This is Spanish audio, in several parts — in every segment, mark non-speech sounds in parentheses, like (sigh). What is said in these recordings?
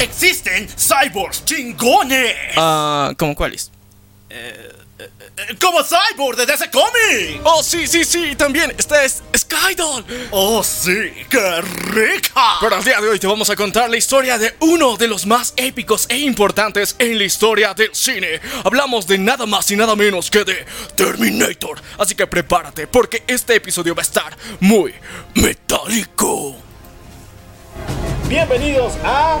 Existen cyborgs chingones. Ah, ¿cómo cuáles? Eh, como Cyborg de ese cómic. Oh, sí, sí, sí, también. Esta es Skydoll. Oh, sí, qué rica. Pero al día de hoy te vamos a contar la historia de uno de los más épicos e importantes en la historia del cine. Hablamos de nada más y nada menos que de Terminator. Así que prepárate porque este episodio va a estar muy metálico. Bienvenidos a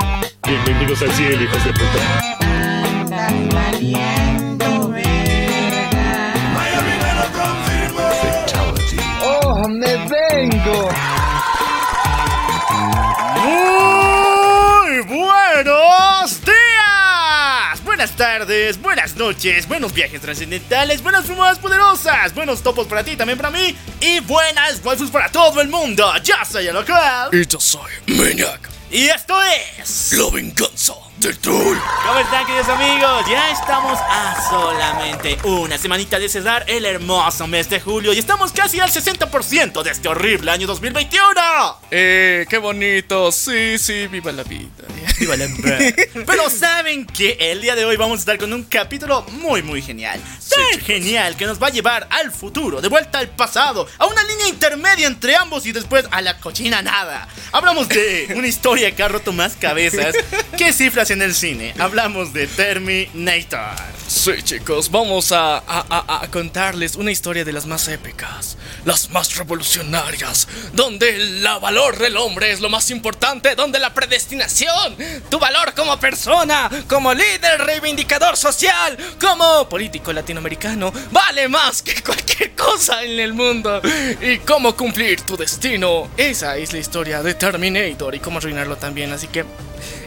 Bienvenidos al cielo, hijos de puta. ¡Oh, me vengo! Muy buenos días. Buenas tardes, buenas noches, buenos viajes trascendentales, buenas fumadas poderosas, buenos topos para ti, también para mí, y buenas waifus para todo el mundo. Ya soy el local. Y yo soy Maniac. Y esto es. La venganza ¿Cómo están, queridos amigos? Ya estamos a solamente una semanita de cerrar el hermoso mes de julio y estamos casi al 60% de este horrible año 2021. Eh, qué bonito. Sí, sí, viva la vida. (laughs) Pero saben que el día de hoy vamos a estar con un capítulo muy muy genial. Tan genial que nos va a llevar al futuro, de vuelta al pasado, a una línea intermedia entre ambos y después a la cochina nada. Hablamos de (laughs) una historia que ha roto más cabezas que cifras en el cine. Hablamos de Terminator. Sí, chicos, vamos a, a- a- contarles una historia de las más épicas, las más revolucionarias, donde el valor del hombre es lo más importante, donde la predestinación, tu valor como persona, como líder reivindicador social, como político latinoamericano, vale más que cualquier cosa en el mundo. Y cómo cumplir tu destino. Esa es la historia de Terminator y cómo arruinarlo también, así que...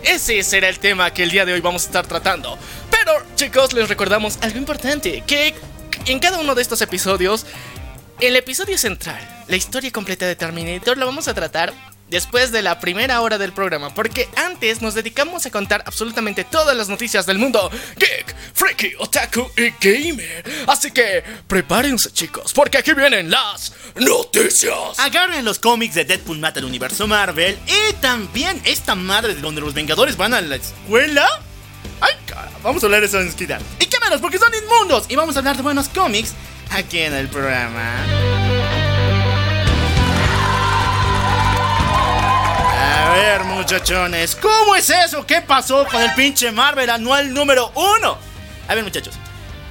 Ese será el tema que el día de hoy vamos a estar tratando. Pero, chicos, les recordamos algo importante: que en cada uno de estos episodios, el episodio central, la historia completa de Terminator, la vamos a tratar después de la primera hora del programa. Porque antes nos dedicamos a contar absolutamente todas las noticias del mundo geek, freaky, otaku y gamer. Así que prepárense, chicos, porque aquí vienen las noticias. Agarren los cómics de Deadpool mata al universo Marvel y también esta madre de donde los Vengadores van a la escuela. Ay, cara, vamos a hablar de eso en Skidar. Y qué menos, porque son inmundos. Y vamos a hablar de buenos cómics aquí en el programa. A ver, muchachones, ¿cómo es eso? ¿Qué pasó con el pinche Marvel anual número uno? A ver, muchachos,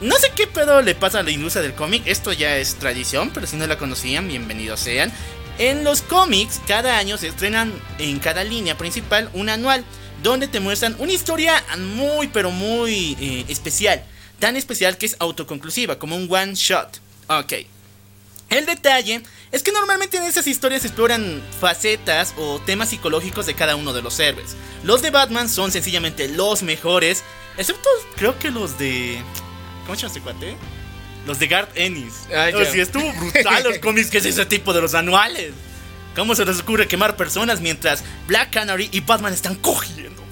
no sé qué pedo le pasa a la industria del cómic, esto ya es tradición, pero si no la conocían, bienvenidos sean. En los cómics, cada año se estrenan en cada línea principal un anual, donde te muestran una historia muy, pero muy eh, especial. Tan especial que es autoconclusiva, como un one shot. Ok. El detalle es que normalmente en esas historias se exploran facetas o temas psicológicos de cada uno de los héroes. Los de Batman son sencillamente los mejores, excepto creo que los de... ¿Cómo se llama este cuate? Los de Garth Ennis. Ah, ya. sí, estuvo brutal los (laughs) cómics que es ese tipo de los anuales. ¿Cómo se les ocurre quemar personas mientras Black Canary y Batman están cogiendo?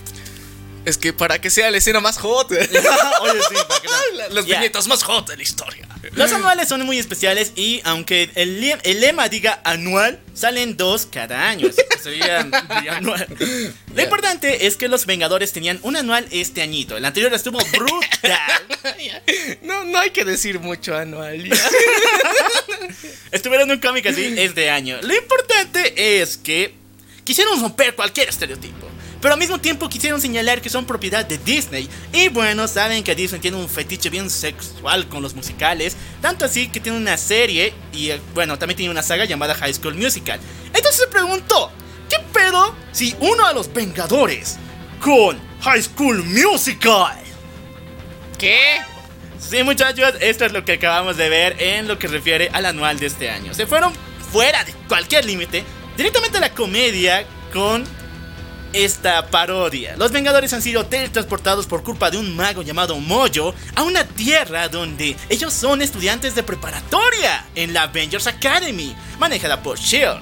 Es que para que sea la escena más hot. (laughs) Oye, sí, para que La- (laughs) Las Ya. viñetas más hot de la historia. Los anuales son muy especiales y aunque el, el lema diga anual, salen dos cada año. Así que sería bianual. (laughs) Lo importante es que los Vengadores tenían un anual este añito. El anterior estuvo brutal. No, no hay que decir mucho anual. Estuvieron en un cómic así este año. Lo importante es que quisieron romper cualquier estereotipo. Pero al mismo tiempo quisieron señalar que son propiedad de Disney. Y bueno, saben que Disney tiene un fetiche bien sexual con los musicales. Tanto así que tiene una serie y eh, bueno, también tiene una saga llamada High School Musical. Entonces se preguntó, ¿qué pedo si uno de los Vengadores con High School Musical? ¿Qué? Sí, muchachos, esto es lo que acabamos de ver en lo que refiere al anual de este año. Se fueron fuera de cualquier límite, directamente a la comedia con esta parodia. Los Vengadores han sido teletransportados por culpa de un mago llamado Mojo a una tierra donde ellos son estudiantes de preparatoria en la Avengers Academy, manejada por Shield.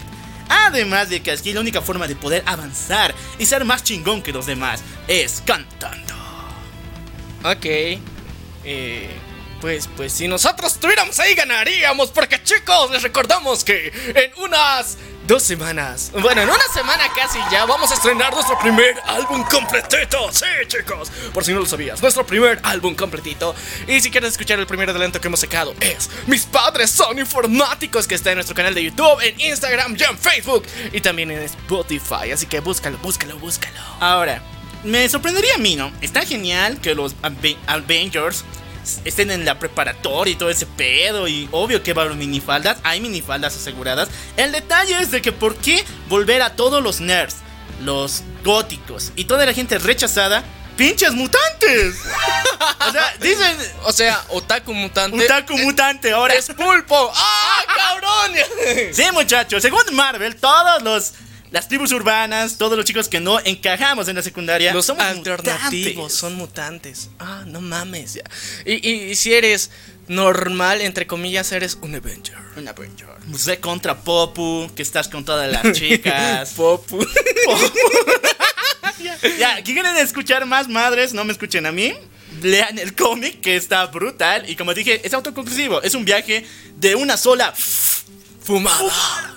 Además de que aquí la única forma de poder avanzar y ser más chingón que los demás es cantando. Ok. Eh, pues, pues si nosotros estuviéramos ahí ganaríamos. Porque chicos, les recordamos que en unas dos semanas. Bueno, en una semana casi ya vamos a estrenar nuestro primer álbum completito. Sí, chicos. Por si no lo sabías, nuestro primer álbum completito. Y si quieres escuchar el primer adelanto que hemos sacado es Mis padres son informáticos que está en nuestro canal de YouTube, en Instagram y en Facebook. Y también en Spotify. Así que búscalo, búscalo, búscalo. Ahora, me sorprendería a mí, ¿no? Está genial que los Ave- Avengers estén en la preparatoria y todo ese pedo. Y obvio que va a haber minifaldas. Hay minifaldas aseguradas. El detalle es de que por qué volver a todos los nerds, los góticos y toda la gente rechazada, pinches mutantes. (laughs) o sea, dicen. O sea, Otaku Mutante. Utaku mutante ahora. Es pulpo. (laughs) ¡Ah, cabrón! Sí, muchachos, según Marvel, todos los. Las tribus urbanas, todos los chicos que no encajamos en la secundaria, Los somos alternativos mutantes. son mutantes. Ah, no mames. Ya. Y, y- y si eres normal, entre comillas, eres un Avenger. Un Avenger. Sé contra Popu, que estás con todas las (laughs) chicas. Popu. (laughs) ya, ¿quieren escuchar más madres? No me escuchen a mí. Lean el cómic, que está brutal. Y como dije, es autoconclusivo. Es un viaje de una sola Fumada.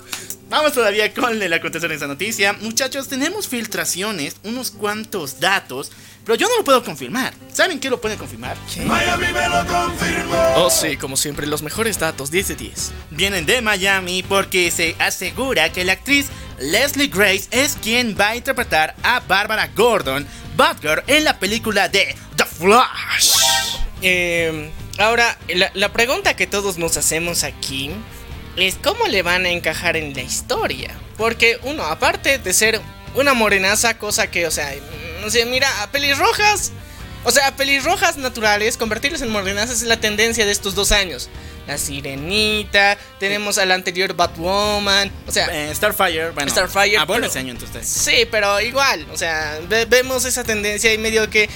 Vamos todavía con el acontecer de esa noticia. Muchachos, tenemos filtraciones, unos cuantos datos, pero yo no lo puedo confirmar. ¿Saben qué lo pueden confirmar? Miami me lo confirmó. Oh, sí, como siempre, los mejores datos, 10 de 10. Vienen de Miami porque se asegura que la actriz Leslie Grace es quien va a interpretar a Barbara Gordon, Batgirl, en la película de The Flash. Eh, ahora, la, la pregunta que todos nos hacemos aquí es cómo le van a encajar en la historia. Porque uno, aparte de ser una morenaza, cosa que, o sea, no sé, mira, a pelirrojas. O sea, a pelirrojas naturales, convertirlos en morenazas es la tendencia de estos dos años. La sirenita, tenemos a la anterior Batwoman, o sea, Eh, Starfire, bueno. Starfire, Ah, bueno, pero- ese año entonces. Sí, pero igual, o sea, ve- vemos esa tendencia y medio que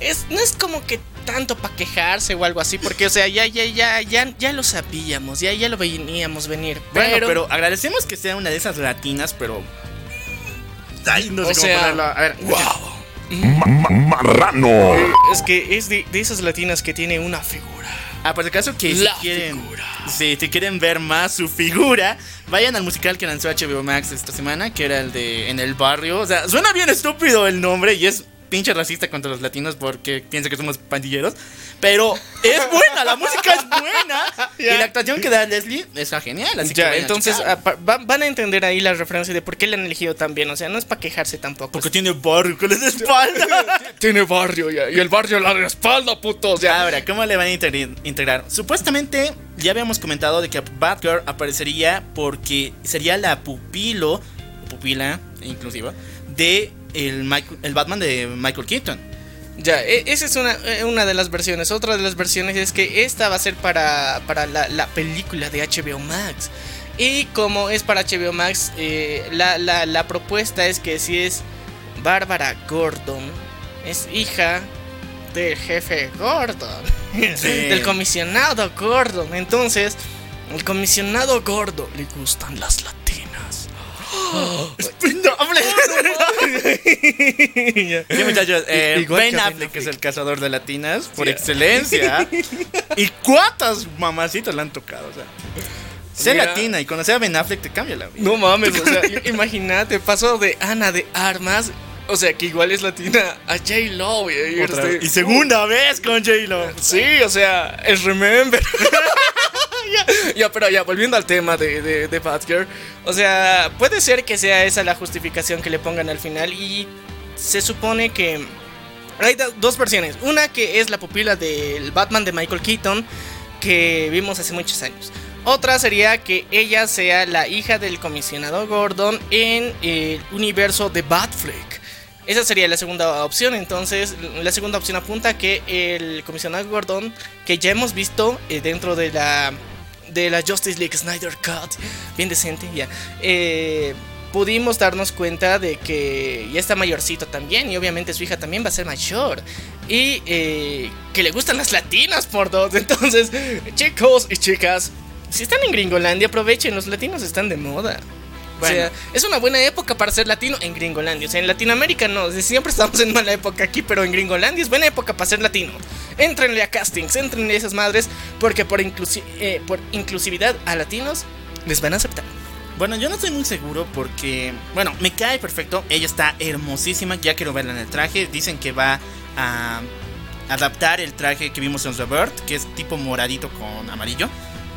es no es como que tanto para quejarse o algo así, porque o sea, ya ya ya ya ya lo sabíamos, ya ya lo veníamos venir, Bueno, pero, pero, agradecemos que sea una de esas latinas, pero. Ay, no sé O cómo sea, ponerlo. A ver, wow, Marrano. es que es de, de esas latinas que tiene una figura. Ah, por si acaso que si quieren, si quieren ver más su figura, vayan al musical que lanzó HBO Max esta semana, que era el de En el Barrio. O sea, suena bien estúpido el nombre y es pinche racista contra los latinos porque piensa que somos pandilleros. Pero es buena, la música es buena. (laughs) Y la actuación que da Leslie está genial. Así que a entonces van, a entender ahí la referencia de por qué la han elegido tan bien, o sea, no es para quejarse tampoco. Porque tiene barrio con la espalda. (laughs) tiene barrio ya, y el barrio la respalda, putos, ya. Ahora, ¿cómo le van a integrar? Supuestamente ya habíamos comentado de que Batgirl aparecería porque sería la pupilo, pupila inclusiva, de el, Michael- el Batman de Michael Keaton. Ya, e- esa es una, eh, una de las versiones. Otra de las versiones es que esta va a ser para, para la, la película de HBO Max. Y como es para HBO Max, eh, la, la- la propuesta es que si es Bárbara Gordon, es hija del jefe Gordon, (laughs) del comisionado Gordon. Entonces, el comisionado Gordon le gustan las latinas. No, hable. Sí, muchachos, eh, Ben Ben Affleck es el cazador de latinas por Sí. excelencia. (laughs) ¿Y cuántas mamacitas le han tocado? O sea, Mira. latina y conocer a Ben Affleck te cambia la vida. No mames, o sea, imagínate, pasó de Ana de Armas, o sea, que igual es latina, a J. Lo. Y, y Otra este-. Y segunda vez con J-Lo. Sí, o sea, es Remember. (laughs) ya, pero ya, volviendo al tema de, de, de Batgirl. O sea, puede ser que sea esa la justificación que le pongan al final. Y se supone que hay do- dos versiones. Una que es la pupila del Batman de Michael Keaton, que vimos hace muchos años. Otra sería que ella sea la hija del comisionado Gordon en el universo de Batfleck. Esa sería la segunda opción. Entonces, la segunda opción apunta que el comisionado Gordon, que ya hemos visto eh, dentro de la de la Justice League Snyder Cut, bien decente, ya. eh, pudimos darnos cuenta de que ya está mayorcito también y obviamente su hija también va a ser mayor y eh, que le gustan las latinas por dos. (laughs) Entonces, chicos y chicas, si están en Gringolandia, aprovechen, los latinos están de moda. O sea, es una buena época para ser latino en Gringolandia. O sea, en Latinoamérica no, siempre estamos en mala época aquí, pero en Gringolandia es buena época para ser latino. Entrenle a castings, entrenle a esas madres, porque por, eh, por inclusividad a latinos les van a aceptar. Bueno, yo no estoy muy seguro porque, bueno, me cae perfecto. Ella está hermosísima, ya quiero verla en el traje. Dicen que va a adaptar el traje que vimos en Rebirth, que es tipo moradito con amarillo.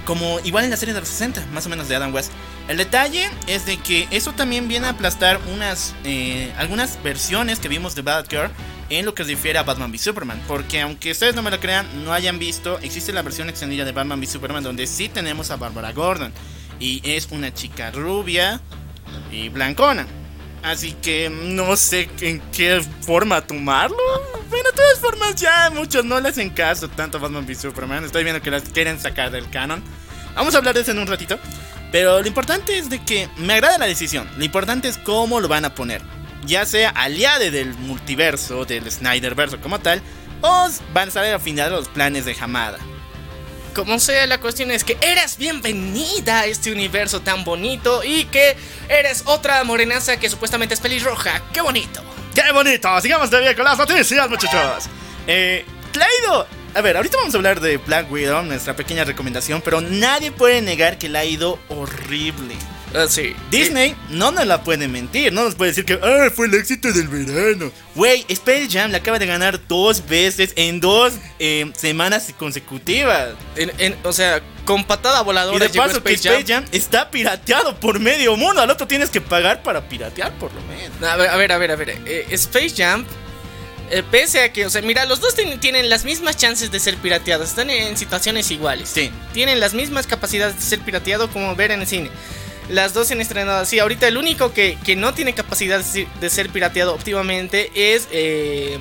Como igual en la serie de los 60, más o menos de Adam West. El detalle es de que eso también viene a aplastar unas, eh, algunas versiones que vimos de Batgirl en lo que se refiere a Batman v Superman. Porque aunque ustedes no me lo crean, no hayan visto, existe la versión extendida de Batman v Superman donde sí tenemos a Barbara Gordon. Y es una chica rubia y blancona. Así que no sé en qué forma tomarlo. Todas formas ya muchos no le hacen caso tanto Batman v Superman. Estoy viendo que las quieren sacar del canon. Vamos a hablar de eso en un ratito. Pero lo importante es de que me agrada la decisión. Lo importante es cómo lo van a poner. Ya sea aliade del multiverso, del Snyderverso como tal, o van a salir a final los planes de Hamada. Como sea, la cuestión es que eres bienvenida a este universo tan bonito y que eres otra morenaza que supuestamente es pelirroja. ¡Qué bonito! ¡Qué bonito! Sigamos todavía con las noticias, muchachos. Eh, Claido. A ver, ahorita vamos a hablar de Black Widow, nuestra pequeña recomendación, pero nadie puede negar que la ha ido horrible. Sí. Disney no nos la puede mentir, no nos puede decir que ah, fue el éxito del verano. Wey, Space Jam le acaba de ganar dos veces en dos eh, semanas consecutivas. o sea, con patada voladora. Y de paso Space, que Space Jam. está pirateado por medio mundo. Al otro tienes que pagar para piratear por lo menos. A ver, a ver, a ver. A ver. Eh, Space Jam eh, pese a que, o sea, mira, los dos tienen las mismas chances de ser pirateados, están en situaciones iguales. Sí. Tienen las mismas capacidades de ser pirateado como ver en el cine. Las dos se han estrenado así. Ahorita el único que, no tiene capacidad de ser pirateado óptimamente es eh,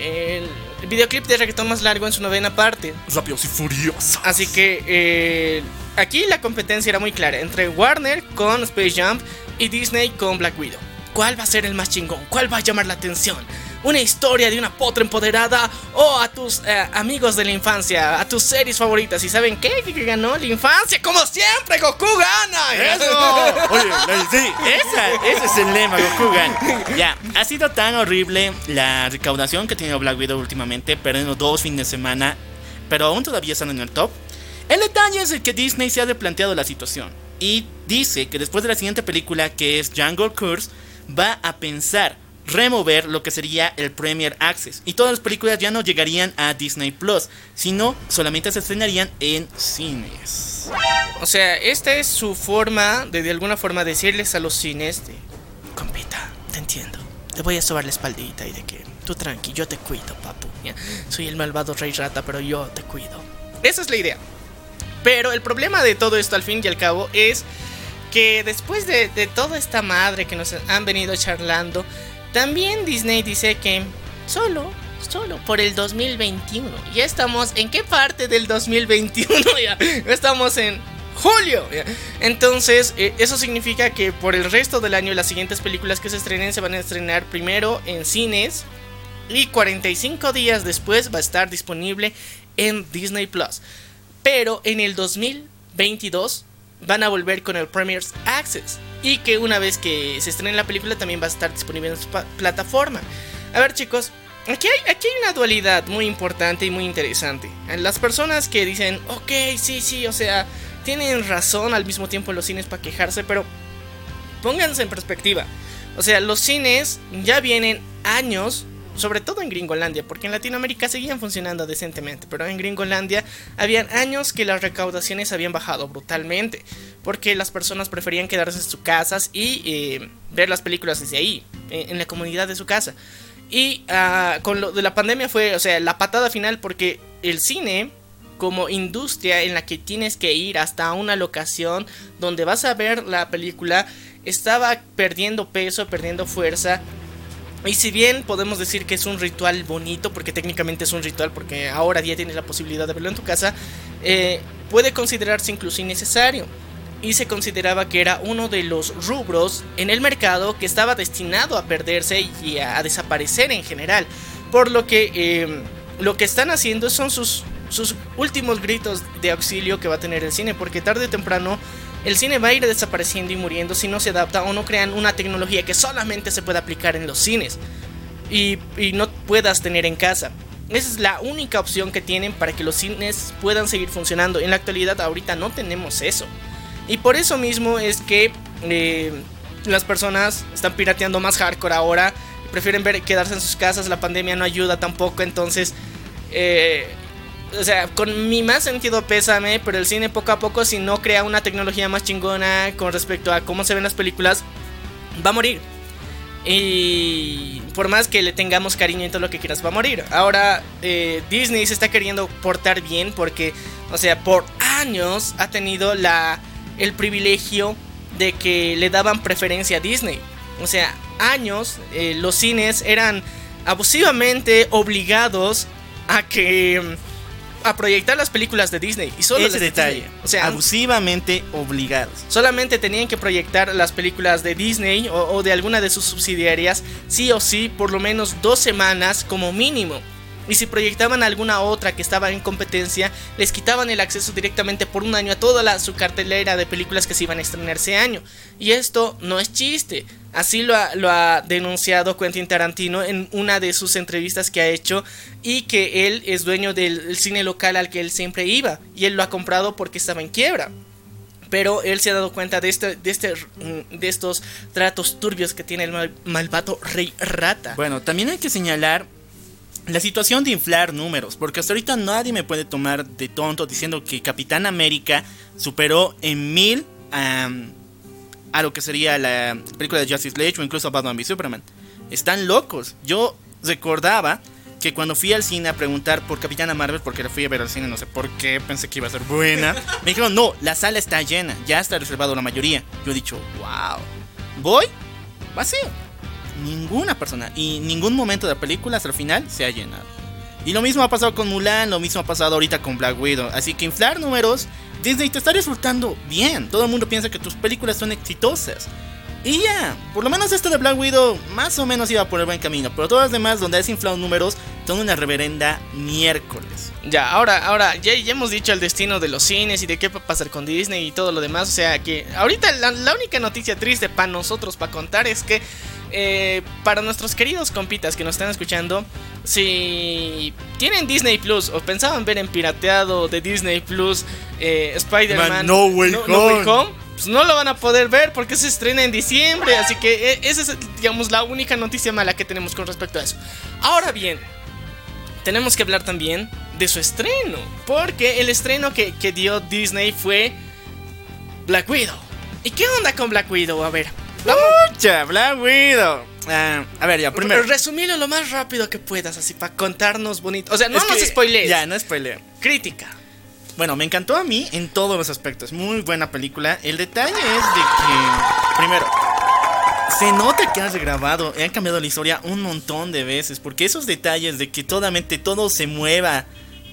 el videoclip de reggaetón más largo en su novena parte. Rápidos y furiosos. Así que eh, aquí la competencia era muy clara entre Warner con Space Jump y Disney con Black Widow. ¿Cuál va a ser el más chingón? ¿Cuál va a llamar la atención? Una historia de una potra empoderada o a tus eh, amigos de la infancia, a tus series favoritas. ¿Y saben qué? Que ganó la infancia, como siempre, Goku gana. Eso. Oye, sí, ese es el lema, Goku gana. Ya, ha sido tan horrible la recaudación que ha tenido Black Widow últimamente, perdiendo dos fines de semana, pero aún todavía están en el top. El detalle es que Disney se ha replanteado la situación y dice que después de la siguiente película, que es Jungle Curse, va a pensar remover lo que sería el Premier Access y todas las películas ya no llegarían a Disney Plus, sino solamente se estrenarían en cines. O sea, esta es su forma de de alguna forma decirles a los cines de compita, te entiendo. Te voy a sobar la espaldita y de que tú tranqui, yo te cuido, papu. Soy el malvado rey rata, pero yo te cuido. Esa es la idea. Pero el problema de todo esto al fin y al cabo es que después de, de toda esta madre que nos han venido charlando, también Disney dice que solo, solo por el 2021. Ya estamos, ¿en qué parte del 2021? (laughs) ya estamos en julio. Entonces, eh, eso significa que por el resto del año las siguientes películas que se estrenen se van a estrenar primero en cines y 45 días después va a estar disponible en Disney Plus. Pero en el 2022 van a volver con el Premier's Access y que una vez que se estrene la película también va a estar disponible en su plataforma. A ver chicos, aquí hay, aquí hay una dualidad muy importante y muy interesante. Las personas que dicen, ok, sí, sí, o sea, tienen razón al mismo tiempo los cines para quejarse, pero pónganse en perspectiva. O sea, los cines ya vienen años sobre todo en Gringolandia, porque en Latinoamérica seguían funcionando decentemente, pero en Gringolandia habían años que las recaudaciones habían bajado brutalmente, porque las personas preferían quedarse en sus casas y eh, ver las películas desde ahí, en, la comunidad de su casa. Y ah, con lo de la pandemia fue, o sea, la patada final porque el cine como industria en la que tienes que ir hasta una locación donde vas a ver la película estaba perdiendo peso, perdiendo fuerza y si bien podemos decir que es un ritual bonito, porque técnicamente es un ritual, porque ahora ya tienes la posibilidad de verlo en tu casa, eh, puede considerarse incluso innecesario. y se consideraba que era uno de los rubros en el mercado que estaba destinado a perderse y a, desaparecer en general. Por lo que eh, lo que están haciendo son sus, sus últimos gritos de auxilio que va a tener el cine, porque tarde o temprano el cine va a ir desapareciendo y muriendo si no se adapta o no crean una tecnología que solamente se pueda aplicar en los cines y, no puedas tener en casa. Esa es la única opción que tienen para que los cines puedan seguir funcionando. En la actualidad ahorita no tenemos eso. Y por eso mismo es que eh, las personas están pirateando más hardcore ahora. Prefieren quedarse en sus casas. La pandemia no ayuda tampoco. Entonces, eh, o sea, con mi más sentido pésame. Pero el cine poco a poco, si no crea una tecnología más chingona con respecto a cómo se ven las películas, va a morir. Y por más que le tengamos cariño y todo lo que quieras, va a morir. Ahora, eh, Disney se está queriendo portar bien porque, o sea, por años ha tenido la, el privilegio de que le daban preferencia a Disney. O sea, años eh, los cines eran abusivamente obligados a que a proyectar las películas de Disney. Y solo ese detalle. O sea, abusivamente obligados. Solamente tenían que proyectar las películas de Disney o, de alguna de sus subsidiarias, sí o sí, por lo menos dos semanas como mínimo. Y si proyectaban alguna otra que estaba en competencia, les quitaban el acceso directamente por un año a toda la, su cartelera de películas que se iban a estrenar ese año. Y esto no es chiste. Así lo ha, denunciado Quentin Tarantino en una de sus entrevistas que ha hecho y que él es dueño del cine local al que él siempre iba y él lo ha comprado porque estaba en quiebra. Pero él se ha dado cuenta de, este, de, este, mm, de estos tratos turbios que tiene el malvado rey rata. Bueno, también hay que señalar la situación de inflar números, porque hasta ahorita nadie me puede tomar de tonto diciendo que Capitán América superó en mil a lo que sería la película de Justice League o incluso Batman v Superman. Están locos. Yo recordaba que cuando fui al cine a preguntar por Capitana Marvel, porque la fui a ver al cine, no sé por qué, pensé que iba a ser buena, me dijeron, no, la sala está llena, ya está reservado la mayoría. Yo he dicho, wow, voy, vacío. Ninguna persona y ningún momento de la película hasta el final se ha llenado. Y lo mismo ha pasado con Mulan, lo mismo ha pasado ahorita con Black Widow. Así que inflar números Disney te está disfrutando bien. Todo el mundo piensa que tus películas son exitosas. Y ya, por lo menos esto de Black Widow más o menos iba por el buen camino. Pero todas las demás, donde has inflado números, son una reverenda miércoles. Ya, ahora, ahora, ya, ya, hemos dicho el destino de los cines y de qué va a pasar con Disney y todo lo demás. O sea que ahorita la única noticia triste para nosotros, para contar, es que eh, para nuestros queridos compitas que nos están escuchando, si tienen Disney Plus o pensaban ver en pirateado de Disney Plus eh, Spider-Man No Way Home, pues no lo van a poder ver porque se estrena en diciembre. Así que eh, esa es, digamos, la única noticia mala que tenemos con respecto a eso. Ahora bien, tenemos que hablar también de su estreno. Porque el estreno que, que dio Disney fue Black Widow. ¿Y qué onda con Black Widow? A ver, Mucha Black Widow. Ah, a ver, ya, primero. Resumilo lo más rápido que puedas, así para contarnos bonito. O sea, no nos spoilees. Ya, no spoileo. Crítica. Bueno, me encantó a mí en todos los aspectos. Muy buena película. El detalle es de que, primero, se nota que has grabado, han cambiado la historia un montón de veces. Porque esos detalles de que totalmente todo se mueva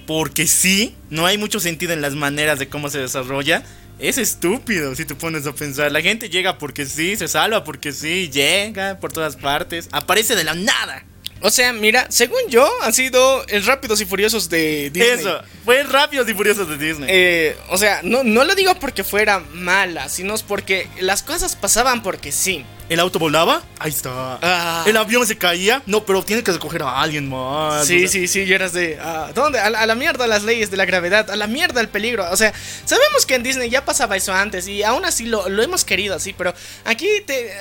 porque sí, no hay mucho sentido en las maneras de cómo se desarrolla es estúpido si te pones a pensar. La gente llega porque sí, se salva porque sí, llega por todas partes, aparece de la nada. O sea, mira, según yo, han sido el Rápidos y Furiosos de Disney. Eso, fue Rápidos y Furiosos de Disney. Eh, o sea, no, no lo digo porque fuera mala, sino porque las cosas pasaban porque sí. ¿El auto volaba? Ahí está. Ah. ¿El avión se caía? No, pero tiene que recoger a alguien más. Sí, sí, sí, y eras de... Ah, ¿Dónde? A, la mierda las leyes de la gravedad, a la mierda el peligro. O sea, sabemos que en Disney ya pasaba eso antes y aún así lo, hemos querido así, pero aquí te,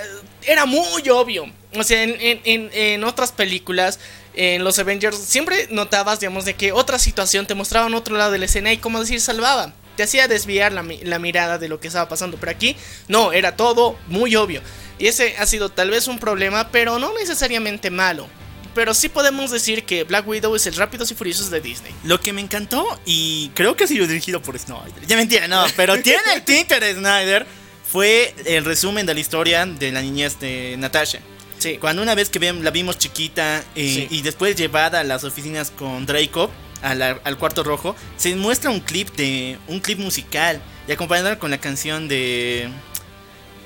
era muy obvio. O sea, en, en, en otras películas en los Avengers siempre notabas, digamos, de que otra situación te mostraban otro lado de la escena y como decir salvaban. Te hacía desviar la, la, mirada de lo que estaba pasando. Pero aquí, no, era todo muy obvio. Y ese ha sido tal vez un problema, pero no necesariamente malo. Pero sí podemos decir que Black Widow es el Rápidos y Furiosos de Disney. Lo que me encantó, y creo que ha sido dirigido por Snyder. Ya mentira, no, pero (laughs) tiene el tinte de Snyder. Fue el resumen de la historia de la niñez de Natasha. Sí. Cuando una vez que la vimos chiquita eh, y después llevada a las oficinas con Draco, al, al, cuarto rojo, se muestra un clip de un clip musical y acompañándola con la canción de...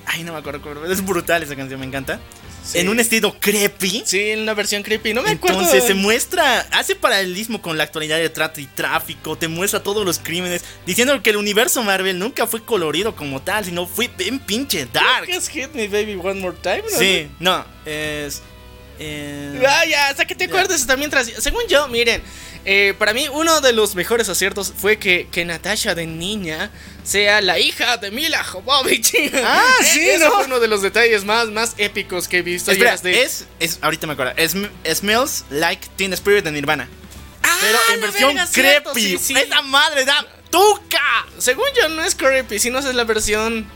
Ay, no me acuerdo, es brutal esa canción, me encanta. Sí. En un estilo creepy. Sí, en una versión creepy. No me acuerdo. Entonces se muestra, hace paralelismo con la actualidad de trato y tráfico, te muestra todos los crímenes, diciendo que el universo Marvel nunca fue colorido como tal, sino fue bien pinche dark. ¿Qué es Hit Me Baby One More Time? ¿no? Sí, no, es... eh, Ah, ya, hasta que te acuerdes también tras... Según yo, miren, eh, para mí uno de los mejores aciertos fue que, que Natasha de niña sea la hija de Mila Jovovich. Ah, (laughs) sí, Ese ¿no? fue uno de los detalles más, más épicos que he visto. Espera, de- es, es, ahorita me acuerdo, es, Smells Like Teen Spirit de Nirvana. Ah, Pero en versión verga, cierto, creepy. sí, sí. Esa madre da tuca. Según yo, no es creepy, sino es la versión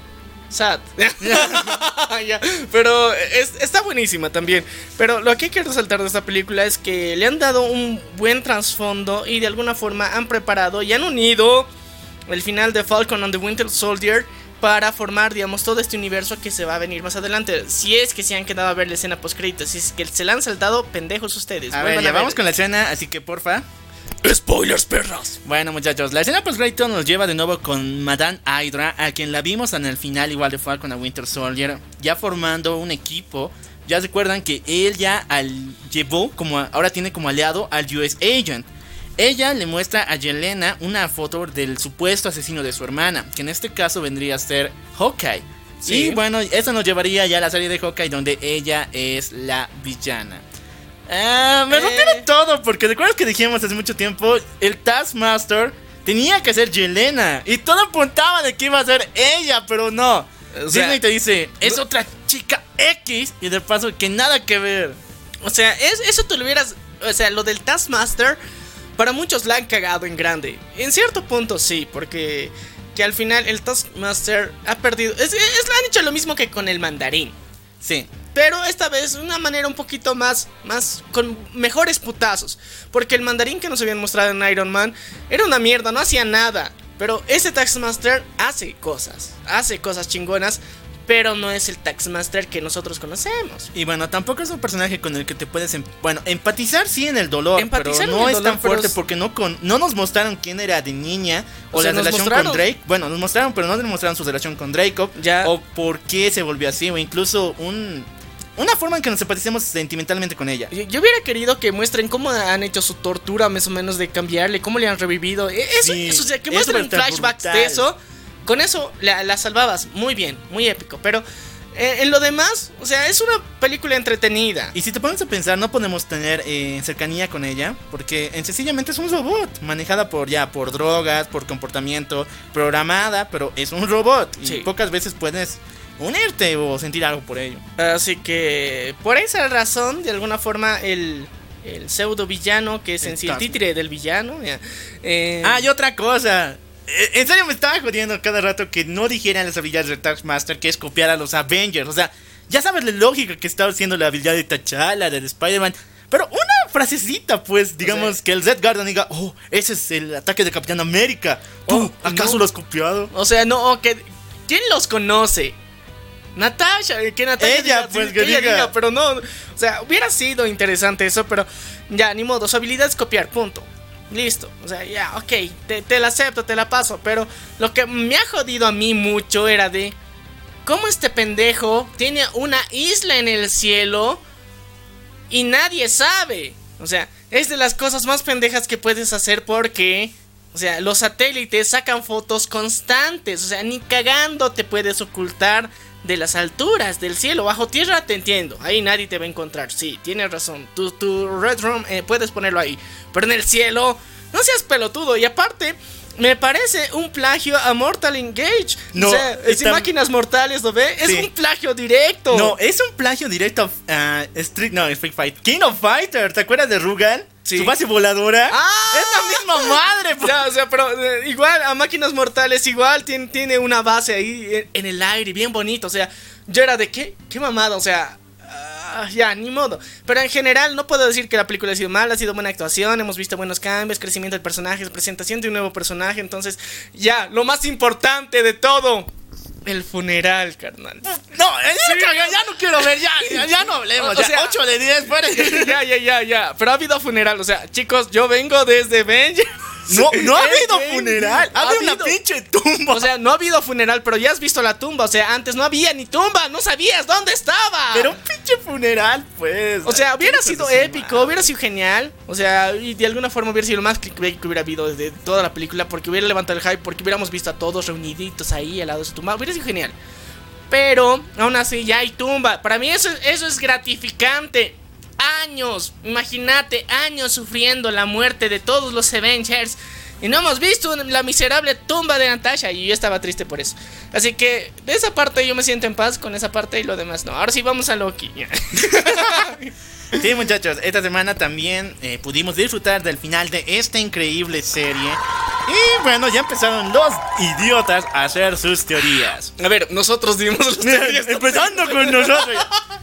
sad. (laughs) Pero es- está buenísima también. Pero lo que hay que resaltar de esta película es que le han dado un buen trasfondo y de alguna forma han preparado y han unido el final de Falcon and the Winter Soldier para formar, digamos, todo este universo que se va a venir más adelante. Si es que se han quedado a ver la escena post créditos, si es que se la han saltado, pendejos ustedes. A ver, ya vamos con la escena, así que porfa. Spoilers, perras. Bueno, muchachos, la escena post nos lleva de nuevo con Madame Hydra, a quien la vimos en el final igual de Falcon a Winter Soldier, ya formando un equipo. Ya recuerdan que él ya al, llevó, como ahora tiene como aliado al US Agent. Ella le muestra a Yelena una foto del supuesto asesino de su hermana, que en este caso vendría a ser Hawkeye. Sí. Y bueno, eso nos llevaría ya a la serie de Hawkeye donde ella es la villana. Ah, me Eh. rompieron todo porque recuerdas que dijimos hace mucho tiempo el Taskmaster tenía que ser Yelena y todo apuntaba de que iba a ser ella, pero no. O sea, Disney te dice, es otra chica X y de paso que nada que ver. O sea, es, eso tú lo hubieras. O sea, lo del Taskmaster, para muchos la han cagado en grande. En cierto punto sí, porque que al final el Taskmaster ha perdido. Es, es- han hecho lo mismo que con el mandarín. Sí. Pero esta vez de una manera un poquito más, más con mejores putazos. Porque el mandarín que nos habían mostrado en Iron Man era una mierda, no hacía nada. Pero ese Taxmaster hace cosas, hace cosas chingonas. Pero no es el Taxmaster que nosotros conocemos. Y bueno, tampoco es un personaje con el que te puedes, em- bueno, empatizar sí en el dolor, Empatizar pero no es dolor, tan fuerte porque no con, no nos mostraron quién era de niña o, O sea, la relación mostraron- con Drake. Bueno, nos mostraron, pero no nos mostraron su relación con Draco Ya. o por qué se volvió así o incluso un una forma en que nos empaticemos sentimentalmente con ella. Yo, yo hubiera querido que muestren cómo han hecho su tortura, más o menos, de cambiarle, cómo le han revivido. E- Eso, Sí, eso, o sea, que muestren flashbacks brutal. de eso. Con eso la, la salvabas muy bien, muy épico. Pero eh, en lo demás, o sea, es una película entretenida. Y si te pones a pensar, no podemos tener eh, cercanía con ella, porque en sencillamente es un robot, manejada por ya por drogas, por comportamiento, programada, pero es un robot y Sí. pocas veces puedes unirte o sentir algo por ello. Así que, por esa razón, de alguna forma, el, el pseudo villano, que es en sí el títere del villano, eh, Ah, y otra cosa. Eh, En serio me estaba jodiendo cada rato que no dijeran las habilidades de Taskmaster, que es copiar a los Avengers. O sea, ya sabes la lógica que estaba haciendo la habilidad de T'Challa, de Spider-Man. Pero una frasecita, pues, digamos, sea- que el Red Guardian diga, oh, ese es el ataque de Capitán América. ¿Tú Oh, acaso no. lo has copiado? O sea, no, que ¿quién los conoce? Natasha, que Natasha Ella, pues, que diga. pero no, o sea, hubiera sido interesante eso, pero ya, ni modo, su habilidad es copiar, punto. Listo, o sea, ya, ok, te, te la acepto, te la paso, pero lo que me ha jodido a mí mucho era de cómo este pendejo tiene una isla en el cielo y nadie sabe. O sea, es de las cosas más pendejas que puedes hacer porque, o sea, los satélites sacan fotos constantes. O sea, ni cagando te puedes ocultar de las alturas del cielo. Bajo tierra te entiendo. Ahí nadie te va a encontrar. Sí, tienes razón. Tu, tu Red Room eh, puedes ponerlo ahí. Pero en el cielo, no seas pelotudo. Y aparte... Me parece un plagio a Mortal Engage. No, o sea, es está- máquinas mortales, ¿lo ve? Es un plagio directo. No, es un plagio directo a Street, no, Street Fight. King of Fighter, ¿te acuerdas de Rugal? Sí. Su base voladora. ¡Ah! Es la misma madre, (laughs) pues. Ya, o sea, pero eh, igual a máquinas mortales, igual tiene, tiene una base ahí en, en el aire, bien bonito. O sea, yo era de qué, qué mamada, o sea, ah, ya, ni modo. Pero en general, no puedo decir que la película ha sido mala, ha sido buena actuación, hemos visto buenos cambios, crecimiento del personaje, presentación de un nuevo personaje. Entonces, ya, lo más importante de todo, el funeral, carnal. No, eh, ya, no quiero ver, ya, ya, ya no hablemos. O ya, sea- 8 de 10, fuera. (laughs) ya, ya, ya, ya. Pero ha habido funeral, o sea, chicos, yo vengo desde Avengers. No, no ha habido funeral. Ha Ha habido una pinche tumba. O sea, no ha habido funeral, pero ya has visto la tumba. O sea, antes no había ni tumba, no sabías dónde estaba. pero un pinche funeral, pues. O sea, hubiera sido épico, hubiera sido genial. O sea, y de alguna forma hubiera sido lo más clickbait que hubiera habido desde toda la película. Porque hubiera levantado el hype, porque hubiéramos visto a todos reuniditos ahí al lado de su tumba. Hubiera sido genial. Pero, aún así, ya hay tumba. Para mí eso, eso es gratificante. Años, imagínate, años sufriendo la muerte de todos los Avengers. Y no hemos visto la miserable tumba de Natasha. Y yo estaba triste por eso. Así que de esa parte yo me siento en paz con esa parte y lo demás no. Ahora sí vamos a Loki. (laughs) (laughs) Sí, muchachos, esta semana también eh, pudimos disfrutar del final de esta increíble serie. Y bueno, ya empezaron los idiotas a hacer sus teorías. A ver, nosotros dimos las (laughs) teorías. Empezando con nosotros.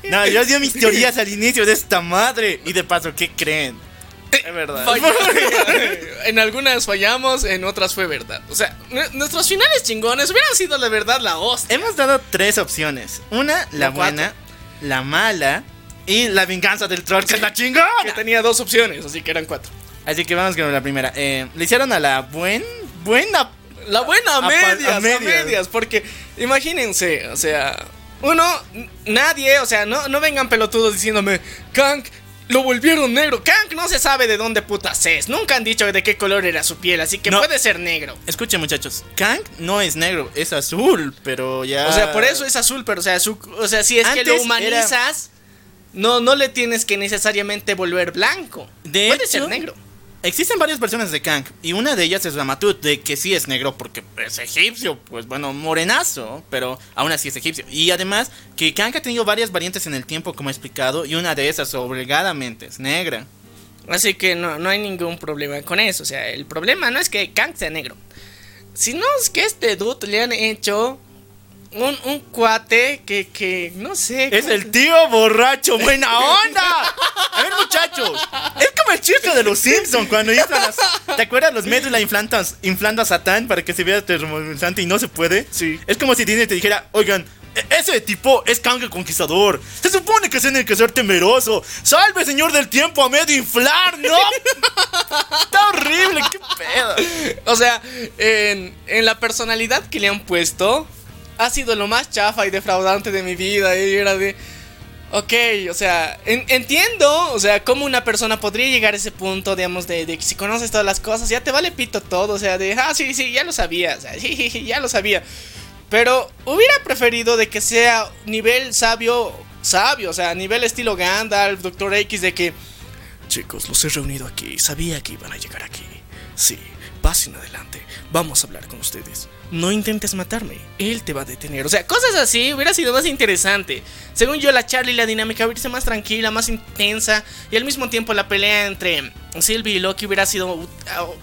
No, yo di mis teorías al inicio de esta madre. Y de paso, ¿qué creen? Es verdad. (laughs) En algunas fallamos, en otras fue verdad. O sea, nu- nuestros finales chingones hubieran sido la verdad la hostia. Hemos dado tres opciones. Una, la La cuatro. buena, la mala y la venganza del troll, que es la chingona. Que tenía dos opciones, así que eran cuatro. Así que vamos con la primera. Eh, le hicieron a la buen, buena. La buena a medias, a a medias. medias. porque imagínense, o sea, uno, nadie, o sea, no, no vengan pelotudos diciéndome, Kank, lo volvieron negro. Kank no se sabe de dónde putas es. Nunca han dicho de qué color era su piel, así que No. puede ser negro. Escuchen, muchachos. Kang no es negro, es azul, pero ya. O sea, por eso es azul, pero o sea, su- o sea si es que lo Antes humanizas, no, no le tienes que necesariamente volver blanco. De Puede hecho, ser negro. Existen varias versiones de Kang y una de ellas es Ramatut, de que sí es negro porque es egipcio, pues bueno, morenazo, pero aún así es egipcio. Y además que Kang ha tenido varias variantes en el tiempo, como he explicado, y una de esas obligadamente es negra. Así que no, no hay ningún problema con eso. O sea, el problema no es que Kang sea negro. Sino es que este dude le han hecho un, un cuate que, que no sé. Es ¿cómo el tío borracho, buena onda. A ver, muchachos, es como el chiste de los Simpsons cuando hizo las. ¿Te acuerdas los médula inflantas, inflando a Satán para que se vea termorizante y no se puede? Sí. Es como si Disney te dijera, oigan. e- Ese tipo es Kang el Conquistador. Se supone que tiene que ser temeroso. Salve, señor del tiempo, a medio inflar, ¿no? Está horrible, qué pedo. O sea, en, en la personalidad que le han puesto, ha sido lo más chafa y defraudante de mi vida. Y era de. Ok, o sea, en- entiendo, o sea, cómo una persona podría llegar a ese punto, digamos, de, que si conoces todas las cosas, ya te vale pito todo, o sea, de, ah, sí, sí, ya lo sabía, o sea, (laughs) sí, sí, ya lo sabía. Pero hubiera preferido de que sea nivel sabio, sabio, o sea, nivel estilo Gandalf, Doctor X, de que, chicos, los he reunido aquí, sabía que iban a llegar aquí. Sí, pasen adelante, vamos a hablar con ustedes. No intentes matarme, él te va a detener. O sea, cosas así hubiera sido más interesante. Según yo, la charla y la dinámica hubiera sido más tranquila, más intensa. Y al mismo tiempo, la pelea entre Sylvie y Loki hubiera sido uh,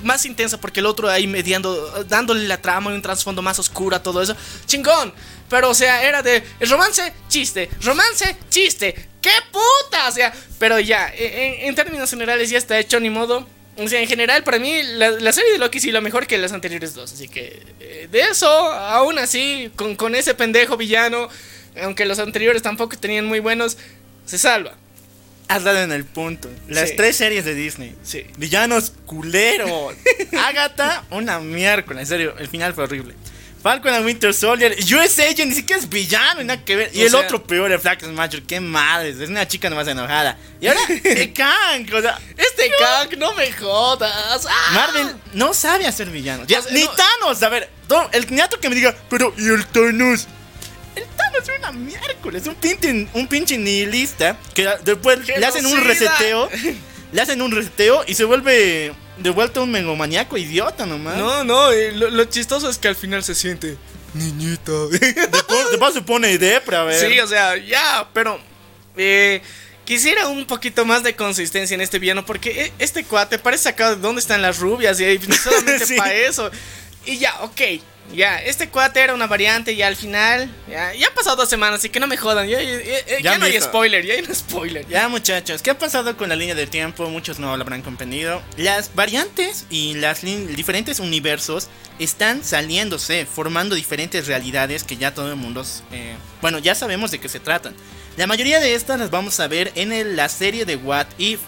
más intensa porque el otro ahí mediando, dándole la trama y un trasfondo más oscuro a todo eso. ¡Chingón! Pero, o sea, era de el romance, chiste, romance, chiste. ¡Qué puta! O sea, pero ya, en, en términos generales ya está hecho, ni modo. O sea, en general, para mí, la, la serie de Loki sí lo mejor que las anteriores dos. Así que, eh, de eso, aún así, con, con ese pendejo villano, aunque los anteriores tampoco tenían muy buenos, se salva. Has dado en el punto. Las Sí. tres series de Disney. Sí. Villanos culeros. (laughs) Agatha, una miércoles. En serio, el final fue horrible. Falcon and Winter Soldier. US Agent ni siquiera es villano, nada que ver. Y O el sea- otro peor, el Flax Smasher. Qué madres. Es una chica nomás enojada. Y ahora, (laughs) el Kang. O sea, Este Kang, no me jodas. ¡Ah! Marvel no sabe hacer villanos. Ya, O sea, ni no- Thanos. A ver, no, el ñato que me diga, pero ¿y el Thanos? El Thanos es una miércoles. Un pinche, un pinche nihilista que después le hacen un reseteo. Le hacen un reseteo y se vuelve de vuelta un megomaniaco idiota nomás. No, no, eh, lo, lo chistoso es que al final se siente niñita. Después, después se pone depra, a ver. Sí, o sea, ya, pero eh, quisiera un poquito más de consistencia en este villano porque eh, este cuate parece sacado de dónde están las rubias y solamente (laughs) Sí. para eso. Y ya, ok. Ya, este cuate era una variante y al final, ya, ya han pasado dos semanas, así que no me jodan. Ya, ya- ya- ya Ya no hay spoiler, ya hay un spoiler. Ya muchachos, ¿qué ha pasado con la línea del tiempo? Muchos no lo habrán comprendido. Las variantes y las diferentes universos están saliéndose, formando diferentes realidades que ya todo el mundo, eh, bueno, ya sabemos de qué se tratan. La mayoría de estas las vamos a ver en el- la serie de What If.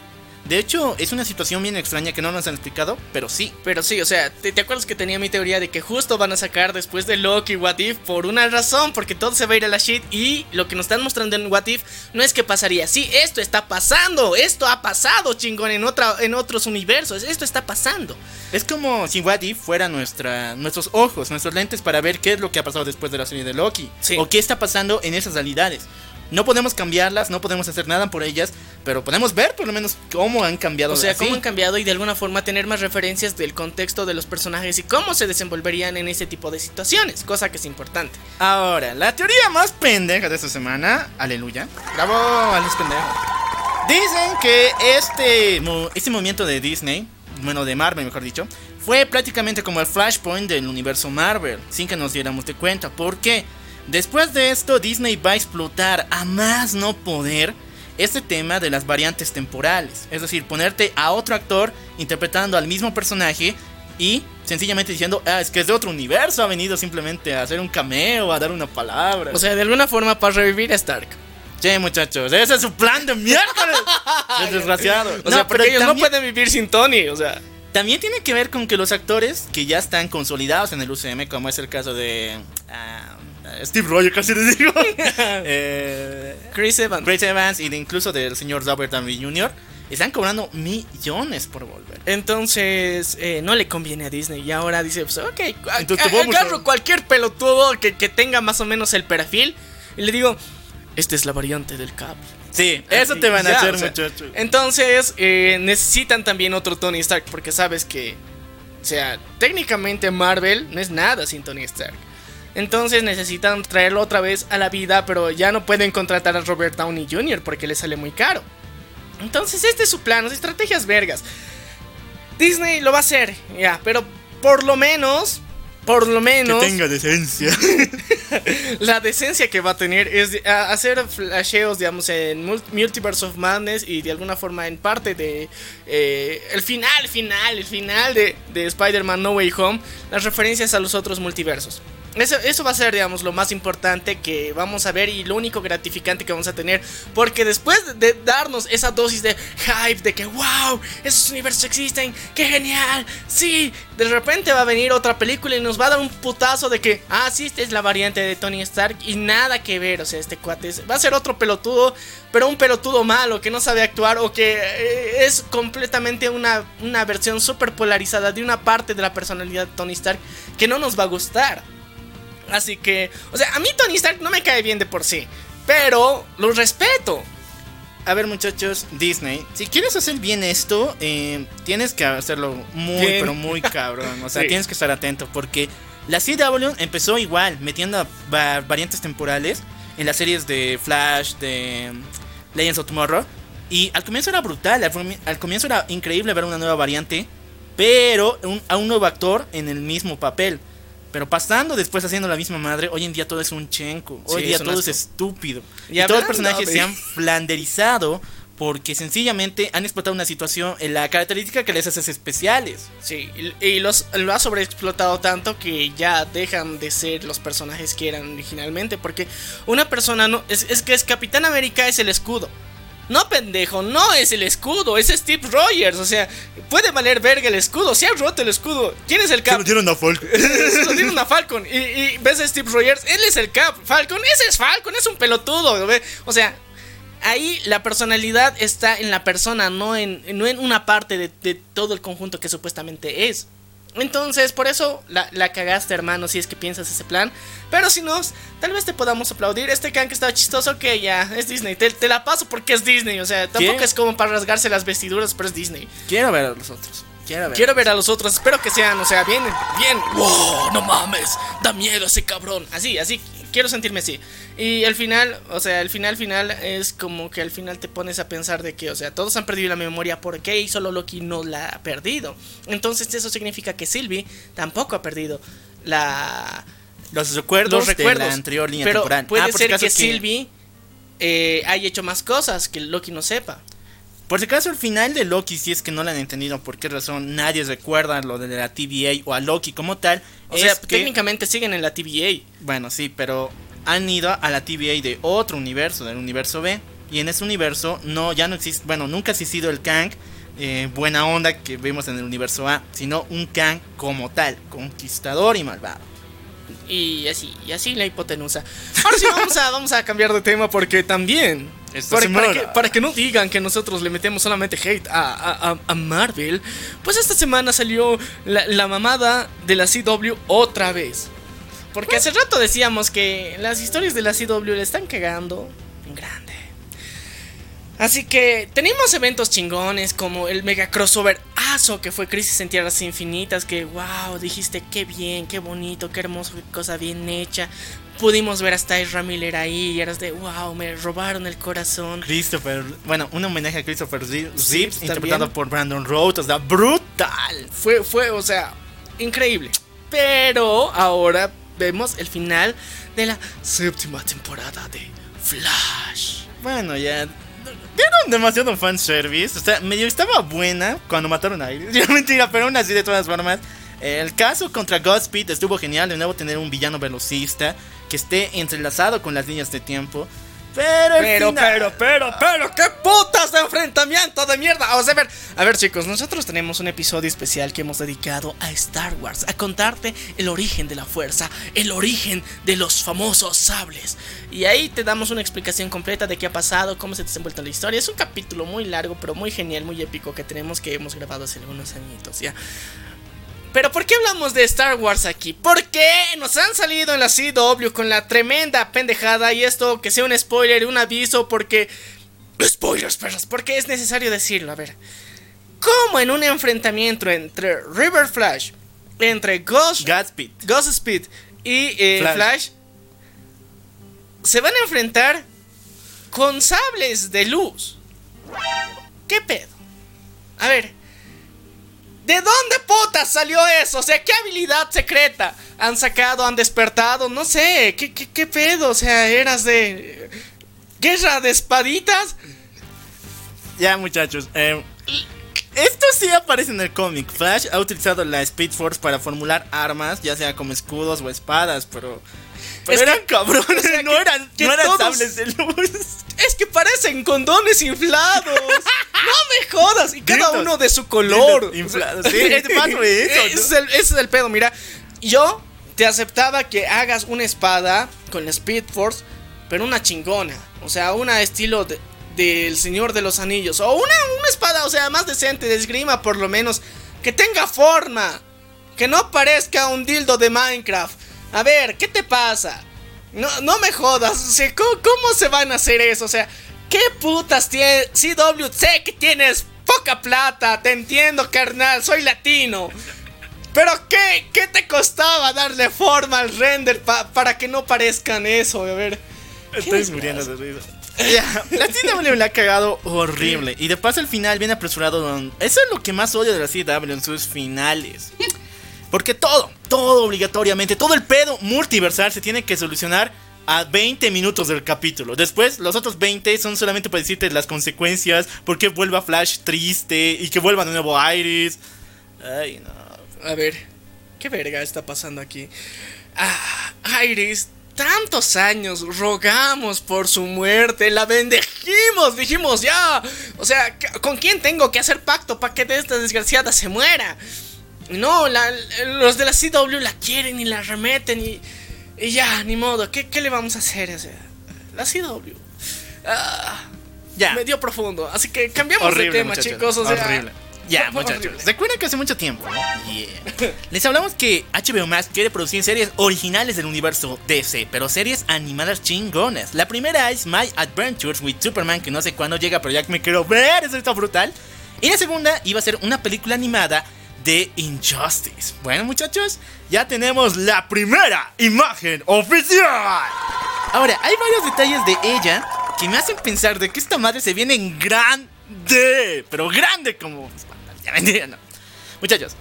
De hecho, es una situación bien extraña que no nos han explicado, pero sí. Pero sí, o sea, ¿te, te acuerdas que tenía mi teoría de que justo van a sacar después de Loki What If por una razón? Porque todo se va a ir a la shit y lo que nos están mostrando en What If no es que pasaría. Sí, esto está pasando, esto ha pasado, chingón, en, otra, en otros universos, esto está pasando. Es como si What If fuera nuestra, nuestros ojos, nuestros lentes para ver qué es lo que ha pasado después de la serie de Loki. Sí. O qué está pasando en esas realidades. No podemos cambiarlas, no podemos hacer nada por ellas, pero podemos ver por lo menos cómo han cambiado. O sea, así. cómo han cambiado y de alguna forma tener más referencias del contexto de los personajes y cómo se desenvolverían en ese tipo de situaciones, cosa que es importante. Ahora, la teoría más pendeja de esta semana, aleluya. Bravo, Alex pendejo. Dicen que este, este movimiento de Disney, bueno, de Marvel mejor dicho, fue prácticamente como el flashpoint del universo Marvel, sin que nos diéramos de cuenta. ¿Por qué? Después de esto, Disney va a explotar a más no poder este tema de las variantes temporales. Es decir, ponerte a otro actor interpretando al mismo personaje y sencillamente diciendo, ah, es que es de otro universo, ha venido simplemente a hacer un cameo, a dar una palabra. O sea, de alguna forma para revivir a Stark. che, muchachos, ese es su plan de miércoles. (laughs) Es desgraciado. O sea, porque ellos también, no pueden vivir sin Tony, o sea. también tiene que ver con que los actores que ya están consolidados en el UCM, como es el caso de ah, Steve Rogers, casi les digo, (laughs) eh, Chris Evans. Chris Evans y de incluso del señor Robert Downey Jr., están cobrando millones por volver. Entonces, eh, no le conviene a Disney. Y ahora dice, pues, ok, Entonces, a- a- agarro cualquier pelotudo que, que tenga más o menos el perfil. Y le digo, esta es la variante del Cap. Sí, eso te van a Ya, hacer, o sea, muchachos. Entonces, eh, necesitan también otro Tony Stark. Porque sabes que, o sea, técnicamente Marvel no es nada sin Tony Stark. Entonces necesitan traerlo otra vez a la vida, pero ya no pueden contratar a Robert Downey Jr. porque le sale muy caro. Entonces este es su plan, las estrategias vergas. Disney lo va a hacer, ya, pero por lo menos, por lo menos, decencia. (laughs) la decencia que va a tener es de- a- hacer flasheos, digamos, en Mul- Multiverse of Madness y de alguna forma en parte de eh, el final, final, el final de, de Spider-Man No Way Home, las referencias a los otros multiversos. Eso, eso va a ser, digamos, lo más importante que vamos a ver y lo único gratificante que vamos a tener. Porque después de, darnos esa dosis de hype, de que, wow, esos universos existen, qué genial, sí, de repente va a venir otra película y nos va a dar un putazo de que, ah, sí, esta es la variante de Tony Stark y nada que ver, o sea, este cuate va a ser otro pelotudo, pero un pelotudo malo que no sabe actuar o que eh, es completamente una, una versión súper polarizada de una parte de la personalidad de Tony Stark que no nos va a gustar. Así que, o sea, a mí Tony Stark no me cae bien de por sí, pero lo respeto. A ver, muchachos, Disney, si quieres hacer bien esto, eh, tienes que hacerlo muy, Bien. pero muy (laughs) cabrón. O sea, Sí. tienes que estar atento porque la CW empezó igual, metiendo va- variantes temporales en las series de Flash, de mm, Legends of Tomorrow. Y al comienzo era brutal, al comienzo era increíble ver una nueva variante, pero un- a un nuevo actor en el mismo papel. Pero pasando después haciendo la misma madre, hoy en día todo es un chenco. Hoy Sí, día todo es estúpido. Y Y, todos los personajes se han flanderizado porque sencillamente han explotado una situación en la característica que les hace especiales. Sí, y, y los, lo ha sobreexplotado tanto que ya dejan de ser los personajes que eran originalmente. Porque una persona no. Es, es que es Capitán América es el escudo. No, pendejo, no es el escudo, es Steve Rogers. O sea, puede valer verga el escudo. Se ha roto el escudo. ¿Quién es el Cap? dieron a Folk. Se lo dieron (laughs) a Falcon. Y, y ves a Steve Rogers, él es el Cap. Falcon, ese es Falcon, es un pelotudo. ¿ve? O sea, ahí la personalidad está en la persona, no en, no en una parte de, de todo el conjunto que supuestamente es. Entonces, por eso la, la cagaste, hermano, si es que piensas ese plan. Pero si no, tal vez te podamos aplaudir. Este can que estaba chistoso, que ya, es Disney. Te, te la paso porque es Disney. O sea, tampoco ¿Qué? es como para rasgarse las vestiduras, pero es Disney. Quiero ver a los otros. Quiero ver. Quiero ver a los otros, espero que sean, o sea, bien, bien. ¡Wow! No mames, da miedo ese cabrón. Así, así, quiero sentirme así. Y el final, o sea, el final final es como que al final te pones a pensar de que, o sea, todos han perdido la memoria, ¿por qué? Y solo Loki no la ha perdido. Entonces eso significa que Sylvie tampoco ha perdido la Los recuerdos, los recuerdos. de la anterior línea pero temporal. puede Ah, ser acaso que Sylvie eh, haya hecho más cosas que Loki no sepa. Por si acaso, el final de Loki, si es que no lo han entendido por qué razón nadie recuerda lo de la TVA o a Loki como tal. O es sea, que- técnicamente siguen en la TVA. Bueno, sí, pero han ido a la TVA de otro universo, del universo B. Y en ese universo no, ya no existe, bueno, nunca ha existido el Kang eh, buena onda que vemos en el universo A, sino un Kang como tal, conquistador y malvado. Y así, y así la hipotenusa. Ahora sí, vamos a, vamos a cambiar de tema porque también. Para, que, para que no digan que nosotros le metemos solamente hate a, a- a- a Marvel, pues esta semana salió la, la mamada de la CW otra vez. Porque hace rato decíamos que las historias de la CW le están cagando en grande. Así que tenemos eventos chingones como el mega crossover aso que fue Crisis en Tierras Infinitas, que wow, dijiste qué bien, qué bonito, qué hermoso, qué cosa bien hecha. Pudimos ver hasta Ezra Miller ahí y eras de wow, me robaron el corazón. Christopher, bueno, un homenaje a Christopher Zips, también. interpretado por Brandon Rhodes, o sea, brutal. Fue, fue, o sea, increíble. Pero ahora vemos el final de la séptima temporada de Flash. Bueno, ya. Dieron demasiado fanservice. O sea, medio estaba buena cuando mataron a Iris. (laughs) Ya mentira, pero aún así, de todas formas. El caso contra Godspeed estuvo genial. De nuevo, tener un villano velocista que esté entrelazado con las líneas de tiempo. Pero, Pero, final- pero, pero, pero, qué putas de enfrentamiento de mierda. O sea, a ver, a ver, chicos, nosotros tenemos un episodio especial que hemos dedicado a Star Wars, a contarte el origen de la fuerza, el origen de los famosos sables. Y ahí te damos una explicación completa de qué ha pasado, cómo se ha desenvuelto la historia. Es un capítulo muy largo, pero muy genial, muy épico que tenemos que hemos grabado hace algunos añitos, ya. Pero ¿por qué hablamos de Star Wars aquí? Porque nos han salido en la CW con la tremenda pendejada y esto que sea un spoiler, un aviso, porque... Spoilers, perros, porque es necesario decirlo, a ver. Como en un enfrentamiento entre River Flash, entre Ghost, Godspeed. Ghost Speed y eh, Flash. Flash. se van a enfrentar con sables de luz. ¿Qué pedo? A ver, ¿de dónde putas salió eso? O sea, ¿qué habilidad secreta han sacado, han despertado? No sé, ¿qué, qué, qué pedo? O sea, eras de... ¿Guerra de espaditas? Ya, muchachos. eh, esto sí aparece en el cómic. Flash ha utilizado la Speed Force para formular armas, ya sea como escudos o espadas, pero. Pero eran que- cabrones, o sea, no que- eran, que no eran todos- sables de luz. (laughs) Es que parecen condones inflados. (laughs) no me jodas. Y cada uno de su color. Inflados. Sí, (laughs) eso, es, el, ese es el pedo. Mira, yo te aceptaba que hagas una espada con la Speed Force, pero una chingona. O sea, una estilo de- del Señor de los Anillos. O una, una espada, o sea, más decente, de esgrima por lo menos. Que tenga forma. Que no parezca un dildo de Minecraft. A ver, ¿qué te pasa? No, no me jodas. O sea, ¿cómo, cómo se van a hacer eso? O sea, ¿qué putas tiene CW? Sé que tienes poca plata. Te entiendo, carnal. Soy latino. Pero ¿qué, qué te costaba darle forma al render pa- para que no parezcan eso? A ver. Estoy muriendo de risa. La CW le ha cagado horrible. Y de paso el final viene apresurado. Eso es lo que más odio de la CW en sus finales. Porque todo, todo obligatoriamente, todo el pedo multiversal se tiene que solucionar a 20 minutos del capítulo. Después, los otros 20 son solamente para decirte las consecuencias, por qué vuelva Flash triste y que vuelva de nuevo Iris. Ay, no. A ver, ¿qué verga está pasando aquí? Ah, Iris, tantos años rogamos por su muerte, la bendejimos, dijimos ya. O sea, ¿con quién tengo que hacer pacto para que de esta desgraciada se muera? No, la- los de la CW la quieren y la remeten y, y ya, ni modo. ¿Qué, qué le vamos a hacer? O sea, la CW. Ah, Ya. Me dio profundo. Así que cambiamos Horrible, de tema, muchachos. chicos. O sea, Horrible. Ya, (laughs) muchachos. horrible. ¿Recuerdan que hace mucho tiempo? Yeah. Les hablamos que HBO Max quiere producir series originales del universo DC, pero series animadas chingonas. La primera es My Adventures with Superman, que no sé cuándo llega, pero ya que me quiero ver, eso está brutal. Y la segunda iba a ser una película animada de Injustice. Bueno, muchachos, ya tenemos la primera imagen oficial. Ahora, hay varios detalles de ella que me hacen pensar de que esta madre se viene en grande, pero grande como... Ya mentira, no. Muchachos,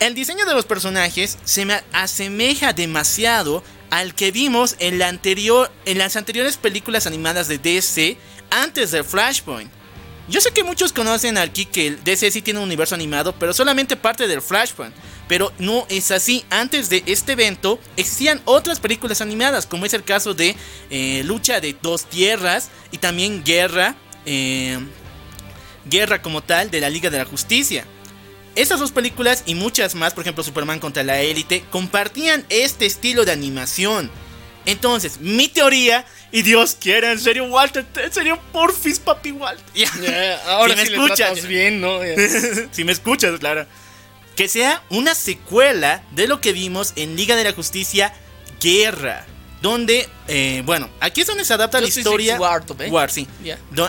el diseño de los personajes se me asemeja demasiado al que vimos en, la anterior, en las anteriores películas animadas de DC antes de Flashpoint. Yo sé que muchos conocen aquí que el DC tiene un universo animado, pero solamente parte del Flashpoint. Pero no es así. Antes de este evento existían otras películas animadas, como es el caso de eh, Lucha de Dos Tierras y también Guerra. eh, Guerra como tal de la Liga de la Justicia. Esas dos películas y muchas más, por ejemplo Superman contra la élite, compartían este estilo de animación. Entonces, mi teoría, y Dios quiera, en serio, Walter, en serio, porfis, papi Walter. Ahora Si me sí escuchas. tratas bien, ¿no? (laughs) Si me escuchas, claro. Que sea una secuela de lo que vimos en Liga de la Justicia Guerra. Donde, eh, bueno, aquí es donde se adapta la historia. League War, sí.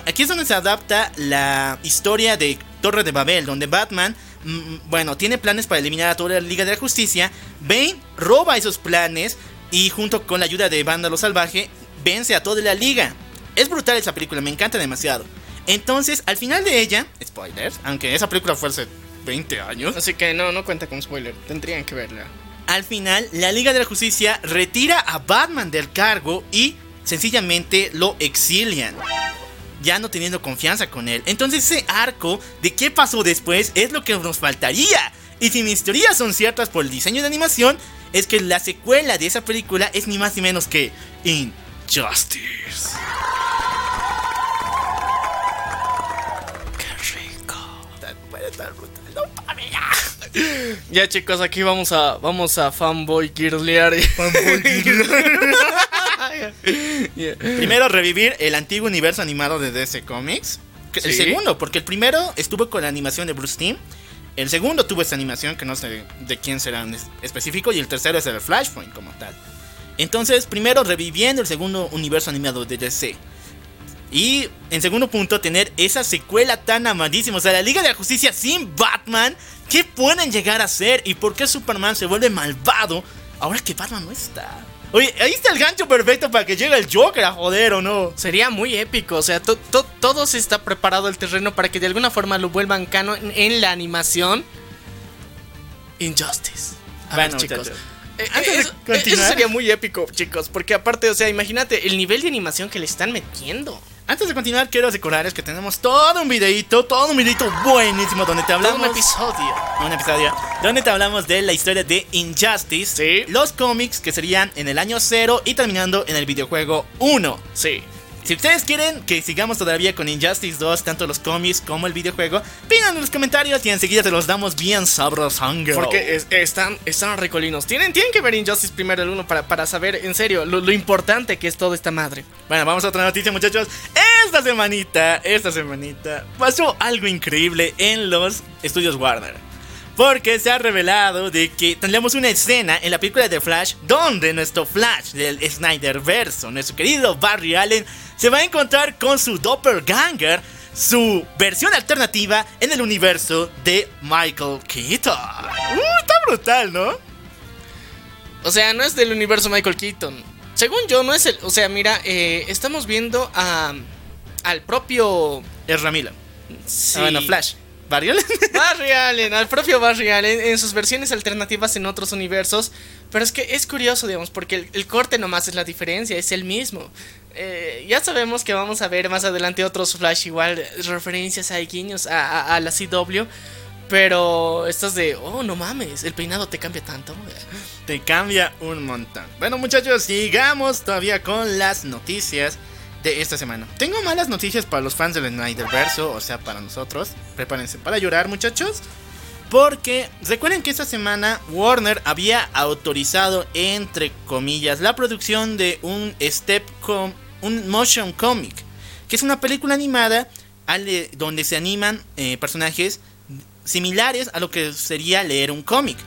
Aquí es donde se adapta la historia de Torre de Babel, donde Batman, mm, bueno, tiene planes para eliminar a toda la Liga de la Justicia. Bane roba esos planes y junto con la ayuda de Vándalo Salvaje, vence a toda la Liga. Es brutal esa película, me encanta demasiado. Entonces, al final de ella, spoilers, aunque esa película fue hace 20 años, Así que no, no cuenta con spoiler. Tendrían que verla. al final la Liga de la Justicia retira a Batman del cargo y sencillamente lo exilian. Ya no teniendo confianza con él. Entonces ese arco de qué pasó después es lo que nos faltaría. Y si mis teorías son ciertas por el diseño de animación, es que la secuela de esa película es ni más ni menos que Injustice. Qué rico. Brutal. No, ya. Chicos, aquí vamos a vamos a fanboy girlear. Yeah. (laughs) Primero revivir el antiguo universo animado de DC Comics. El Sí. segundo, porque el primero estuvo con la animación de Bruce Timm. El segundo tuvo esta animación que no sé de quién será en es- específico. Y el tercero es el Flashpoint como tal. Entonces, primero reviviendo el segundo universo animado de DC. Y en segundo punto, tener esa secuela tan amadísima. O sea, la Liga de la Justicia sin Batman. ¿Qué pueden llegar a ser? ¿Y por qué Superman se vuelve malvado ahora que Batman no está? Oye, ahí está el gancho perfecto para que llegue el Joker a joder o no. Sería muy épico, o sea, to- to- todo se está preparado el terreno para que de alguna forma lo vuelvan canon en, en la animación. Injustice. A Bueno, ver, chicos. muchachos. Eh, Antes de eso, continuar. eso sería muy épico, chicos, porque aparte, o sea, imagínate el nivel de animación que le están metiendo. Antes de continuar, quiero recordarles que tenemos todo un videito, todo un videito buenísimo donde te Todo hablamos. un episodio. un episodio donde te hablamos de la historia de Injustice, Sí. los cómics que serían en el año 0 y terminando en el videojuego 1. Sí. Si ustedes quieren que sigamos todavía con Injustice 2, tanto los cómics como el videojuego, pidan en los comentarios y enseguida te los damos bien sabrosangro. Porque es- están, están recolinos. Tienen, tienen que ver Injustice primero el uno para, para saber en serio lo, lo importante que es toda esta madre. Bueno, vamos a otra noticia, muchachos. Esta semanita, esta semanita, pasó algo increíble en los estudios Warner. Porque se ha revelado de que tendremos una escena en la película de Flash donde nuestro Flash del Snyder Verso, nuestro querido Barry Allen, se va a encontrar con su doppelganger, su versión alternativa en el universo de Michael Keaton. Uh, está brutal, ¿no? O sea, no es del universo Michael Keaton. Según yo, no es el. O sea, mira, eh, estamos viendo a. Al propio. Es Ramila. sí, Ah, bueno, Flash. Barry Allen. (laughs) Barry Allen, al propio Barry Allen en sus versiones alternativas en otros universos. Pero es que es curioso, digamos, porque el, el corte nomás es la diferencia, es el mismo. Eh, ya sabemos que vamos a ver más adelante otros Flash igual, referencias a guiños a, a- a la CW. Pero estas de, oh, no mames, el peinado te cambia tanto. te cambia un montón. Bueno, muchachos, sigamos todavía con las noticias de esta semana. Tengo malas noticias para los fans del Snyderverso, o sea, para nosotros. Prepárense para llorar, muchachos. Porque recuerden que esta semana Warner había autorizado, entre comillas, la producción de un step com, un motion comic, que es una película animada donde se animan eh, personajes similares a lo que sería leer un cómic.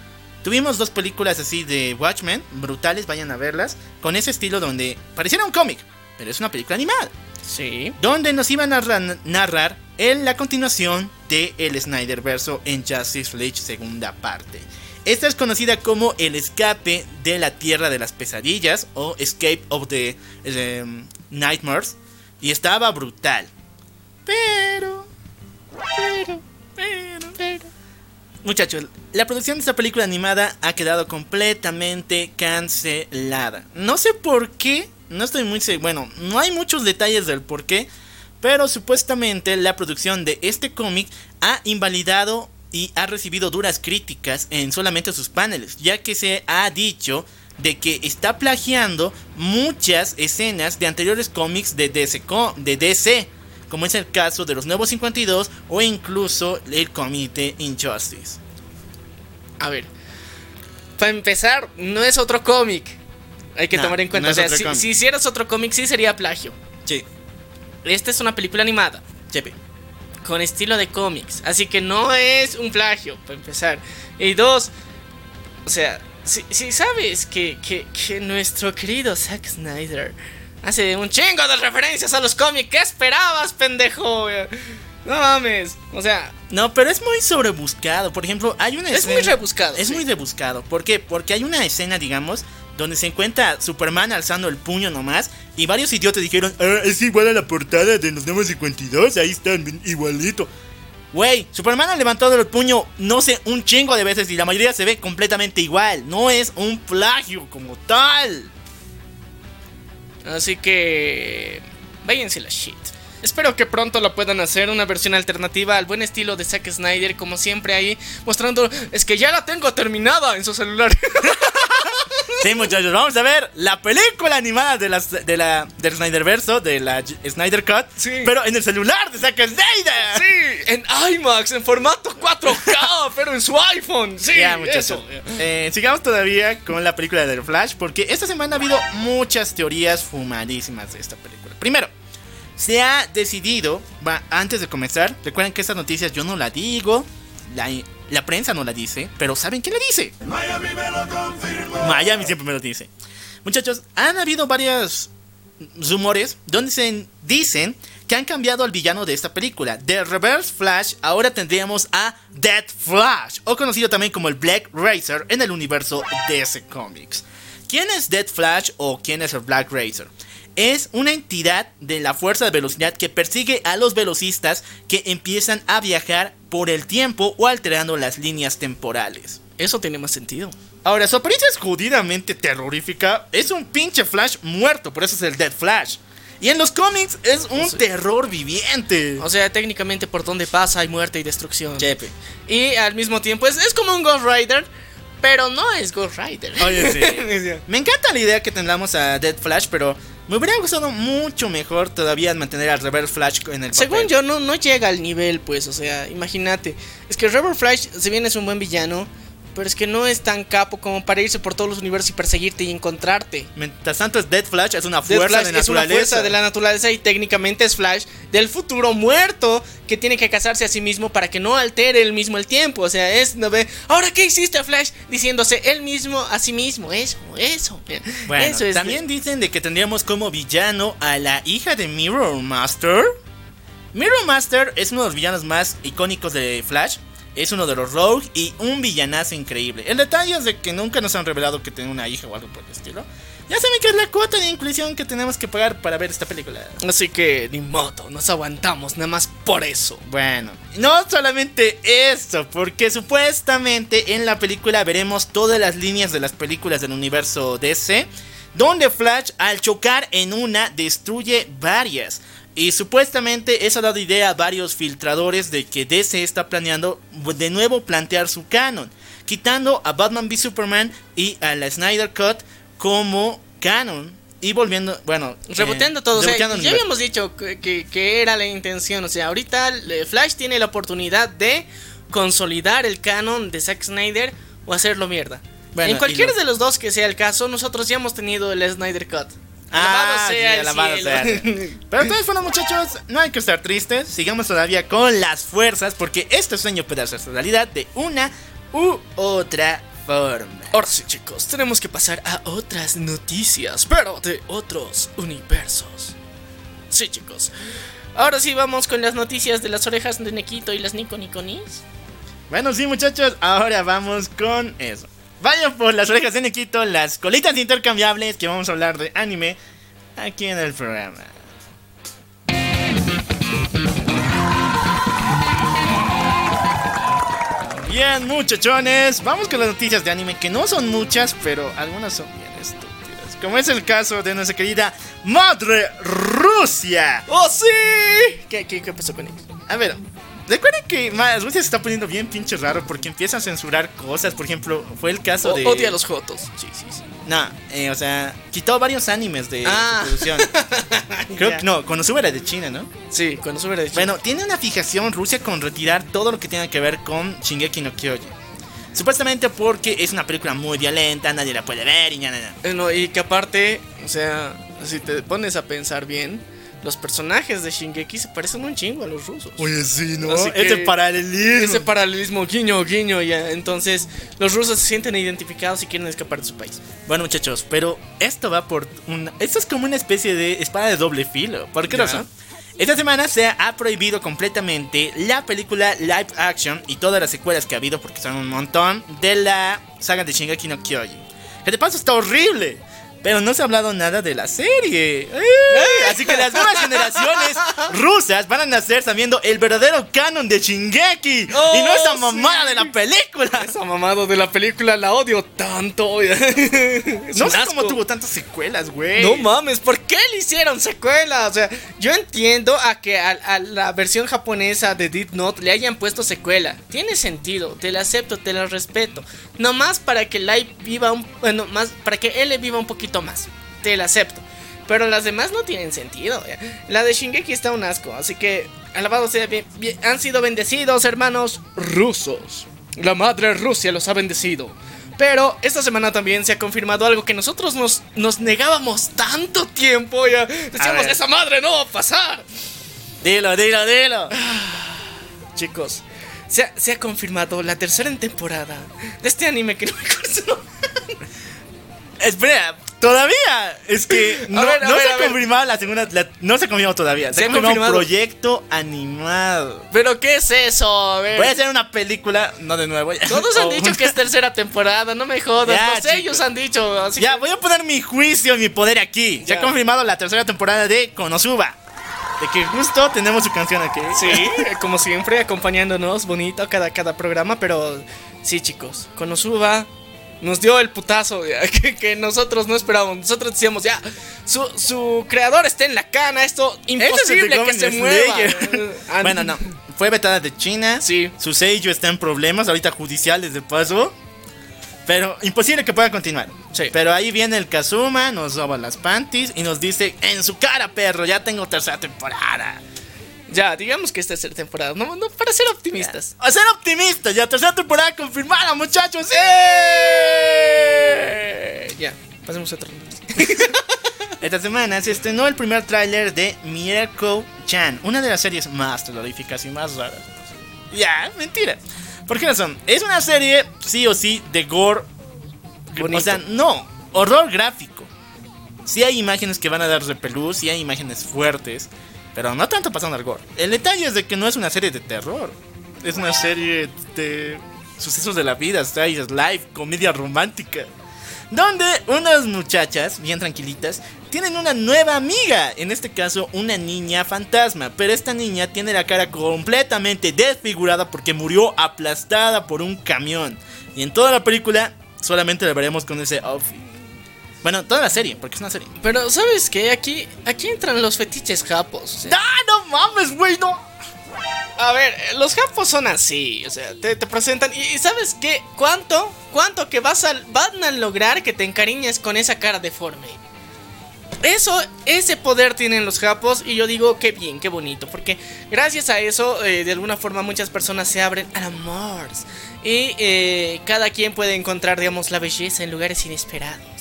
Tuvimos dos películas así de Watchmen, brutales, vayan a verlas, con ese estilo donde pareciera un cómic, pero es una película animada, Sí. donde nos iban a narra- narrar en la continuación de el Snyderverso en Justice League segunda parte. Esta es conocida como el escape de la Tierra de las Pesadillas o Escape of the em, Nightmares y estaba brutal. Pero, pero, pero, pero. Muchachos, la producción de esta película animada ha quedado completamente cancelada. No sé por qué, no estoy muy seguro. Bueno, no hay muchos detalles del por qué, Pero supuestamente la producción de este cómic ha invalidado y ha recibido duras críticas en solamente sus paneles, ya que se ha dicho de que está plagiando muchas escenas de anteriores cómics de DC, de DC, como es el caso de los Nuevos 52 o incluso el de Injustice. A ver. Para empezar, no es otro cómic. Hay que No, tomar en cuenta. no o sea, si, si hicieras otro cómic, sí sería plagio. Sí, Esta es una película animada. chepe. con estilo de cómics. Así que no es un plagio, para empezar. Y dos, o sea, si, si sabes que, que, que nuestro querido Zack Snyder hace un chingo de referencias a los cómics, ¿qué esperabas, pendejo? No mames, o sea, No, pero es muy sobrebuscado. Por ejemplo, hay una Es escena. muy rebuscado, Es sí. muy rebuscado. ¿Por qué? Porque hay una escena, digamos, donde se encuentra Superman alzando el puño nomás. Y varios idiotas dijeron: "Ah, Es igual a la portada de los nuevos 52. Ahí están, igualito. Güey, Superman ha levantado el puño, no sé, un chingo de veces. Y la mayoría se ve completamente igual. No es un plagio como tal. así que... Váyanse la shit. Espero que pronto lo puedan hacer una versión alternativa al buen estilo de Zack Snyder, como siempre ahí, mostrando, es que ya la tengo terminada en su celular. (laughs) Sí, muchachos, vamos a ver la película animada de, las, de la, del Snyderverso, de la Snyder Cut. Sí. Pero en el celular de Zack Snyder. Sí, en IMAX, en formato 4K, (laughs) pero en su iPhone. Sí, Ya, muchachos. eso. Eh, sigamos todavía con la película de The Flash, porque esta semana ha habido muchas teorías fumadísimas de esta película. Primero, se ha decidido, va, antes de comenzar, recuerden que estas noticias yo no la digo, la, la prensa no la dice, pero ¿saben quién la dice? Miami me lo confirmó. Miami siempre me lo dice. Muchachos, han habido varios rumores donde se dicen que han cambiado al villano de esta película. De Reverse Flash, ahora tendríamos a Dead Flash, o conocido también como el Black Racer en el universo DC Comics. ¿Quién es Dead Flash o quién es el Black Racer? Es una entidad de la fuerza de velocidad que persigue a los velocistas que empiezan a viajar por el tiempo o alterando las líneas temporales. Eso tiene más sentido. Ahora, su apariencia es jodidamente terrorífica. Es un pinche Flash muerto, por eso es el Dead Flash. Y en los cómics es un terror viviente. O sea, técnicamente por donde pasa hay muerte y destrucción. Chepe. Y al mismo tiempo es, es como un Ghost Rider, pero no es Ghost Rider. Oye, sí. (laughs) Me encanta la idea que tengamos a Dead Flash, pero me hubiera gustado mucho mejor todavía mantener al Reverse Flash en el Según papel. yo, no, no llega al nivel, pues, o sea, imagínate. Es que Rebel Flash, si bien es un buen villano, pero es que no es tan capo como para irse por todos los universos y perseguirte y encontrarte. Mientras tanto, es Dead Flash, es una fuerza Flash de es una naturaleza. fuerza de la naturaleza y técnicamente es Flash del futuro muerto que tiene que casarse a sí mismo para que no altere él mismo el tiempo. O sea, es no ve. Ahora qué hiciste Flash diciéndose él mismo a sí mismo. Eso, eso. Bueno, eso es también dicen de que tendríamos como villano a la hija de Mirror Master. Mirror Master es uno de los villanos más icónicos de Flash. Es uno de los Rogue y un villanazo increíble. El detalle es de que nunca nos han revelado que tiene una hija o algo por el estilo. Ya saben que es la cuota de inclusión que tenemos que pagar para ver esta película. Así que ni modo, nos aguantamos nada más por eso. Bueno, no solamente eso, porque supuestamente en la película veremos todas las líneas de las películas del universo DC, donde Flash al chocar en una destruye varias. Y supuestamente eso ha dado idea a varios filtradores de que DC está planeando de nuevo plantear su canon, quitando a Batman v Superman y a la Snyder Cut como canon. Y volviendo, bueno, Reboteando eh, todo, o sea, ya habíamos dicho que, que- que era la intención, o sea, ahorita eh, Flash tiene la oportunidad de consolidar el canon de Zack Snyder o hacerlo mierda. Bueno, en cualquiera lo- de los dos que sea el caso, nosotros ya hemos tenido el Snyder Cut. Ah, Alabado sea sí, el sea. Pero entonces, bueno, muchachos, no hay que estar tristes. Sigamos todavía con las fuerzas, porque este sueño puede hacerse realidad de una u otra forma. Ahora sí, chicos, tenemos que pasar a otras noticias, pero de otros universos. Sí, chicos. Ahora sí vamos con las noticias de las orejas de Nequito y las Nico Niconis. Bueno, sí, muchachos, ahora vamos con eso. Vayan por las orejas de Nequito, las colitas intercambiables, que vamos a hablar de anime aquí en el programa. Bien, muchachones, vamos con las noticias de anime, que no son muchas, pero algunas son bien estúpidas. Como es el caso de nuestra querida Madre Rusia. ¡Oh, sí! ¿Qué, qué, qué pasó con ellos? A ver, recuerden que Rusia se está poniendo bien pinche raro porque empieza a censurar cosas. Por ejemplo, fue el caso O- de. Odia a los jotos. Sí, sí, sí. No, eh, o sea, quitó varios animes de Ah. producción. (laughs) Creo que no, Konosuba era de China, ¿no? Sí, cuando sube de Bueno, tiene una fijación Rusia con retirar todo lo que tenga que ver con Shingeki no Kyojin. Supuestamente porque es una película muy violenta, nadie la puede ver y ya, ya, ya. Eh, no, y que aparte, o sea, si te pones a pensar bien, los personajes de Shingeki se parecen un chingo a los rusos. Oye, sí, ¿no? Así Ese paralelismo. Ese paralelismo, guiño, guiño, ya. Entonces, los rusos se sienten identificados y quieren escapar de su país. Bueno, muchachos, pero esto va por una. Esto es como una especie de espada de doble filo. ¿Por qué razón? Esta semana se ha prohibido completamente la película live action y todas las secuelas que ha habido, porque son un montón, de la saga de Shingeki no Kyojin. Que de paso está horrible. Pero no se ha hablado nada de la serie. ¡Ey! Así que las nuevas generaciones (laughs) rusas van a nacer sabiendo el verdadero canon de Shingeki. y no esa Oh, mamada sí. de la película. Esa mamado de la película la odio tanto. (laughs) No sé cómo tuvo tantas secuelas, güey. No mames, ¿por qué le hicieron secuela? O sea, yo entiendo a que a, a la versión japonesa de Dead Note le hayan puesto secuela. Tiene sentido, te la acepto, te la respeto. Nomás para que Light viva un bueno, más para que él viva un poquito más. Te la acepto. Pero las demás no tienen sentido. La de Shingeki está un asco, así que alabado sea bien, bien- han sido bendecidos, hermanos rusos. La madre Rusia los ha bendecido. Pero esta semana también se ha confirmado algo que nosotros nos, nos negábamos tanto tiempo. Ya decíamos, esa madre no va a pasar. Dilo, dilo, dilo. Chicos, se ha, se ha confirmado la tercera temporada de este anime que no me acuerdo. Espera, todavía. Es que (laughs) no, ver, no ver, se ha confirmado la segunda. la- no se ha confirmado todavía. Se, Se ha confirmado un proyecto animado. ¿Pero qué es eso? A ver. Voy a hacer una película, no de nuevo. Todos han (laughs) o dicho que es tercera temporada, no me jodas. Ya, no sé, chicos. ellos han dicho. Así Ya, que- voy a poner mi juicio, mi poder aquí. Se Ya. ha confirmado la tercera temporada de Konosuba. De que justo tenemos su canción aquí. Sí, (laughs) como siempre, acompañándonos bonito cada, cada programa, pero sí, chicos, Konosuba nos dio el putazo (laughs) que, que nosotros no esperábamos. Nosotros decíamos, ya, su, su creador está en la cana, esto imposible que se mueva. (laughs) Bueno, no. Fue vetada de China. Sí. Su sello está en problemas, ahorita judiciales de paso. Pero imposible que pueda continuar. Sí. Pero ahí viene el Kazuma, nos roba las panties y nos dice: En su cara, perro, ya tengo tercera temporada. Ya, digamos que esta es tercera temporada, no, no, para ser optimistas. A ser optimistas, ya tercera temporada confirmada, muchachos. Eh, ya, pasemos a otra. (laughs) Esta semana se estrenó el primer tráiler de Miracle Chan, una de las series más terroríficas y más raras. Ya, mentira. ¿Por qué razón? Es una serie, sí o sí, de gore. Bonito. O sea, no, horror gráfico. Sí hay imágenes que van a dar repelús, sí hay imágenes fuertes, pero no tanto pasando al gore. El detalle es de que no es una serie de terror. Es una serie de sucesos de la vida, of life, comedia romántica. Donde unas muchachas, bien tranquilitas, tienen una nueva amiga. En este caso, una niña fantasma. Pero esta niña tiene la cara completamente desfigurada porque murió aplastada por un camión. Y en toda la película, solamente la veremos con ese outfit. Bueno, toda la serie, porque es una serie. Pero, ¿sabes qué? Aquí, aquí entran los fetiches japos. o sea. ¡Ah, no mames, güey! No. A ver, los japos son así, o sea, te, te presentan y, y ¿sabes qué? ¿Cuánto? ¿Cuánto que vas a, van a lograr que te encariñes con esa cara deforme? Eso, ese poder tienen los japos y yo digo qué bien, qué bonito, porque gracias a eso, eh, de alguna forma muchas personas se abren al amor y eh, cada quien puede encontrar, digamos, la belleza en lugares inesperados.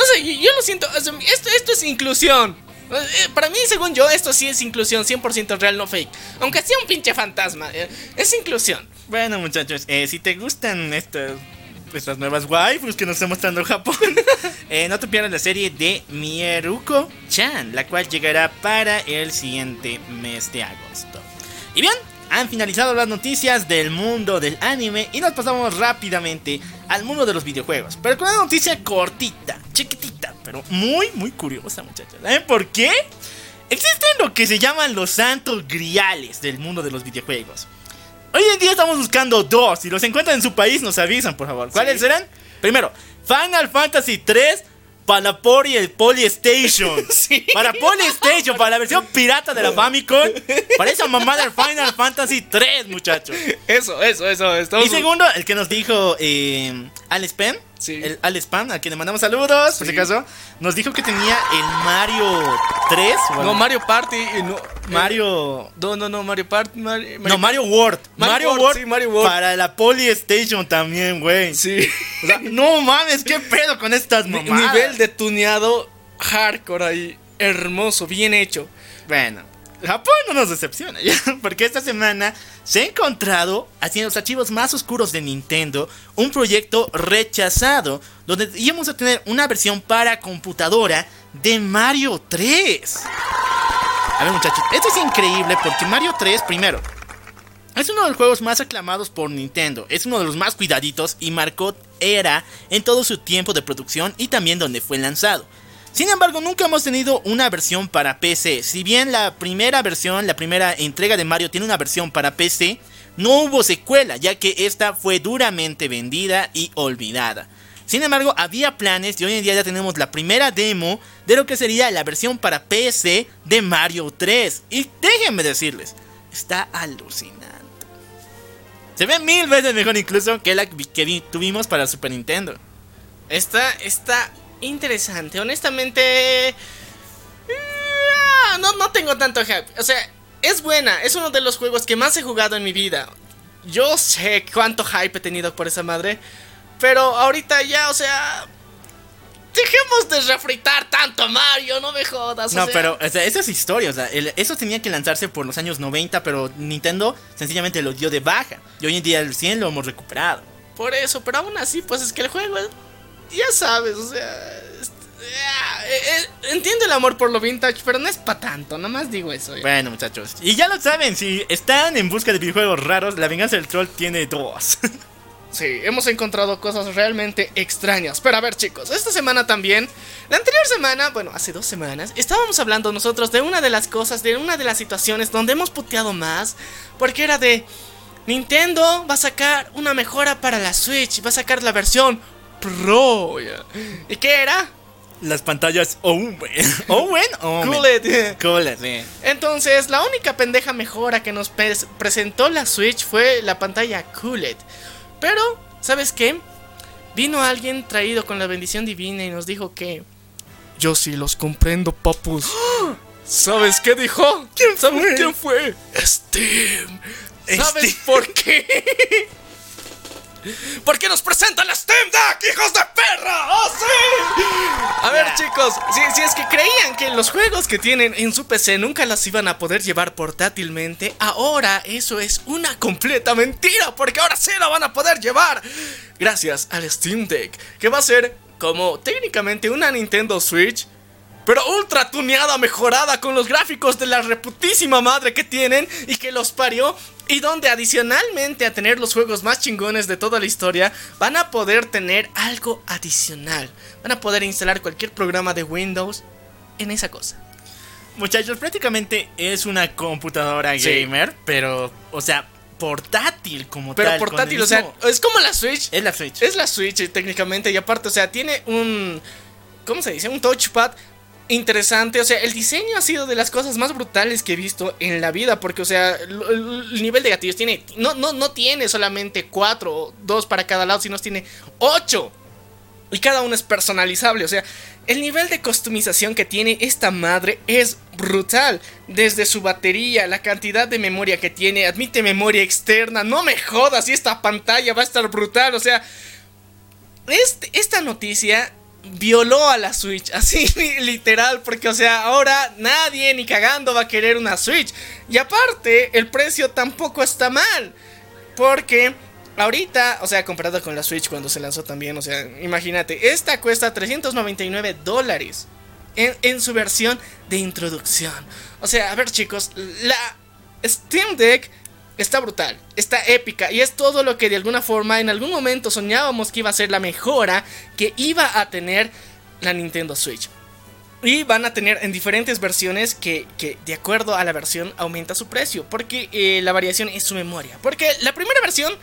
No sé, yo, lo siento, esto, esto es inclusión. Eh, Para mí, según yo, esto sí es inclusión 100% real, no fake. Aunque sea un pinche fantasma, eh, es inclusión. Bueno, muchachos, eh, si te gustan estas, estas nuevas waifus que nos está mostrando Japón, (laughs) eh, no te pierdas la serie de Mieruko-chan, la cual llegará para el siguiente mes de agosto. Y bien, han finalizado las noticias del mundo del anime y nos pasamos rápidamente al mundo de los videojuegos. Pero con una noticia cortita, chiquitita, pero muy, muy curiosa, muchachos. ¿Saben por qué? Existen lo que se llaman los santos griales del mundo de los videojuegos. Hoy en día estamos buscando dos. Si los encuentran en su país, nos avisan, por favor. ¿Cuáles Sí. serán? Primero, Final Fantasy 3 para Polystation. (laughs) Sí. Para Polystation, para la versión pirata de la Famicom. Para esa mamá del Final Fantasy 3, muchachos. Eso, eso, eso. Estamos... Y segundo, el que nos dijo eh, Alex Penn. Sí. El Alex a quien le mandamos saludos, por si Sí. acaso. Nos dijo que tenía el Mario 3. bueno, No, Mario Party. No, Mario. No, no, no, Mario Party. Mario, No, Mario World. Mario Mario, World, sí, Mario World. Para la Polystation también, güey. Sí. O sea, no mames, qué pedo con estas mamadas. Nivel de tuneado hardcore ahí. Hermoso, bien hecho. Bueno, Japón no nos decepciona, (laughs) porque esta semana se ha encontrado, en los archivos más oscuros de Nintendo, un proyecto rechazado, donde íbamos a tener una versión para computadora de Mario 3. A ver muchachos, esto es increíble porque Mario 3, primero, es uno de los juegos más aclamados por Nintendo, es uno de los más cuidaditos y marcó era en todo su tiempo de producción y también donde fue lanzado. Sin embargo, nunca hemos tenido una versión para PC. Si bien la primera versión, la primera entrega de Mario tiene una versión para PC, no hubo secuela, ya que esta fue duramente vendida y olvidada. Sin embargo, había planes y hoy en día ya tenemos la primera demo de lo que sería la versión para PC de Mario 3. Y déjenme decirles, está alucinante. Se ve mil veces mejor incluso que la que vi- tuvimos para Super Nintendo. Está, está interesante. Honestamente. ah, No, no tengo tanto hype. O sea, es buena. Es uno de los juegos que más he jugado en mi vida. Yo sé cuánto hype he tenido por esa madre. Pero ahorita ya, o sea. Dejemos de refritar tanto a Mario, no me jodas. o No, sea. pero o sea, eso es historia. O sea, el- eso tenía que lanzarse por los años 90, pero Nintendo sencillamente lo dio de baja. Y hoy en día el 100 lo hemos recuperado. Por eso, pero aún así, pues es que el juego, es- ya sabes, o sea, eh, eh, entiendo el amor por lo vintage, pero no es para tanto, nada más digo eso. Bueno, muchachos. Y ya lo saben, si están en busca de videojuegos raros, La Venganza del Troll tiene dos. (laughs) Sí, hemos encontrado cosas realmente extrañas. Pero a ver, chicos, esta semana también, la anterior semana, bueno, hace dos semanas, estábamos hablando nosotros de una de las cosas, de una de las situaciones donde hemos puteado más, porque era de Nintendo va a sacar una mejora para la Switch, va a sacar la versión Pro. ¿Y qué era? Las pantallas Owen. (laughs) Owen. Omen. QLED. QLED, sí. Entonces, la única pendeja mejora que nos pres- presentó la Switch fue la pantalla QLED. Pero, ¿sabes qué? Vino alguien traído con la bendición divina y nos dijo que... Yo sí los comprendo, papus. (gasps) ¿Sabes qué dijo? ¿Quién ¿Sabes fue? quién fue? Steam. ¿Sabes Steam. por qué? (laughs) Porque nos presentan la Steam Deck, hijos de perra. ¡Oh, sí! A ver, chicos, si, si es que creían que los juegos que tienen en su PC nunca las iban a poder llevar portátilmente, ahora eso es una completa mentira, porque ahora sí la van a poder llevar. Gracias al Steam Deck, que va a ser como técnicamente una Nintendo Switch. Pero ultra tuneada, mejorada con los gráficos de la reputísima madre que tienen y que los parió. Y donde adicionalmente a tener los juegos más chingones de toda la historia, van a poder tener algo adicional. Van a poder instalar cualquier programa de Windows en esa cosa. Muchachos, prácticamente es una computadora Sí. gamer, pero, o sea, portátil como Pero tal. con portátil, o sea, es como la Switch. Es la Switch. Es la Switch eh, técnicamente y aparte, o sea, tiene un... ¿Cómo se dice? Un touchpad interesante. O sea, el diseño ha sido de las cosas más brutales que he visto en la vida. Porque, o sea, el, el nivel de gatillos tiene... No, no, no tiene solamente cuatro o dos para cada lado, sino tiene ocho. Y cada uno es personalizable. O sea, el nivel de customización que tiene esta madre es brutal. Desde su batería, la cantidad de memoria que tiene, admite memoria externa. No me jodas, y esta pantalla va a estar brutal. O sea, este- esta noticia violó a la Switch, (laughs) así literal, porque o sea, ahora nadie ni cagando va a querer una Switch. Y aparte, el precio tampoco está mal, porque ahorita, o sea, comparado con la Switch cuando se lanzó también, o sea, imagínate, esta cuesta 399 dólares en, en su versión de introducción. O sea, a ver chicos, la Steam Deck está brutal, está épica y es todo lo que de alguna forma en algún momento soñábamos que iba a ser la mejora que iba a tener la Nintendo Switch. Y van a tener en diferentes versiones que, de acuerdo a la versión aumenta su precio. Porque eh, la variación es su memoria. Porque la primera versión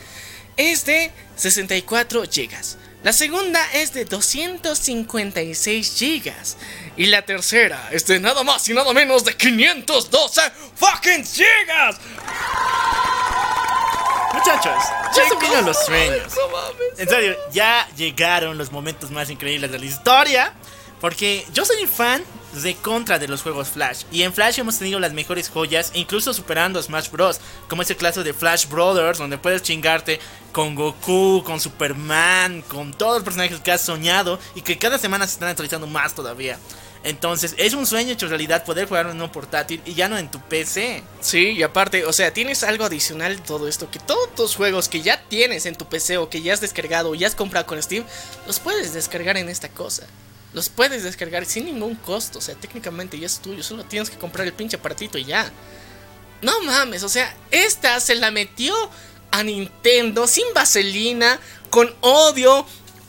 es de 64 GB. La segunda es de 256 gigas. Y la tercera es de nada más y nada menos de 512 fucking gigas. Muchachos, ya se vienen los sueños. En serio, ya llegaron los momentos más increíbles de la historia. Porque yo soy fan de contra de los juegos Flash. Y en Flash hemos tenido las mejores joyas, incluso superando a Smash Bros. Como ese caso de Flash Brothers, donde puedes chingarte con Goku, con Superman, con todos los personajes que has soñado. Y que cada semana se están actualizando más todavía. Entonces, es un sueño hecho realidad poder jugar en un portátil y ya no en tu PC. Sí, y aparte, o sea, tienes algo adicional de todo esto, que todos tus juegos que ya tienes en tu PC o que ya has descargado o ya has comprado con Steam, los puedes descargar en esta cosa. Los puedes descargar sin ningún costo, o sea, técnicamente ya es tuyo, solo tienes que comprar el pinche aparatito y ya. No mames, o sea, esta se la metió a Nintendo sin vaselina, con odio,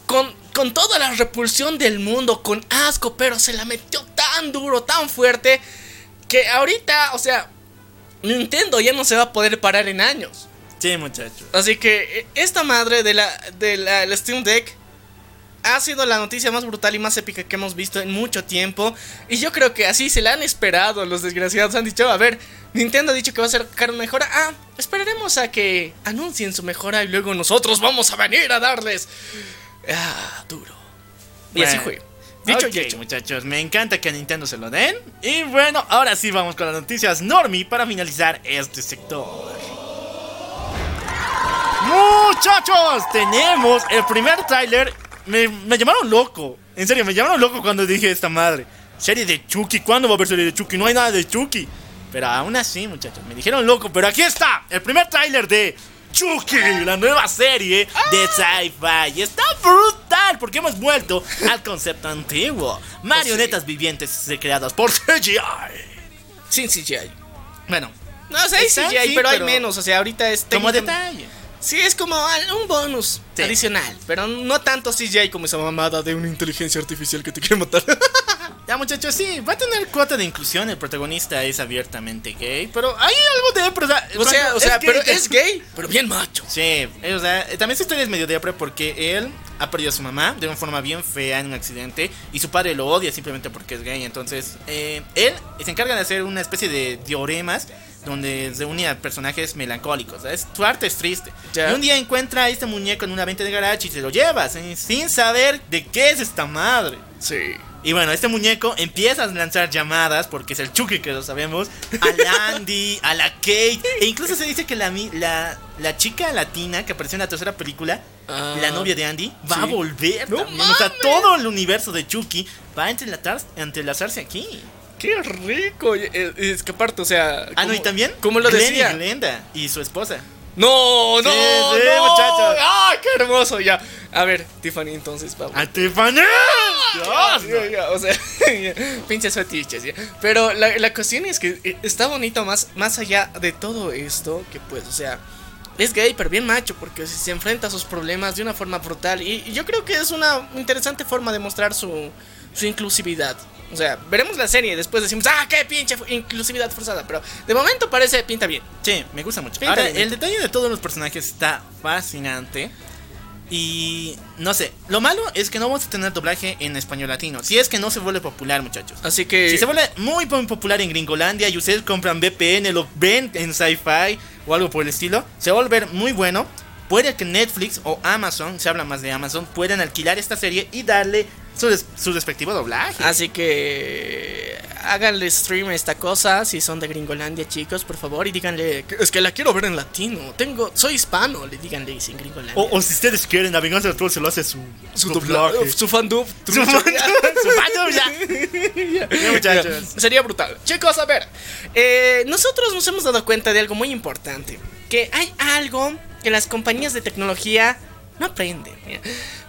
con, con toda la repulsión del mundo, con asco, pero se la metió tan duro, tan fuerte, que ahorita, o sea, Nintendo ya no se va a poder parar en años. Sí, muchachos. Así que eh, esta madre de la, de la, el Steam Deck ha sido la noticia más brutal y más épica que hemos visto en mucho tiempo. Y yo creo que así se la han esperado los desgraciados. Han dicho, a ver, Nintendo ha dicho que va a sacar una mejora. Ah, esperaremos a que anuncien su mejora y luego nosotros vamos a venir a darles... Ah, duro. Y así fue. Dicho Ok, y hecho. muchachos, me encanta que a Nintendo se lo den. Y bueno, ahora sí vamos con las noticias Normie para finalizar este sector. Muchachos, tenemos el primer tráiler. Me, me llamaron loco. En serio, me llamaron loco cuando dije esta madre. Serie de Chucky, ¿cuándo va a haber serie de Chucky? No hay nada de Chucky. Pero aún así, muchachos, me dijeron loco. Pero aquí está, el primer tráiler de Chucky, la nueva serie de sci-fi. Y está brutal porque hemos vuelto al concepto antiguo. (laughs) Marionetas vivientes creadas por CGI. Sin CGI. Bueno, No, o sea, hay CGI, sí, pero, hay pero menos. O sea, ahorita es como técnicamente- detalle. Sí, es como un bonus Sí. adicional, pero no tanto CGI como esa mamada de una inteligencia artificial que te quiere matar. (laughs) Ya muchachos, sí, va a tener cuota de inclusión, el protagonista es abiertamente gay, pero hay algo de... pero, o sea, o sea, gay, pero que- es gay, pero bien macho. Sí, eh, o sea, también su historia es medio depre porque él ha perdido a su mamá de una forma bien fea en un accidente y su padre lo odia simplemente porque es gay. Entonces, eh, él se encarga de hacer una especie de dioremas donde se une a personajes melancólicos. ¿sabes? Su arte es triste. Y un día encuentra a este muñeco en una venta de garage y se lo lleva sin, sin saber de qué es esta madre. Sí. Y bueno, este muñeco empieza a lanzar llamadas, porque es el Chucky que lo sabemos, a (laughs) Andy, a la Kate, e incluso se dice que la, la, la chica latina que apareció en la tercera película, Ah, la novia de Andy, va a sí. volver ¡No. O sea, todo el universo de Chucky va a entrelazar- entrelazarse aquí. Qué rico. eh, Es que aparte, o sea. Ah, no, y también Como lo Glenn decía. y Glenda y su esposa. No, no, Sí, sí, no. muchachos. ¡Ah, qué hermoso! Ya. A ver, Tiffany, entonces vamos. ¡A Tiffany! Ya, Dios, o sea, (laughs) pinches fetiches, ya. Pero la, la cuestión es que eh, está bonito más, más allá de todo esto, que pues, o sea, es gay, pero bien macho, porque se enfrenta a sus problemas de una forma brutal. Y, y yo creo que es una interesante forma de mostrar su, su inclusividad. O sea, veremos la serie y después decimos, ah, qué pinche inclusividad forzada. Pero de momento parece, pinta bien. Sí, me gusta mucho. Pinta Ahora, bien. el detalle de todos los personajes está fascinante. Y no sé, lo malo es que no vamos a tener doblaje en español latino. Si es que no se vuelve popular, muchachos. Así que. Si se vuelve muy, muy popular en Gringolandia y ustedes compran VPN, lo ven en Sci-Fi o algo por el estilo, se va a volver muy bueno. Puede que Netflix o Amazon, se habla más de Amazon, puedan alquilar esta serie y darle su, des- su respectivo doblaje. Así que háganle stream a esta cosa si son de Gringolandia, chicos, por favor, y díganle, "Que- es que la quiero ver en latino. Tengo, soy hispano, le díganle en Gringolandia. O, o si ustedes quieren, la venganza del troll se lo hace su, su doblaje. su fandub, (laughs) Su fandom, ya. (laughs) Ya, muchachos. Sería brutal. Chicos, a ver, eh, nosotros nos hemos dado cuenta de algo muy importante, que hay algo que las compañías de tecnología no aprenden.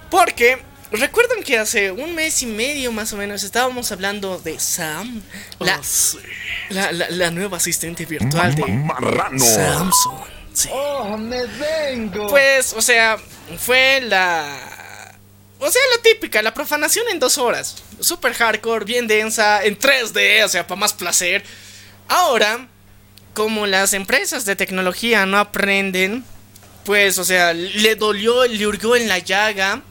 Porque recuerdan que hace un mes y medio más o menos estábamos hablando de Sam, la, la, la- la nueva asistente virtual de Marrano. Samsung. Sí. ¡Oh, me vengo! Pues, o sea, fue la. O sea, la típica, la profanación en dos horas. Super hardcore, bien densa, en 3D, o sea, para más placer. Ahora, como las empresas de tecnología no aprenden, pues, o sea, le dolió, le hurgó en la llaga.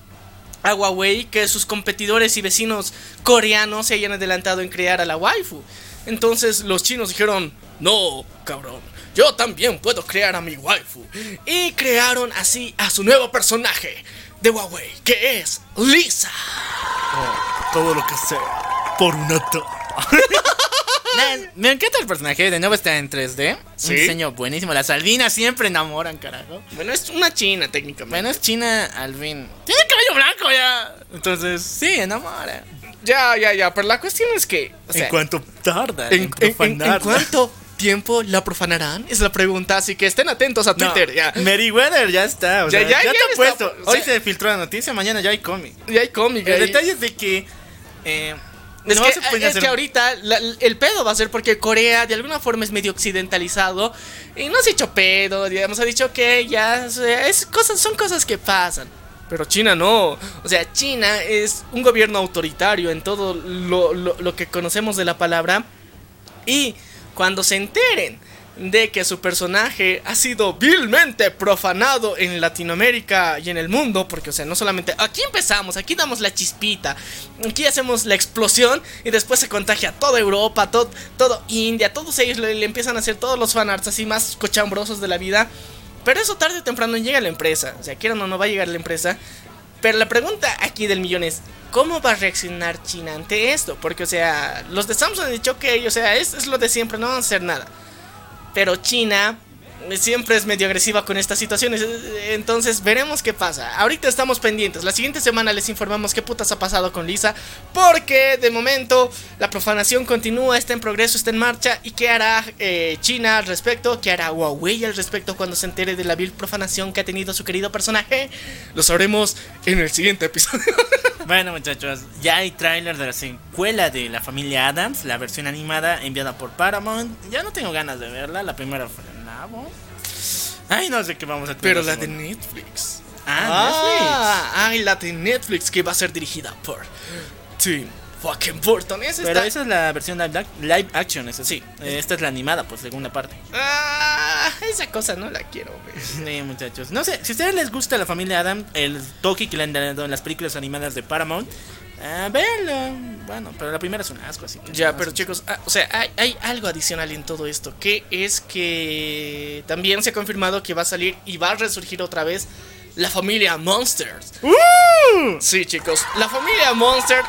A Huawei que sus competidores y vecinos coreanos se hayan adelantado en crear a la waifu. Entonces los chinos dijeron, no, cabrón, yo también puedo crear a mi waifu. Y crearon así a su nuevo personaje de Huawei, que es Lisa. Todo lo que sea. Por una (laughs) Me encanta el personaje, de nuevo está en 3D. Sí. Un diseño buenísimo. Las albinas siempre enamoran, carajo. Bueno, es una china técnicamente. Bueno, es China albin. Tiene cabello blanco ya. Entonces, sí, enamora. Ya, ya, ya, pero la cuestión es que... o sea, en cuanto tarda ¿En, en, en- en- en profanarla. cuánto tiempo la profanarán? Es la pregunta, así que estén atentos a No, Twitter. Ya, Meriwether ya está. O Ya- sea, ya- ya, ya está está, puesto. o Hoy sea- se filtró la noticia, mañana ya hay cómic. ya hay cómic. El ahí. detalle es de que. Eh, Es, no que, se es hacer- que ahorita la- el pedo va a ser porque Corea de alguna forma es medio occidentalizado y no se ha hecho pedo, digamos, ha dicho que ya es cosas, son cosas que pasan. Pero China no. O sea, China es un gobierno autoritario en todo lo, lo- lo que conocemos de la palabra. Y cuando se enteren de que su personaje ha sido vilmente profanado en Latinoamérica y en el mundo, porque, o sea, no solamente aquí empezamos, aquí damos la chispita, aquí hacemos la explosión y después se contagia toda Europa, todo, todo India, todos ellos le, le empiezan a hacer todos los fanarts así más cochambrosos de la vida. Pero eso tarde o temprano llega a la empresa, o sea, quieran o no va a llegar a la empresa. Pero la pregunta aquí del millón es, ¿cómo va a reaccionar China ante esto? Porque, o sea, los de Samsung han dicho que, o sea, es, es lo de siempre, no van a hacer nada. Pero China siempre es medio agresiva con estas situaciones. Entonces veremos qué pasa. Ahorita estamos pendientes. La siguiente semana les informamos qué putas ha pasado con Lisa. Porque de momento la profanación continúa, está en progreso, está en marcha. ¿Y qué hará eh, China al respecto? ¿Qué hará Huawei al respecto cuando se entere de la vil profanación que ha tenido su querido personaje? Lo sabremos en el siguiente episodio. (laughs) Bueno, muchachos, ya hay tráiler de la secuela de La Familia Adams, la versión animada enviada por Paramount. Ya no tengo ganas de verla, la primera fue Ay, no sé qué vamos a tener. Pero la de. Netflix. Ah, Ah, ay, la de Netflix que va a ser dirigida por Tim fucking Burton. Pero esa es la versión live, ac- live action, esa sí. Eh, Esta es la animada, pues, segunda parte. Ah, esa cosa no la quiero ver. Sí, muchachos. No sé, si a ustedes les gusta la familia Adam, el toque que le han dado en las películas animadas de Paramount, ah, véanlo. Bueno, pero la primera es un asco, así. que Ya, no pero chicos, ah, o sea, hay, hay algo adicional en todo esto, que es que también se ha confirmado que va a salir y va a resurgir otra vez la familia Monsters. Sí, chicos, la familia Monster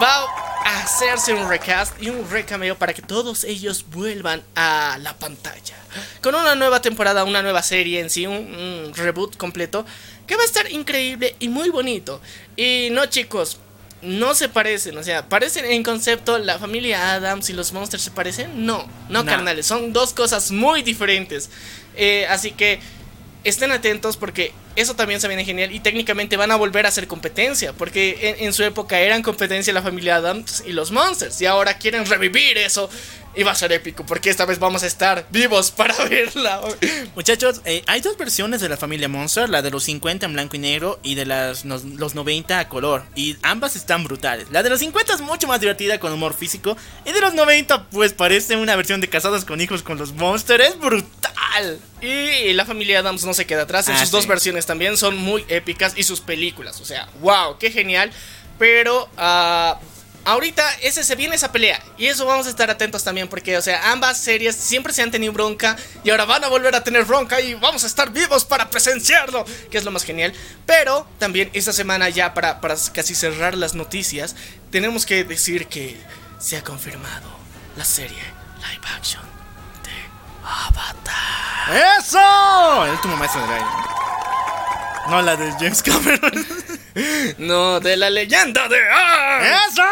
va a hacerse un recast y un recameo para que todos ellos vuelvan a la pantalla. Con una nueva temporada, una nueva serie en sí, un, un reboot completo que va a estar increíble y muy bonito. Y no, chicos, no se parecen, o sea, parecen en concepto la familia Adams y los Monsters se parecen. No, no, carnales, son dos cosas muy diferentes. Eh, así que estén atentos porque eso también se viene genial y técnicamente van a volver a hacer competencia porque en, en su época eran competencia la familia Adams y los Monsters y ahora quieren revivir eso y va a ser épico porque esta vez vamos a estar vivos (laughs) para verla. Muchachos, eh, hay dos versiones de la familia Monster, la de los 50 en blanco y negro y de las, los 90 a color. Y ambas están brutales. La de los 50 es mucho más divertida con humor físico y de los 90 pues parece una versión de Casados con Hijos con los Monsters. Es brutal. Y la familia Adams no se queda atrás en Ah, sus sí. dos versiones también son muy épicas y sus películas, o sea, wow, qué genial. Pero ah, ahorita ese se viene esa pelea y eso vamos a estar atentos también porque, o sea, ambas series siempre se han tenido bronca y ahora van a volver a tener bronca y vamos a estar vivos para presenciarlo, que es lo más genial. Pero también esta semana ya para, casi cerrar las noticias, tenemos que decir que se ha confirmado la serie live action de Avatar. ¡Eso! El último maestro del aire. No la de James Cameron. (laughs) No, de la leyenda de Aang. ¡Eso!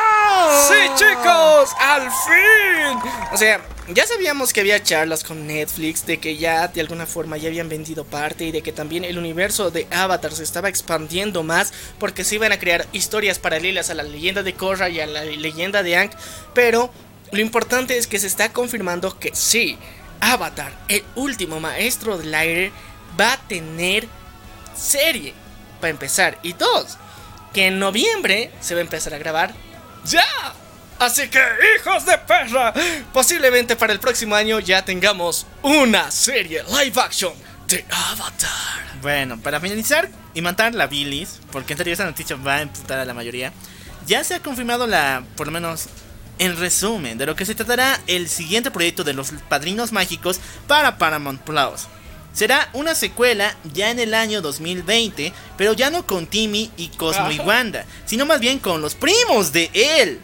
Sí, chicos, al fin. O sea, ya sabíamos que había charlas con Netflix de que ya de alguna forma ya habían vendido parte y de que también el universo de Avatar se estaba expandiendo más porque se iban a crear historias paralelas a la leyenda de Korra y a la leyenda de Aang, pero lo importante es que se está confirmando que sí, Avatar, el último maestro del aire, va a tener serie, para empezar. Y dos, que en noviembre se va a empezar a grabar ya. Así que, hijos de perra, posiblemente para el próximo año ya tengamos una serie live action de Avatar. Bueno, para finalizar, y matar la bilis, porque en serio esa noticia va a emputar a la mayoría, ya se ha confirmado la, por lo menos en resumen, de lo que se tratará el siguiente proyecto de los Padrinos Mágicos para Paramount Plus. Será una secuela ya en el año 2020, pero ya no con Timmy y Cosmo y Wanda, sino más bien con los primos de él.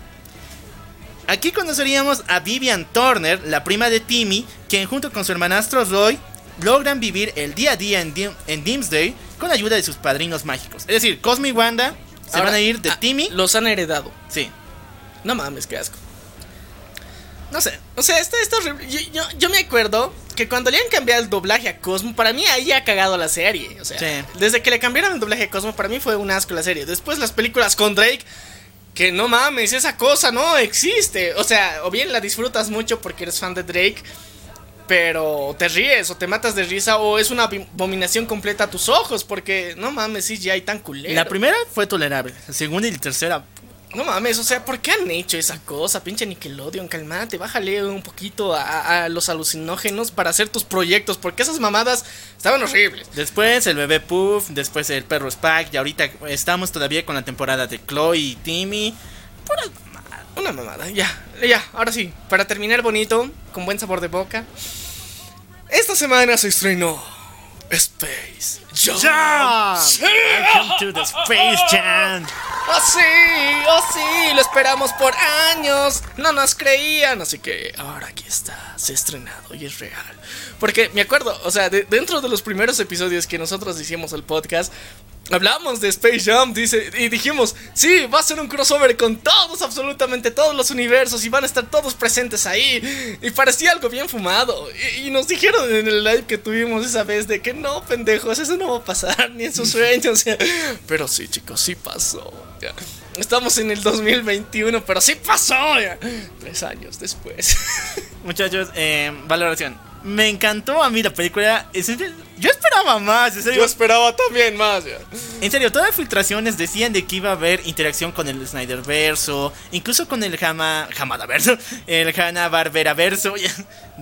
Aquí conoceríamos a Vivian Turner, la prima de Timmy, quien junto con su hermanastro Roy logran vivir el día a día en, Dim- en Dimsday con ayuda de sus padrinos mágicos. Es decir, Cosmo y Wanda se Ahora, van a ir de ah, Timmy. Los han heredado. Sí, No mames, qué asco. No sé. O sea, esto está horrible. Yo, yo, yo me acuerdo que cuando le han cambiado el doblaje a Cosmo, para mí ahí ha cagado la serie. O sea, Sí. desde que le cambiaron el doblaje a Cosmo, para mí fue un asco la serie. Después las películas con Drake, que no mames, esa cosa no existe. O sea, o bien la disfrutas mucho porque eres fan de Drake, pero te ríes o te matas de risa o es una abominación completa a tus ojos porque no mames, sí, ya hay tan culero. La primera fue tolerable, la segunda y la tercera. No mames, o sea, ¿por qué han hecho esa cosa? Pinche Nickelodeon, calmate, bájale un poquito a, a los alucinógenos para hacer tus proyectos, porque esas mamadas estaban horribles. Después el bebé Puff, después el perro Spike, y ahorita estamos todavía con la temporada de Chloe y Timmy. Una mamada, ya, ya, ahora sí, para terminar bonito, con buen sabor de boca. Esta semana se estrenó Space Jam. ¡Jam! Sí. Welcome to the Space Jam. (laughs) ¡Oh sí! ¡Oh sí! Lo esperamos por años. No nos creían. Así que ahora aquí está. Se ha estrenado y es real. Porque me acuerdo, o sea, de- dentro de los primeros episodios que nosotros hicimos el podcast, hablamos de Space Jam dice, y dijimos, sí, va a ser un crossover con todos, absolutamente todos los universos y van a estar todos presentes ahí. Y parecía algo bien fumado. Y, y nos dijeron en el live que tuvimos esa vez de que no, pendejos, eso no va a pasar (laughs) ni en sus (laughs) sueños. Pero sí, chicos, sí pasó. ya. Estamos en el 2021, pero sí pasó. ya. Tres años después. (laughs) Muchachos, eh, valoración. Me encantó a mí la película. Yo esperaba más, en serio. Yo esperaba también más. ya. En serio, todas las filtraciones decían de que iba a haber interacción con el Snyder verso, incluso con el Hama, Hamada verso, el Hanna Barbera verso,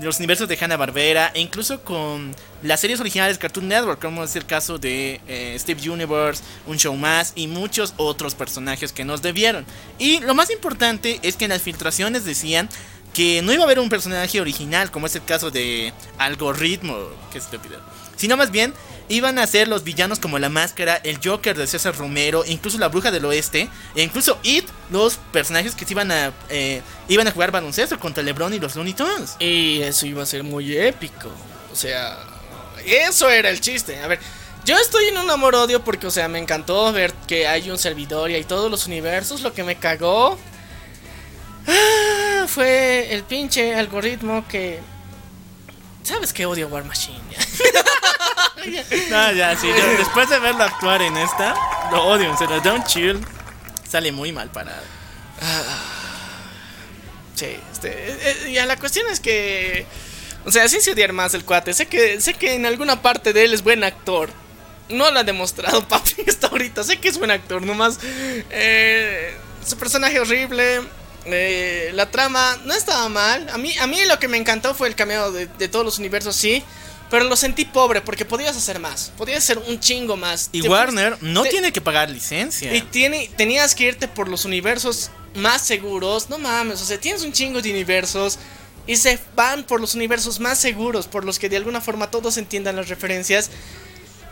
los universos de Hanna Barbera, e incluso con las series originales de Cartoon Network, como es el caso de eh, Steve Universe, un show más y muchos otros personajes que nos debieron. Y lo más importante es que en las filtraciones decían que no iba a haber un personaje original, como es el caso de Algoritmo, que estúpido, sino más bien iban a ser los villanos como la máscara, el Joker de César Romero, incluso la Bruja del Oeste, e incluso It, los personajes que se iban a eh, iban a jugar baloncesto contra LeBron y los Looney Tunes. Y eso iba a ser muy épico. O sea, eso era el chiste. A ver, yo estoy en un amor-odio porque, o sea, me encantó ver que hay un servidor y hay todos los universos. Lo que me cagó ah, fue el pinche algoritmo que. ¿Sabes que odio War Machine? (laughs) No, ya, sí, yo después de verlo actuar en esta, lo odio, en serio, Don't Chill sale muy mal parado. (sighs) Sí, este, eh, eh, ya la cuestión es que, o sea, sí se odiar más el cuate. Sé que, sé que en alguna parte de él es buen actor. No lo ha demostrado (laughs) papi hasta ahorita. Sé que es buen actor, nomás. eh, su personaje horrible. Eh, la trama no estaba mal. A mí, a mí lo que me encantó fue el cameo de, de todos los universos, sí. Pero lo sentí pobre porque podías hacer más. Podías hacer un chingo más. Y Te- Warner no te- tiene que pagar licencia. y tiene, tenías que irte por los universos más seguros. No mames, o sea, tienes un chingo de universos. Y se van por los universos más seguros, por los que de alguna forma todos entiendan las referencias.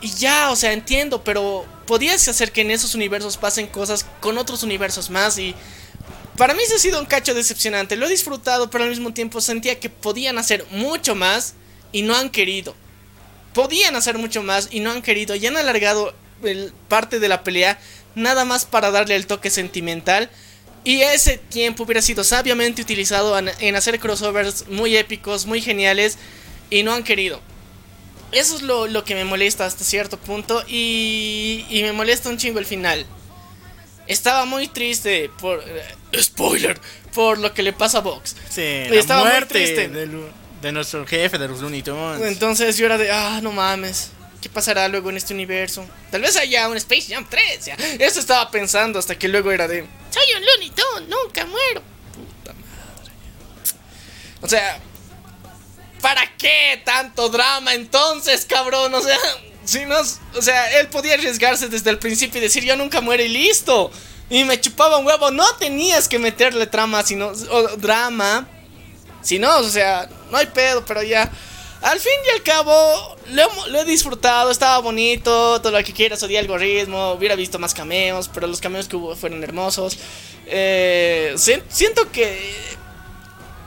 Y ya, o sea, entiendo, pero podías hacer que en esos universos pasen cosas con otros universos más. Y para mí se ha sido un cacho decepcionante. Lo he disfrutado, pero al mismo tiempo sentía que podían hacer mucho más y no han querido. Podían hacer mucho más y no han querido. Y han alargado parte de la pelea nada más para darle el toque sentimental. Y ese tiempo hubiera sido sabiamente utilizado en, hacer crossovers muy épicos, muy geniales. Y no han querido. Eso es lo, lo que me molesta hasta cierto punto. Y, y me molesta un chingo el final. Estaba muy triste por... eh, spoiler. Por lo que le pasa a Vox. Sí, la estaba muy triste. de, nuestro jefe de los Looney Tunes. Entonces yo era de, ah, no mames. ¿Qué pasará luego en este universo? Tal vez haya un Space Jam 3, ya. Eso estaba pensando hasta que luego era de, soy un Looney Tunes, nunca muero. Puta madre. O sea, ¿para qué tanto drama entonces, cabrón? O sea, Si no, o sea, él podía arriesgarse desde el principio y decir yo nunca muero y listo. Y me chupaba un huevo. No tenías que meterle trama, sino o drama. Si no, o sea, no hay pedo, pero ya. Al fin y al cabo, lo, lo he disfrutado, estaba bonito, todo lo que quieras, odié algoritmo, hubiera visto más cameos, pero los cameos que hubo fueron hermosos. Eh, si- siento que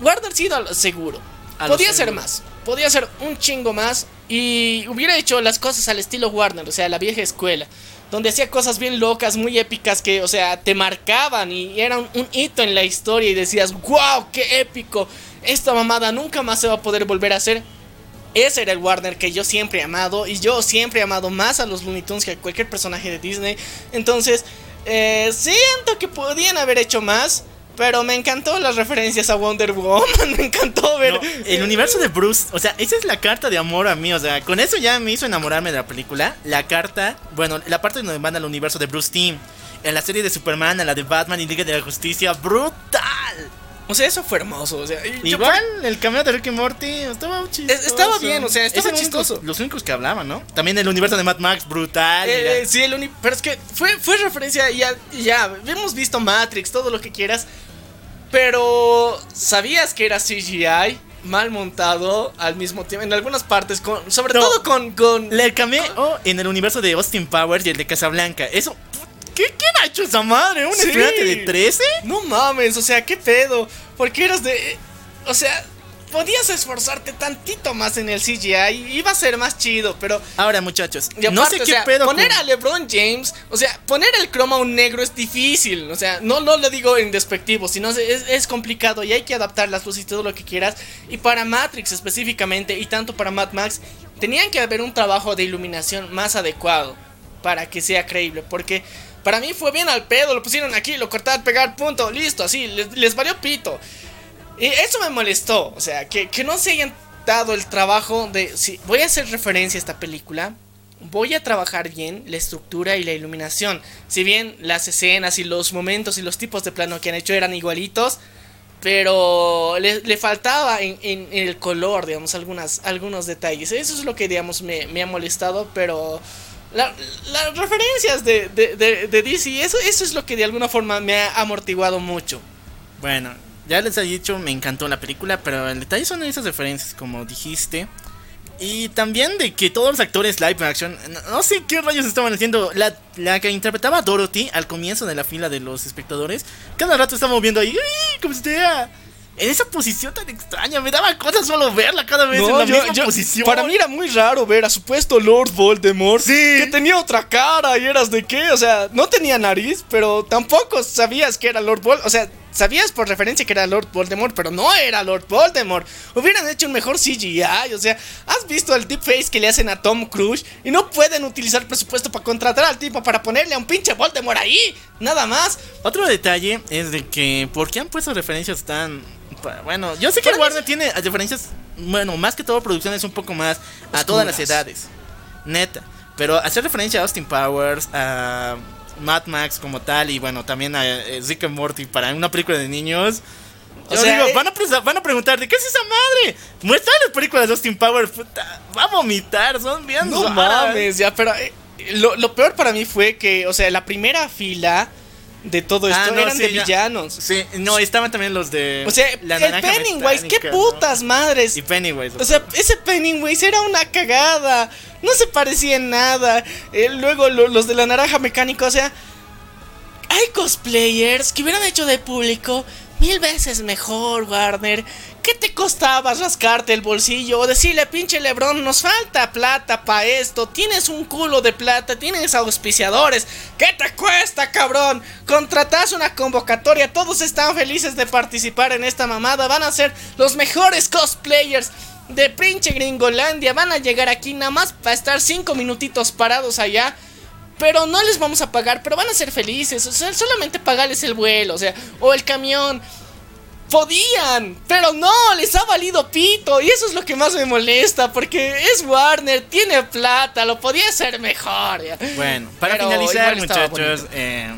Warner sí seguro. A Podía ser seguro. más, podía ser un chingo más y hubiera hecho las cosas al estilo Warner, o sea, la vieja escuela. Donde hacía cosas bien locas, muy épicas que, o sea, te marcaban y era un, un hito en la historia y decías, wow, qué épico. Esta mamada nunca más se va a poder volver a hacer. Ese era el Warner que yo siempre he amado. Y yo siempre he amado más a los Looney Tunes que a cualquier personaje de Disney. Entonces, eh, siento que podían haber hecho más. Pero me encantó las referencias a Wonder Woman. (laughs) Me encantó ver. No, el universo de Bruce, o sea, esa es la carta de amor a mí, o sea, con eso ya me hizo enamorarme de la película. La carta, bueno, la parte donde van al universo de Bruce Team, en la serie de Superman, en la de Batman y Liga de la Justicia, brutal. O sea, eso fue hermoso. O sea, yo- Igual el cameo de Rick y Morty estaba chistoso. Es- estaba bien, o sea, estaba chistoso. Los únicos que hablaban, ¿no? También el universo de Mad Max, brutal. Eh, eh, sí, el uni- pero es que fue, fue referencia y ya, ya, hemos visto Matrix, todo lo que quieras, pero ¿sabías que era CGI? Mal montado al mismo tiempo, en algunas partes, con, sobre No. todo con... con El cameo en el universo de Austin Powers y el de Casablanca. Eso. ¿Qué, ¿Quién ha hecho esa madre? ¿Un Sí. estudiante de 13? No mames, o sea, qué pedo, porque eras de... O sea, podías esforzarte tantito más en el CGI y iba a ser más chido, pero... Ahora, muchachos, Y no aparte, sé o qué sea, pedo. Poner con- a LeBron James, o sea, poner el croma a un negro es difícil. O sea, no, no lo digo en despectivo, sino es, es complicado y hay que adaptar las luces y todo lo que quieras. Y para Matrix específicamente, y tanto para Mad Max, tenían que haber un trabajo de iluminación más adecuado para que sea creíble. Porque para mí fue bien al pedo, lo pusieron aquí, lo cortaban, pegar, punto, listo, así, les, valió pito. Y eso me molestó, o sea, que, que no se hayan dado el trabajo de, voy a hacer referencia a esta película, voy a trabajar bien la estructura y la iluminación. Si bien las escenas y los momentos y los tipos de plano que han hecho eran igualitos, pero le, faltaba en, en- en el color, digamos, algunas, algunos detalles. Eso es lo que, digamos, me, me ha molestado, pero... la- las referencias de, de, de, de eso, eso es lo que de alguna forma me ha amortiguado mucho. Bueno, ya les he dicho, me encantó la película, pero el detalle son esas referencias, como dijiste. Y también de que todos los actores live action, no, sé qué rayos estaban haciendo. La, la que interpretaba Dorothy al comienzo de la fila de los espectadores, cada rato estaba moviendo ahí, ¡ay! como si en esa posición tan extraña. Me daba cosas solo verla cada vez en la misma posición. Para mí era muy raro ver a supuesto Lord Voldemort que tenía otra cara y eras de qué, o sea, no tenía nariz, pero tampoco sabías que era Lord Voldemort, o sea, sabías por referencia que era Lord Voldemort, pero no era Lord Voldemort. Hubieran hecho un mejor CGI, o sea, has visto el deepface que le hacen a Tom Cruise y no pueden utilizar presupuesto para contratar al tipo para ponerle a un pinche Voldemort ahí, nada más. Otro detalle es de que, ¿por qué han puesto referencias tan... Bueno, yo sé que Warner tiene referencias, bueno, más que todo producciones un poco más a todas las edades. Neta. Pero hacer referencia a Austin Powers, a Mad Max como tal, y bueno, también a eh, Rick and Morty para una película de niños. O sea, digo, eh- van, a presa- van a preguntar, ¿de qué es esa madre? Muestra las películas de Austin Powers, puta, va a vomitar, son bien No raras. mames, ya, pero eh, lo, lo peor para mí fue que, o sea, la primera fila de todo esto Ah, no, eran sí, de ya. villanos. Sí, no, estaban también los de... O sea, la el Pennywise, qué putas madres. Y Pennywise. O sea, ese Pennywise era una cagada. No se parecía en nada. Eh, luego lo- los de la naranja mecánica, o sea, hay cosplayers que hubieran hecho de público mil veces mejor, Warner. ¿Qué te costaba rascarte el bolsillo o decirle, pinche Lebron, nos falta plata para esto? Tienes un culo de plata, tienes auspiciadores. ¿Qué te cuesta, cabrón? Contratas una convocatoria, todos están felices de participar en esta mamada. Van a ser los mejores cosplayers de pinche Gringolandia. Van a llegar aquí nada más para estar cinco minutitos parados allá. Pero no les vamos a pagar, pero van a ser felices. O sea, solamente pagarles el vuelo, o sea, o el camión. Podían, pero no, les ha valido pito. Y eso es lo que más me molesta, porque es Warner, tiene plata, lo podía hacer mejor. ya. Bueno, para Pero finalizar, muchachos, eh,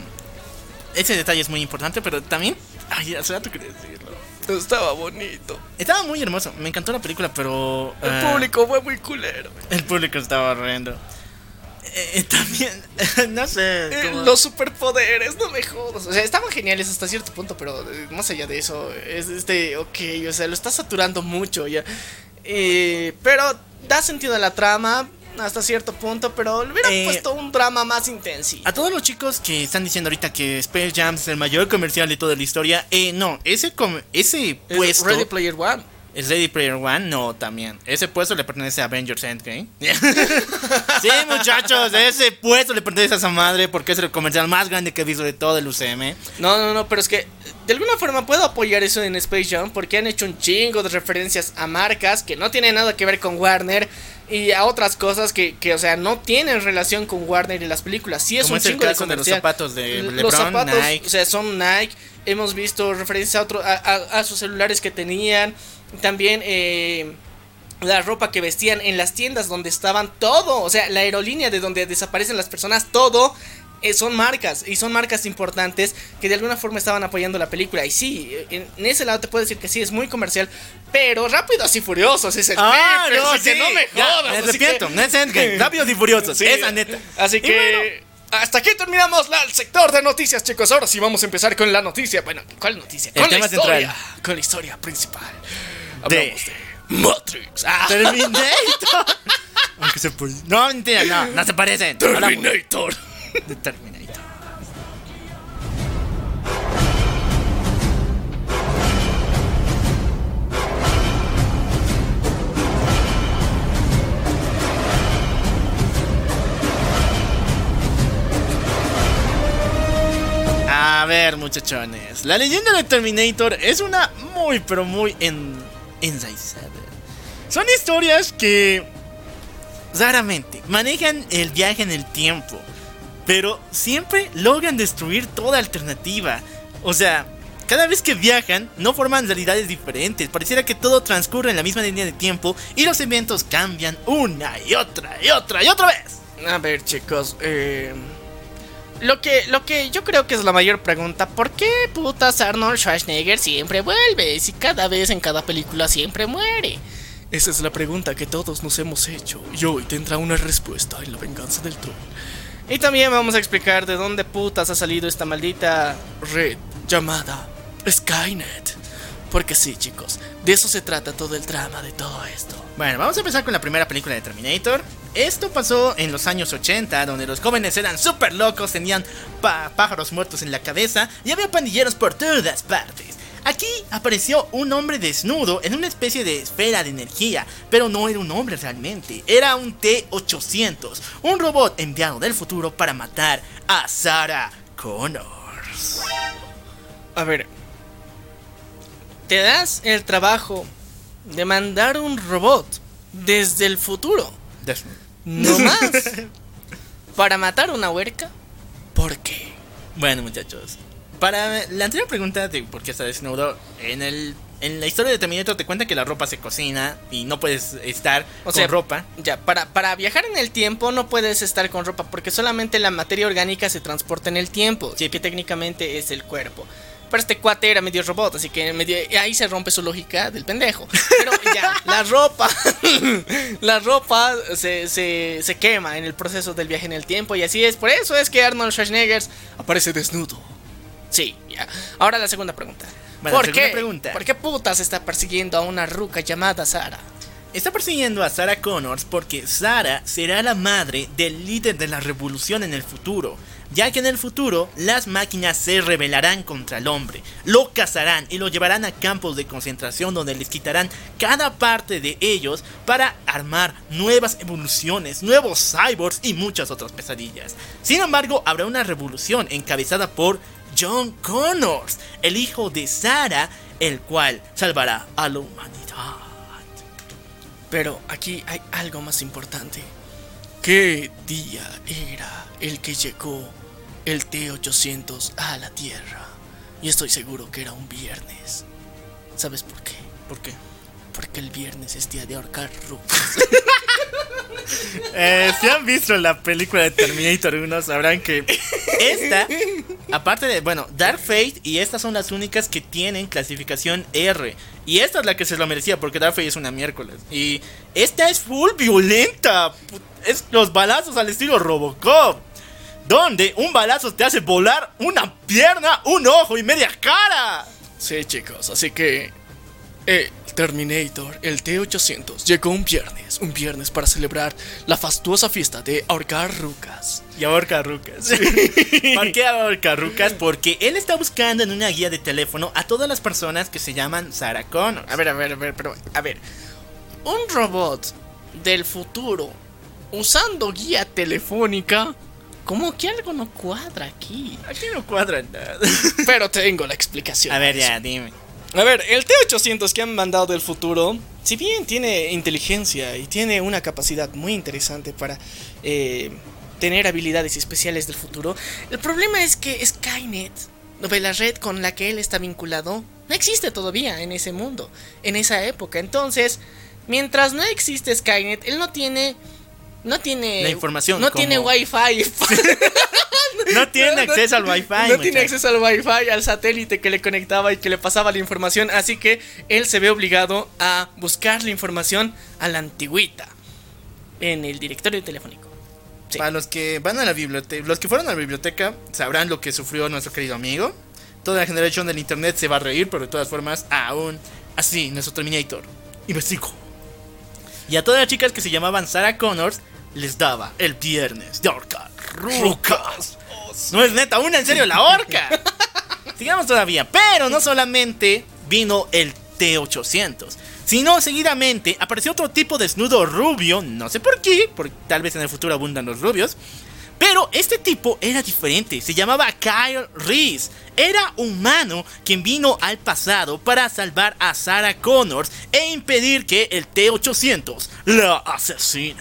ese detalle es muy importante, pero también. Ay, hace rato quería decirlo. Estaba bonito. Estaba muy hermoso, me encantó la película, pero. El eh, público fue muy culero. El público estaba horrendo. Eh, también, (laughs) no sé. Eh, Los superpoderes, no me jodas. O sea, estaban geniales hasta cierto punto, pero eh, más allá de eso, es este, ok, o sea, lo está saturando mucho ya. Eh, pero da sentido a la trama hasta cierto punto, pero le hubieran Eh, puesto un drama más intenso. A todos los chicos que están diciendo ahorita que Space Jam es el mayor comercial de toda la historia, eh, no, ese, ese puesto. Ready Player One. ¿Es Ready Player One? No, también. Ese puesto le pertenece a Avengers Endgame. (laughs) sí, muchachos, ese puesto le pertenece a esa madre porque es el comercial más grande que he visto de todo el UCM. No, no, no, pero es que de alguna forma puedo apoyar eso en Space Jam porque han hecho un chingo de referencias a marcas que no tienen nada que ver con Warner y a otras cosas que, que o sea, no tienen relación con Warner y las películas. Sí es Como un es el chingo de caso de los zapatos de LeBron, los zapatos, Nike. o sea, son Nike. Hemos visto referencias a, otro, a, a- a sus celulares que tenían. También eh, la ropa que vestían en las tiendas donde estaban todo. O sea, la aerolínea de donde desaparecen las personas, todo. eh, son marcas y son marcas importantes que de alguna forma estaban apoyando la película. Y sí, en, ese lado te puedo decir que sí, es muy comercial. Pero rápidos y furiosos es el Ah, no, así que sí. no me jodas. me así arrepiento, que- no es Endgame, (laughs) Rápidos y Furiosos, Sí. esa neta. Así que bueno, hasta aquí terminamos la- el sector de noticias, chicos. Ahora sí vamos a empezar con la noticia. Bueno, ¿cuál noticia? El con la tema historia. central. Con la historia principal. De- Hablamos de, Matrix. Ah, Terminator. (laughs) Aunque se puede. No, mentira, no, no se parecen. Hablamos Terminator. de Terminator. A ver, muchachones. La leyenda de Terminator es una muy, pero muy en, enraizada. Son historias que raramente manejan el viaje en el tiempo, pero siempre logran destruir toda alternativa. O sea, cada vez que viajan, no forman realidades diferentes. Pareciera que todo transcurre en la misma línea de tiempo y los eventos cambian una y otra y otra y otra vez. A ver, chicos. eh, lo, que, lo que yo creo que es la mayor pregunta: ¿por qué putas Arnold Schwarzenegger siempre vuelve? Si cada vez en cada película siempre muere. Esa es la pregunta que todos nos hemos hecho. Y hoy tendrá una respuesta en la venganza del troll. Y también vamos a explicar de dónde putas ha salido esta maldita red llamada Skynet. Porque sí, chicos, de eso se trata todo el drama de todo esto. Bueno, vamos a empezar con la primera película de Terminator. Esto pasó en los años 80, donde los jóvenes eran súper locos, tenían pájaros muertos en la cabeza y había pandilleros por todas partes. Aquí apareció un hombre desnudo en una especie de esfera de energía, pero no era un hombre realmente, era un T-800, un robot enviado del futuro para matar a Sarah Connors. A ver, te das el trabajo de mandar un robot desde el futuro, Desnudo. no (laughs) más, para matar una huerca. ¿Por qué? Bueno, muchachos, para la anterior pregunta de por qué está desnudo, en el en la historia de Terminator te cuenta que la ropa se cocina y no puedes estar O con sea, ropa. Ya, para, para viajar en el tiempo no puedes estar con ropa porque solamente la materia orgánica se transporta en el tiempo, Sí. que técnicamente es el cuerpo. Pero este cuate era medio robot, así que medio, ahí se rompe su lógica del pendejo. Pero ya, (laughs) la ropa, (laughs) la ropa se, se, se quema en el proceso del viaje en el tiempo y así es. Por eso es que Arnold Schwarzenegger aparece desnudo. Sí, ya. Ahora la segunda pregunta. Bueno, ¿Por segunda qué? pregunta. ¿Por qué putas está persiguiendo a una ruca llamada Sara? Está persiguiendo a Sarah Connors porque Sarah será la madre del líder de la revolución en el futuro, ya que en el futuro las máquinas se rebelarán contra el hombre, lo cazarán y lo llevarán a campos de concentración donde les quitarán cada parte de ellos para armar nuevas evoluciones, nuevos cyborgs y muchas otras pesadillas. Sin embargo, habrá una revolución encabezada por John Connors, el hijo de Sarah, el cual salvará a la humanidad. Pero aquí hay algo más importante. ¿Qué día era el que llegó el T-800 a la Tierra? Y estoy seguro que era un viernes. ¿Sabes por qué? ¿Por qué? Porque el viernes es día de ahorcar rucas. (laughs) Eh, si han visto la película de Terminator 1, sabrán que esta Aparte de, bueno, Dark Fate y estas son las únicas que tienen clasificación R. Y esta es la que se lo merecía porque Dark Fate es una miércoles. Y esta es full violenta. Es los balazos al estilo Robocop. Donde un balazo te hace volar una pierna, un ojo y media cara. Sí, chicos, así que. eh, Terminator, el T-800, llegó un viernes, un viernes para celebrar la fastuosa fiesta de ahorcar rucas. Y ahorca rucas. (laughs) ¿Por qué ahorca rucas? Porque él está buscando en una guía de teléfono a todas las personas que se llaman Sarah Connor. A ver, a ver, a ver, pero, a ver. Un robot del futuro usando guía telefónica. Como que algo no cuadra aquí. Aquí no cuadra nada. (laughs) Pero tengo la explicación. A ver, ya, dime. A ver, el T-800 que han mandado del futuro, si bien tiene inteligencia y tiene una capacidad muy interesante para eh, tener habilidades especiales del futuro, el problema es que Skynet, la red con la que él está vinculado, no existe todavía en ese mundo, en esa época. Entonces, mientras no existe Skynet, él no tiene... No tiene... La información, No como- tiene wifi. (laughs) No tiene acceso al wifi. No tiene acceso al wifi, al satélite que le conectaba y que le pasaba la información, así que él se ve obligado a buscar la información a la antigüita en el directorio telefónico. Sí. Para los que van a la biblioteca, los que fueron a la biblioteca sabrán lo que sufrió nuestro querido amigo. Toda la generación del internet se va a reír, pero de todas formas, aún así, nuestro Terminator investigo. Y a todas las chicas que se llamaban Sarah Connors les daba el viernes de ahorcar rucas. No es neta, una en serio la horca. (laughs) Sigamos todavía, pero no solamente vino el T800, sino seguidamente apareció otro tipo de desnudo rubio, no sé por qué, porque tal vez en el futuro abundan los rubios. Pero este tipo era diferente, se llamaba Kyle Reese. Era humano quien vino al pasado para salvar a Sarah Connors e impedir que el T-800 la asesine.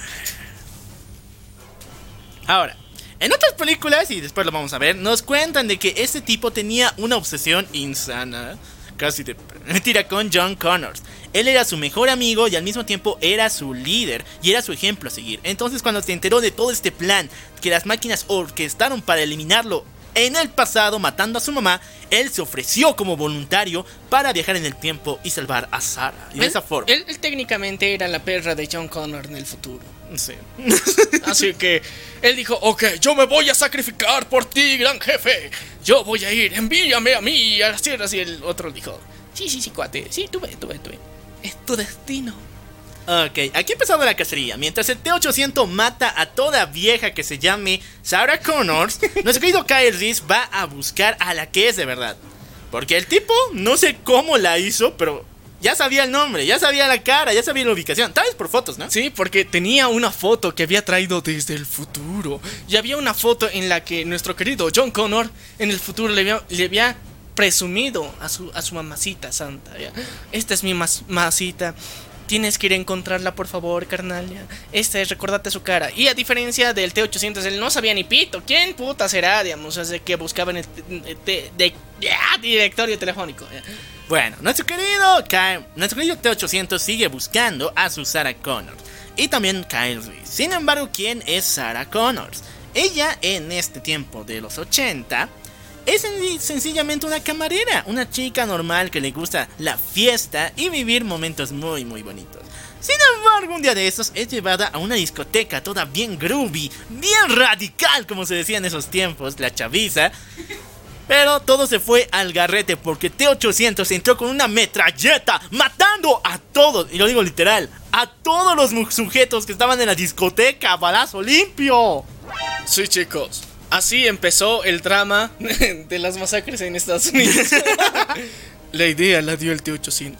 Ahora, en otras películas, y después lo vamos a ver, nos cuentan de que este tipo tenía una obsesión insana, casi de (laughs) mentira, con John Connors. Él era su mejor amigo y al mismo tiempo era su líder y era su ejemplo a seguir. Entonces cuando se enteró de todo este plan que las máquinas orquestaron para eliminarlo en el pasado matando a su mamá, él se ofreció como voluntario para viajar en el tiempo y salvar a Sarah. Y de Él- esa forma... Él, él técnicamente era la perra de John Connor en el futuro. Sí. (laughs) Así que él dijo, ok, yo me voy a sacrificar por ti, gran jefe. Yo voy a ir, envíame a mí a las tierras. Y el otro dijo, sí, sí, sí, cuate, sí, tú ve, tú ve, tú ve. Es tu destino. Ok, aquí empezando la cacería. Mientras el T-800 mata a toda vieja que se llame Sarah Connors, (laughs) nuestro querido Kyle Reese va a buscar a la que es de verdad. Porque el tipo, no sé cómo la hizo, pero ya sabía el nombre, ya sabía la cara, ya sabía la ubicación. Tal vez por fotos, ¿no? Sí, porque tenía una foto que había traído desde el futuro. Y había una foto en la que nuestro querido John Connor en el futuro le había, le había presumido a su, a su mamacita santa. ¿ya? Esta es mi mas- mamacita. Tienes que ir a encontrarla, por favor, carnal. Esta es, recordate su cara. Y a diferencia del T-800, él no sabía ni pito. ¿Quién puta será, digamos? Sea, que buscaba en el t- de- ya, directorio telefónico. Bueno, nuestro querido Kyle, nuestro querido T-800 sigue buscando a su Sarah Connors. Y también Kyle Reese. Sin embargo, ¿quién es Sarah Connors? Ella en este tiempo de los 80 es sen- sencillamente una camarera, una chica normal que le gusta la fiesta y vivir momentos muy muy bonitos. Sin embargo, un día de esos es llevada a una discoteca toda bien groovy, bien radical como se decía en esos tiempos, la chaviza. Pero todo se fue al garrete porque T-800 entró con una metralleta matando a todos, y lo digo literal, a todos los sujetos que estaban en la discoteca balazo limpio. Sí, chicos. Así empezó el drama (laughs) de las masacres en Estados Unidos. (laughs) la idea la dio el T-800.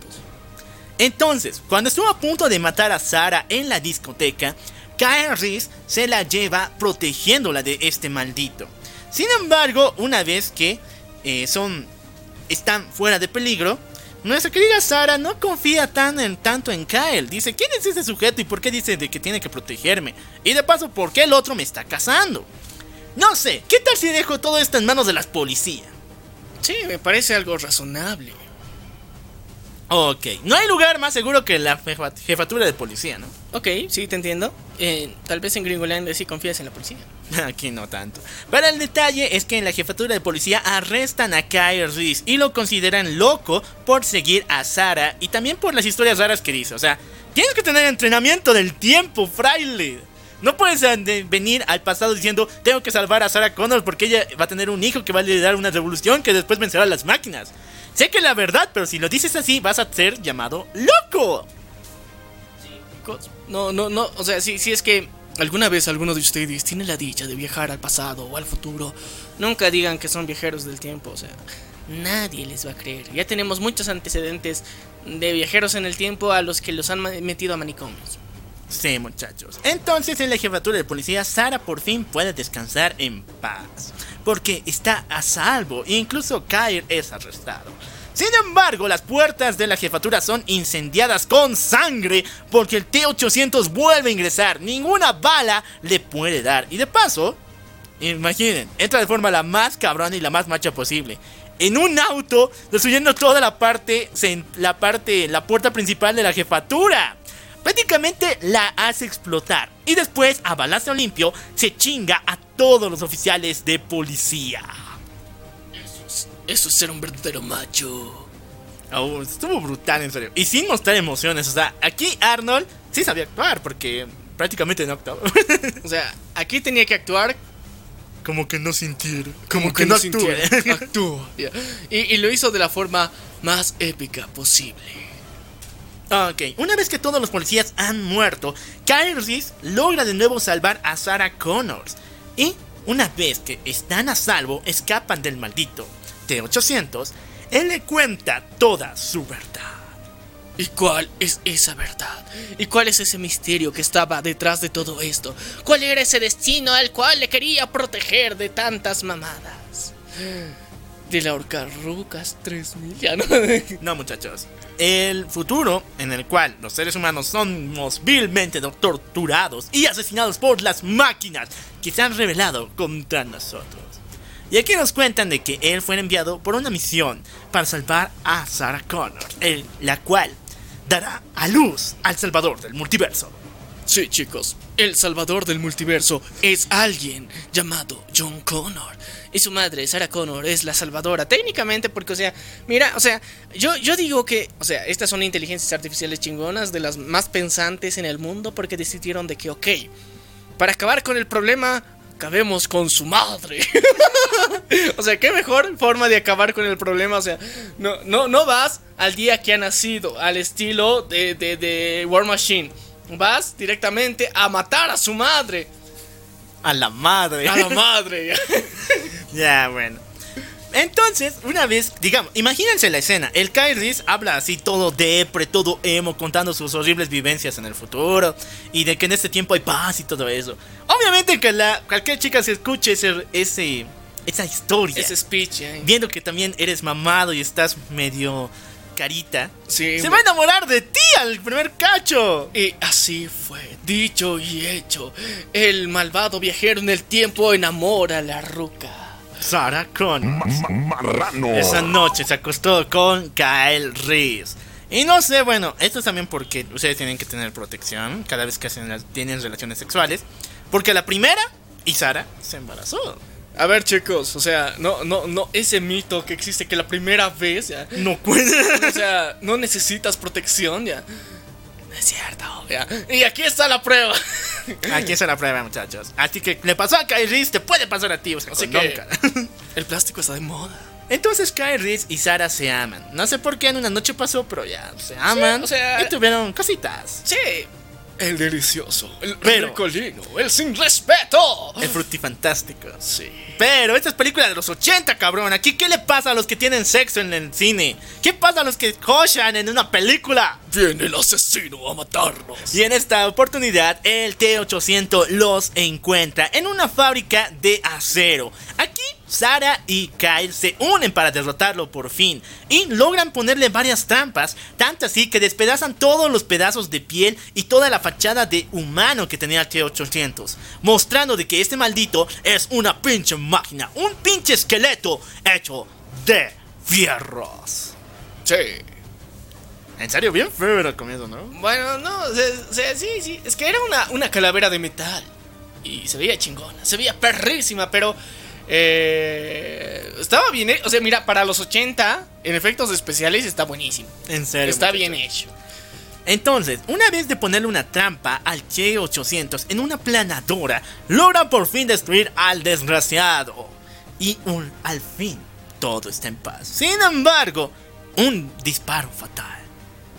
Entonces, cuando estuvo a punto de matar a Sara en la discoteca, Kyle Reese se la lleva protegiéndola de este maldito. Sin embargo, una vez que eh, son están fuera de peligro, nuestra querida Sara no confía tan en, tanto en Kyle. Dice, ¿quién es ese sujeto y por qué dice de que tiene que protegerme? Y de paso, ¿por qué el otro me está cazando? No sé, ¿qué tal si dejo todo esto en manos de las policías? Sí, me parece algo razonable. Ok, no hay lugar más seguro que la jefa- jefatura de policía, ¿no? Ok, sí, te entiendo. Eh, tal vez en Gringolandia sí confías en la policía. (laughs) Aquí no tanto. Pero el detalle es que en la jefatura de policía arrestan a Kyle Reese y lo consideran loco por seguir a Sara y también por las historias raras que dice. O sea, tienes que tener entrenamiento del tiempo, fraile. No puedes de- venir al pasado diciendo tengo que salvar a Sarah Connor porque ella va a tener un hijo que va a liderar una revolución que después vencerá a las máquinas. Sé que la verdad, pero si lo dices así vas a ser llamado loco. No, no, no. O sea, si, es que alguna vez alguno de ustedes tiene la dicha de viajar al pasado o al futuro, nunca digan que son viajeros del tiempo. O sea, nadie les va a creer. Ya tenemos muchos antecedentes de viajeros en el tiempo a los que los han metido a manicomios. Sí, muchachos. Entonces, en la jefatura de policía, Sara por fin puede descansar en paz. Porque está a salvo. Incluso Kyle es arrestado. Sin embargo, las puertas de la jefatura son incendiadas con sangre porque el T-800 vuelve a ingresar. Ninguna bala le puede dar. Y de paso, imaginen, entra de forma la más cabrona y la más macha posible. En un auto, destruyendo toda la parte, la parte, la puerta principal de la jefatura. Prácticamente la hace explotar. Y después, a balazo limpio, se chinga a todos los oficiales de policía. Eso es ser un verdadero macho. Oh, estuvo brutal, en serio. Y sin mostrar emociones. O sea, aquí Arnold sí sabía actuar porque prácticamente no actuaba. (laughs) O sea, aquí tenía que actuar como que no sintiera. como, que, no sintiera. (laughs) Actúa. y lo hizo de la forma más épica posible. Ok, una vez que todos los policías han muerto, Kyle logra de nuevo salvar a Sarah Connors. Y una vez que están a salvo, escapan del maldito T-800, él le cuenta toda su verdad. ¿Y cuál es esa verdad? ¿Y cuál es ese misterio que estaba detrás de todo esto? ¿Cuál era ese destino al cual le quería proteger de tantas mamadas? De la Rucas 3000, ya no. Muchachos. El futuro en el cual los seres humanos somos vilmente torturados y asesinados por las máquinas que se han revelado contra nosotros. Y aquí nos cuentan de que él fue enviado por una misión para salvar a Sarah Connor, el- la cual dará a luz al salvador del multiverso. Sí, chicos, el salvador del multiverso es alguien llamado John Connor. Y su madre, Sarah Connor, es la salvadora. Técnicamente, porque, o sea, mira, o sea, yo, yo digo que, o sea, estas son inteligencias artificiales chingonas, de las más pensantes en el mundo, porque decidieron de que, ok, para acabar con el problema, acabemos con su madre. (laughs) o sea, qué mejor forma de acabar con el problema. O sea, no, no, no vas al día que ha nacido, al estilo de, de, de War Machine. Vas directamente a matar a su madre. A la madre. A la madre. Ya, (laughs) bueno. Entonces, una vez, digamos, imagínense la escena. El Reese habla así todo depre, todo emo, contando sus horribles vivencias en el futuro. Y de que en este tiempo hay paz y todo eso. Obviamente que la, cualquier chica se escuche ese, ese, esa historia. Ese speech, eh. Viendo que también eres mamado y estás medio carita. Sí, se va a enamorar de ti al primer cacho. Y así fue, dicho y hecho. El malvado viajero en el tiempo enamora a la ruca. Sarah Connor. Marrano. Esa noche se acostó con Kyle Reese. Y no sé, bueno, esto es también porque ustedes tienen que tener protección cada vez que hacen tienen relaciones sexuales. Porque la primera, y Sara, se embarazó. A ver, chicos, o sea, no, no, no, ese mito que existe que la primera vez, ya. No puede. O sea, no necesitas protección, ya. No es cierto, ya. Y aquí está la prueba. Aquí está la prueba, muchachos. Así que le pasó a Reese, te puede pasar a ti. O sea, Así que-. (laughs) El plástico está de moda. Entonces Reese y Sara se aman. No sé por qué en una noche pasó, pero ya se aman. o sea- y tuvieron cositas. Sí. El delicioso, el Pero- ricolino, el sin respeto. El frutifantástico. Sí. Pero esta es película de los 80, cabrón. Aquí, ¿qué le pasa a los que tienen sexo en el cine? ¿Qué pasa a los que cochan en una película? Viene el asesino a matarnos. Y en esta oportunidad, el T-800 los encuentra en una fábrica de acero. Aquí, Sara y Kyle se unen para derrotarlo por fin y logran ponerle varias trampas, tanto así que despedazan todos los pedazos de piel y toda la fachada de humano que tenía el T-800, mostrando de que este maldito es una pinche máquina, un pinche esqueleto hecho de fierros. Sí. En serio, bien feo era el comienzo, ¿no? Bueno, no, sea, sí, sí. Es que era una, una calavera de metal. Y se veía chingona, se veía perrísima, pero. Eh, estaba bien, o sea, mira, para los 80, en efectos especiales está buenísimo. En serio. Está bien hecho. Entonces, una vez de ponerle una trampa al Che-800 en una planadora, logra por fin destruir al desgraciado. Y un, al fin, todo está en paz. Sin embargo, un disparo fatal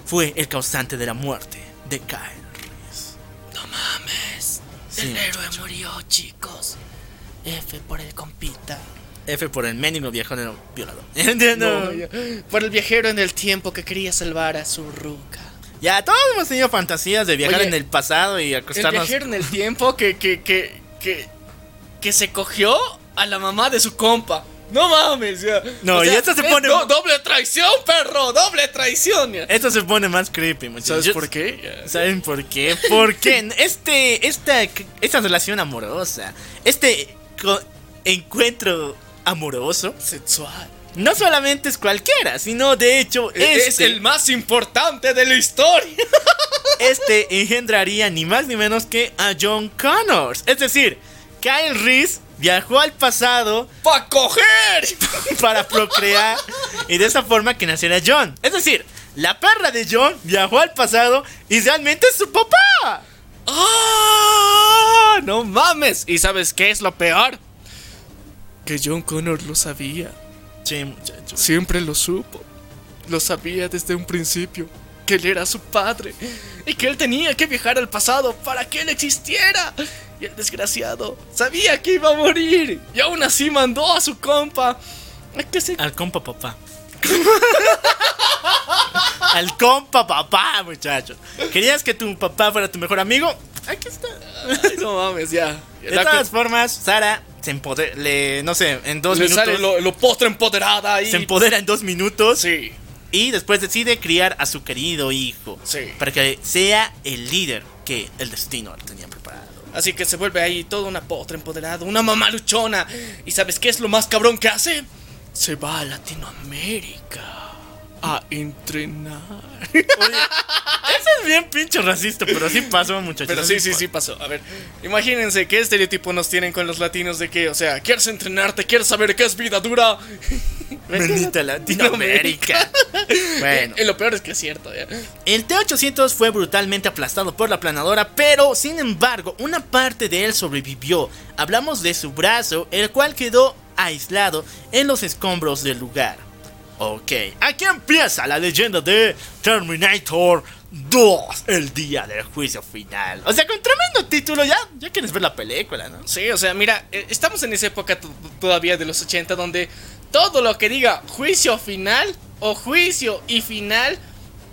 fue el causante de la muerte de Kyle Reese. No mames. Sí, el héroe murió, chicos. F por el compita. F por el menino viejo de violador. (laughs) Entiendo. No. Por el viajero en el tiempo que quería salvar a su ruca. Ya, todos hemos tenido fantasías de viajar Oye, en el pasado y El acostarnos. viajero en el tiempo que, que, que, que, que se cogió a la mamá de su compa. No mames, ya. No, y esto se es pone- do- doble traición, perro, doble traición. ya. Esto se pone más creepy, muchachos. ¿Sabes Yo- por qué? ¿Saben por qué? Porque este, esta, esta relación amorosa, este encuentro amoroso, Sexual. no solamente es cualquiera, sino de hecho Es este, el más importante de la historia. (laughs) este engendraría ni más ni menos que a John Connors. Es decir, Kyle Reese viajó al pasado ¡Pa' coger! (laughs) para procrear y de esa forma que naciera John. Es decir, la perra de John viajó al pasado y realmente es su papá. ¡Ah! ¡No mames! ¿Y sabes qué es lo peor? Que John Connor lo sabía. Sí, muchachos. Siempre lo supo. Lo sabía desde un principio. Que él era su padre. Y que él tenía que viajar al pasado para que él existiera. Y el desgraciado sabía que iba a morir. Y aún así mandó a su compa. a que se... Al compa papá. (laughs) Al compa papá, muchachos. ¿Querías que tu papá fuera tu mejor amigo? Aquí está. Ay, no mames, ya. De todas formas, Sara se empodera, le, no sé, en dos le minutos. sale lo, lo postre empoderada y... Se empodera en dos minutos Sí, y después decide criar a su querido hijo. Sí. Para que sea el líder que el destino tenía preparado. Así que se vuelve ahí toda una potra empoderada, una mamá luchona. ¿Y sabes qué es lo más cabrón que hace? Se va a Latinoamérica a entrenar. Eso es bien pinche racista, pero sí pasó, muchachos. Pero sí, sí, sí pasó. A ver, imagínense qué estereotipo nos tienen con los latinos de que, o sea, quieres entrenarte, quieres saber qué es vida dura. (laughs) Bendita Latinoamérica. (laughs) bueno. Y lo peor es que es cierto, ya. El T-800 fue brutalmente aplastado por la planadora, pero sin embargo, una parte de él sobrevivió. Hablamos de su brazo, el cual quedó aislado en los escombros del lugar. Ok, aquí empieza la leyenda de Terminator 2, el día del juicio final. O sea, con tremendo título, ya, ya quieres ver la película, ¿no? Sí, o sea, mira, eh, estamos en esa época to- todavía de los 80 donde todo lo que diga juicio final o juicio y final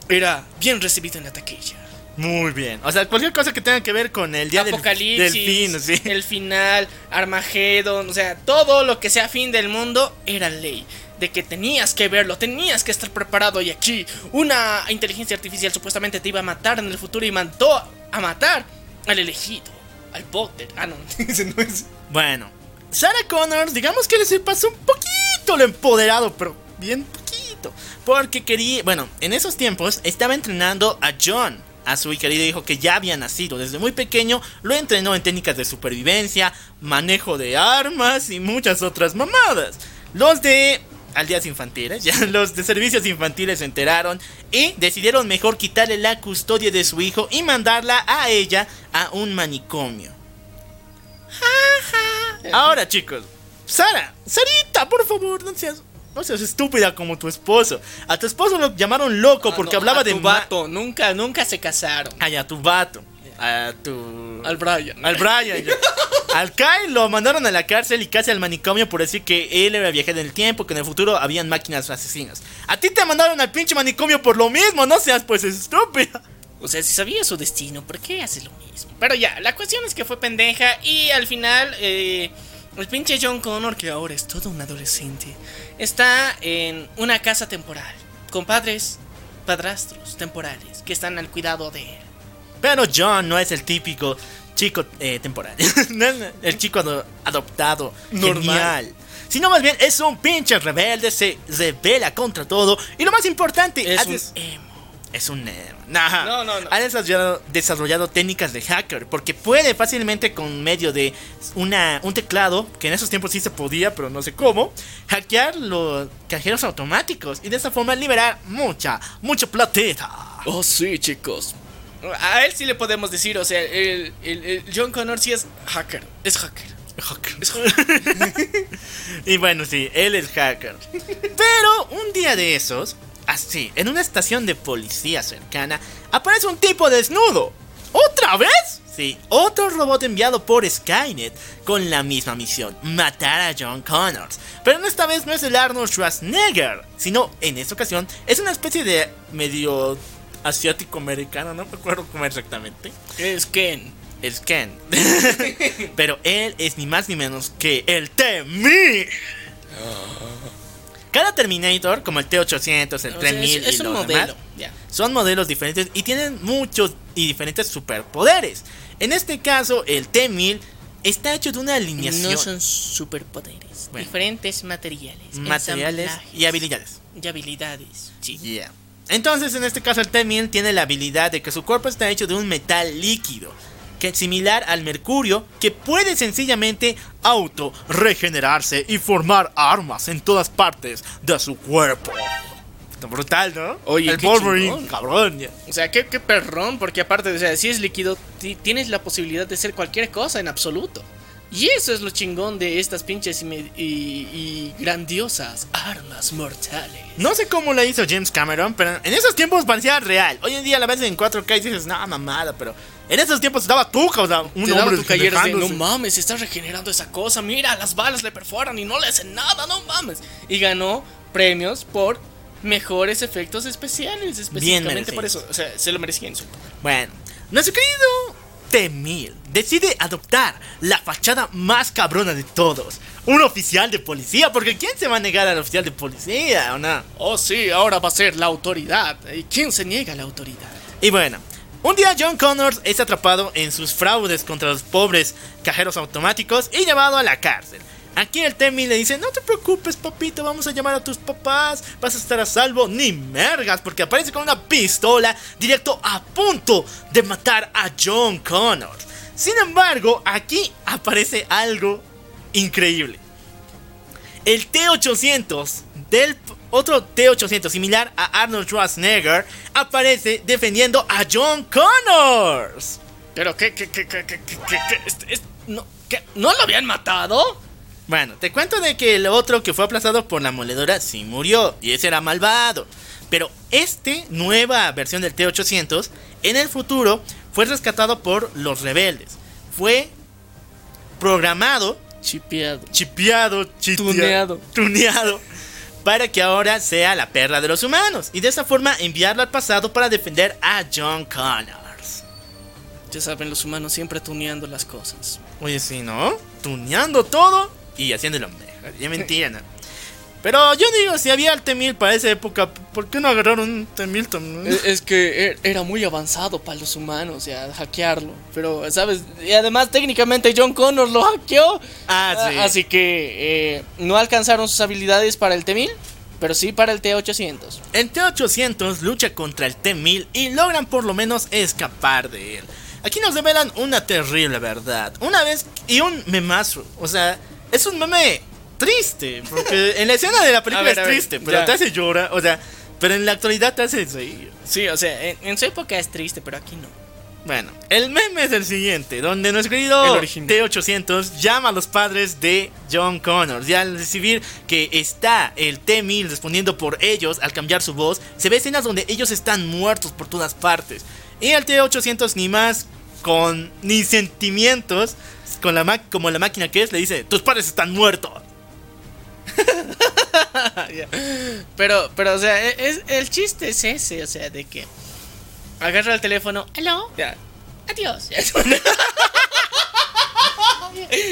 era bien recibido en la taquilla. Muy bien. O sea, cualquier cosa que tenga que ver con el día Apocalipsis, del fin, sí. (laughs) el final, Armageddon, o sea, todo lo que sea fin del mundo era ley. De que tenías que verlo, tenías que estar preparado. Y aquí, una inteligencia artificial supuestamente te iba a matar en el futuro y mandó a matar al elegido, al Potter. Ah, no, (laughs) ese no es. Bueno, Sarah Connors, digamos que le pasó un poquito lo empoderado, pero bien poquito. Porque quería, bueno, en esos tiempos estaba entrenando a John, a su querido hijo que ya había nacido. Desde muy pequeño lo entrenó en técnicas de supervivencia, manejo de armas y muchas otras mamadas. Los de aldeas infantiles, (laughs) ya los de servicios infantiles se enteraron y decidieron mejor quitarle la custodia de su hijo y mandarla a ella a un manicomio. Ahora, chicos, Sara, Sarita, por favor, no seas, no seas estúpida como tu esposo. A tu esposo lo llamaron loco Ah, porque no, hablaba a de tu vato. Nunca, nunca se casaron. Ay, a tu vato. A tu. Al Brian. Al Brian. Al Kyle lo mandaron a la cárcel y casi al manicomio por decir que él era viajero en el tiempo, que en el futuro habían máquinas asesinas. A ti te mandaron al pinche manicomio por lo mismo, no seas pues estúpida. O sea, si sabía su destino, ¿por qué hace lo mismo? Pero ya, la cuestión es que fue pendeja y al final eh, el pinche John Connor, que ahora es todo un adolescente, está en una casa temporal con padres, padrastros temporales que están al cuidado de él. Pero John no es el típico chico eh, temporal. (laughs) No es el chico ado- adoptado, Normal. genial. Sino más bien es un pinche rebelde, se rebela contra todo. Y lo más importante, Es un. Es un nerd. Nah. No, no, no. Ha desarrollado, desarrollado técnicas de hacker porque puede fácilmente con medio de una, un teclado, que en esos tiempos sí se podía, pero no sé cómo, hackear los cajeros automáticos y de esa forma liberar mucha, mucha platita. Oh, sí, chicos. A él sí le podemos decir, o sea, el, el- el John Connor sí es hacker. Es hacker. Es hacker. (laughs) Y bueno, sí, él es hacker. Pero un día de esos, así, en una estación de policía cercana, aparece un tipo desnudo. ¿Otra vez? Sí, otro robot enviado por Skynet con la misma misión, matar a John Connors. Pero esta vez no es el Arnold Schwarzenegger, sino en esta ocasión es una especie de medio asiático americano, no me acuerdo cómo exactamente. Es Ken. Es Ken. (laughs) Pero él es ni más ni menos que el T-1000. Cada Terminator, como el T-800, el O sea, 3000 es, es y un los modelo. demás, Ya. son modelos diferentes y tienen muchos y diferentes superpoderes. En este caso, el T-1000 está hecho de una alineación, No son superpoderes. Bueno. Diferentes materiales. materiales y habilidades. Y habilidades. Sí. Yeah. Entonces, en este caso, el T-1000 tiene la habilidad de que su cuerpo está hecho de un metal líquido, que es similar al mercurio, que puede sencillamente auto regenerarse y formar armas en todas partes de su cuerpo. Está brutal, ¿no? Oye, el qué Wolverine, chingón. cabrón. ya. O sea, qué, qué perrón, porque aparte, o sea, si es líquido, ti- tienes la posibilidad de hacer cualquier cosa en absoluto. Y eso es lo chingón de estas pinches y, me- y- y grandiosas armas mortales. No sé cómo lo hizo James Cameron, pero en esos tiempos parecía real. Hoy en día la ves en 4K y dices, no, mamada, pero en esos tiempos estaba tú, o sea, un Te daba hombre tu cayeras de, no dejándose". mames, está regenerando esa cosa, mira, las balas le perforan y no le hacen nada, no mames. Y ganó premios por mejores efectos especiales, específicamente por eso. O sea, se lo merecía en su Bueno, nuestro querido T-1000 decide adoptar la fachada más cabrona de todos. Un oficial de policía, porque ¿quién se va a negar al oficial de policía o no? Oh, sí, ahora va a ser la autoridad. ¿Y quién se niega a la autoridad? Y bueno, un día John Connors es atrapado en sus fraudes contra los pobres cajeros automáticos y llevado a la cárcel. Aquí el Temi le dice, no te preocupes papito, vamos a llamar a tus papás, vas a estar a salvo, ni mergas, porque aparece con una pistola directo a punto de matar a John Connors. Sin embargo, aquí aparece algo increíble. El T-800 del otro T-800 similar a Arnold Schwarzenegger aparece defendiendo a John Connors. ¿Pero qué, qué, qué, qué, qué, qué, qué, es, es, no, qué, ¿No lo habían matado? Bueno, te cuento de que el otro que fue aplastado por la moledora sí murió, y ese era malvado. Pero este nueva versión del T-800 en el futuro fue rescatado por los rebeldes. Fue programado. Chipeado. Chipeado, chiteado, tuneado. tuneado para que ahora sea la perra de los humanos y de esa forma enviarlo al pasado para defender a John Connors. Ya saben, los humanos siempre tuneando las cosas. Oye, sí, ¿no? Tuneando todo y haciéndolo mejor. Ya mentira, ¿no? Pero yo digo, si había el T-1000 para esa época, ¿por qué no agarraron un T-1000 también? Es, que er- era muy avanzado para los humanos, ya, hackearlo. Pero, ¿sabes? Y además, técnicamente, John Connor lo hackeó. Ah, sí. Así que eh, no alcanzaron sus habilidades para el T-1000, pero sí para el T-800. El T-800 lucha contra el T-1000 y logran por lo menos escapar de él. Aquí nos revelan una terrible verdad. Una vez y un memazo. O sea, es un meme triste. Porque en la escena de la película ver, es a ver, triste, pero ya. te hace llorar. O sea, pero en la actualidad te hace reír. Sí, o sea, en, en su época es triste, pero aquí no. Bueno, el meme es el siguiente, donde nuestro querido El original. T-800 llama a los padres de John Connors y al recibir que está el T-1000 respondiendo por ellos al cambiar su voz, se ve escenas donde ellos están muertos por todas partes. Y el T-800 ni más con ni sentimientos, con la como la máquina que es, le dice, tus padres están muertos. (laughs) Pero, pero, o sea, e- es, el chiste es ese, o sea, de que agarra el teléfono, ¿aló? Ya, adiós. (laughs)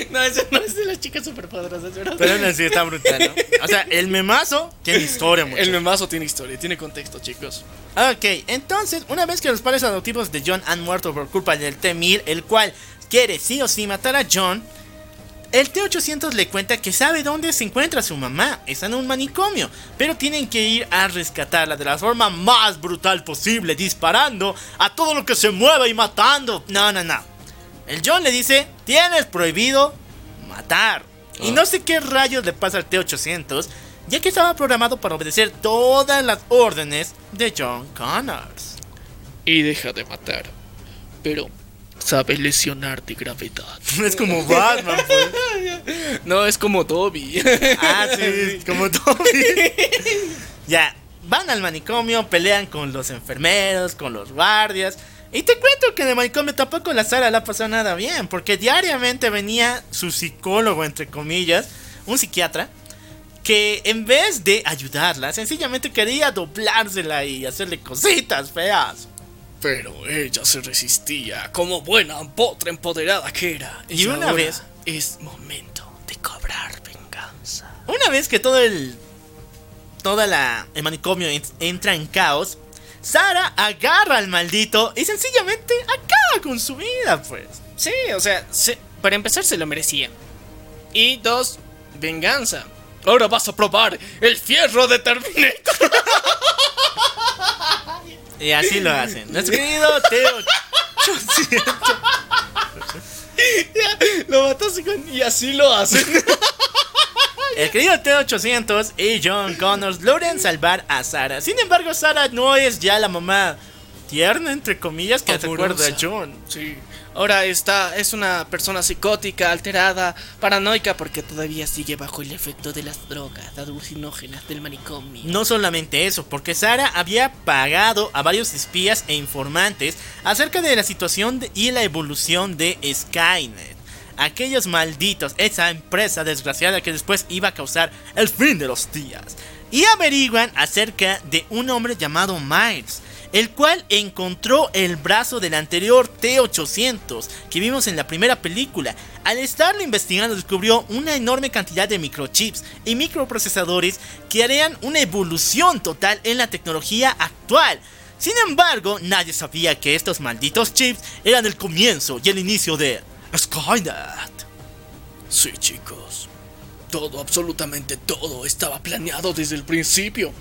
no, eso no es de las chicas superpoderosas, ¿verdad? Pero aún así está brutal, ¿no? O sea, el memazo tiene historia, el memazo tiene historia, tiene contexto, chicos. Ok, entonces, una vez que los padres adoptivos de John han muerto por culpa del T-1000, el cual quiere sí o sí matar a John, El T-800 le cuenta que sabe dónde se encuentra su mamá, está en un manicomio, pero tienen que ir a rescatarla de la forma más brutal posible, disparando a todo lo que se mueva y matando. No, no, no. El John le dice, tienes prohibido matar. Y no sé qué rayos le pasa al T-800, ya que estaba programado para obedecer todas las órdenes de John Connors. Y deja de matar. Pero sabe lesionar de gravedad. (laughs) Es como Batman, pues. No, es como Toby. (laughs) Ah, sí, es como Toby. (laughs) ya, van al manicomio, pelean con los enfermeros, con los guardias. Y te cuento que en el manicomio tampoco la Sara la pasó nada bien, porque diariamente venía su psicólogo, entre comillas, un psiquiatra, que en vez de ayudarla, sencillamente quería doblársela y hacerle cositas feas. Pero ella se resistía como buena potra empoderada que era. Y una vez- es momento de cobrar venganza. Una vez que todo el. Toda la. El manicomio en- entra en caos. Sara agarra al maldito y sencillamente acaba con su vida, pues. Sí, o sea, se- para empezar se lo merecía. Y dos, venganza. Ahora vas a probar el fierro de Terminator. (laughs) Y así lo hacen. Nuestro querido Teo. lo mataste con... Y así lo hacen. El querido T-800 y John Connors logran salvar a Sara. Sin embargo, Sara no es ya la mamá tierna, entre comillas, que recuerda a John. Sí. Ahora está, es una persona psicótica, alterada, paranoica, porque todavía sigue bajo el efecto de las drogas alucinógenas del manicomio. No solamente eso, porque Sara había pagado a varios espías e informantes acerca de la situación y la evolución de Skynet. Aquellos malditos, esa empresa desgraciada que después iba a causar el fin de los días. Y averiguan acerca de un hombre llamado Miles, el cual encontró el brazo del anterior T-800 que vimos en la primera película. Al estarlo investigando descubrió una enorme cantidad de microchips y microprocesadores que harían una evolución total en la tecnología actual. Sin embargo, nadie sabía que estos malditos chips eran el comienzo y el inicio de Skynet. Sí, chicos. Todo, absolutamente todo, estaba planeado desde el principio.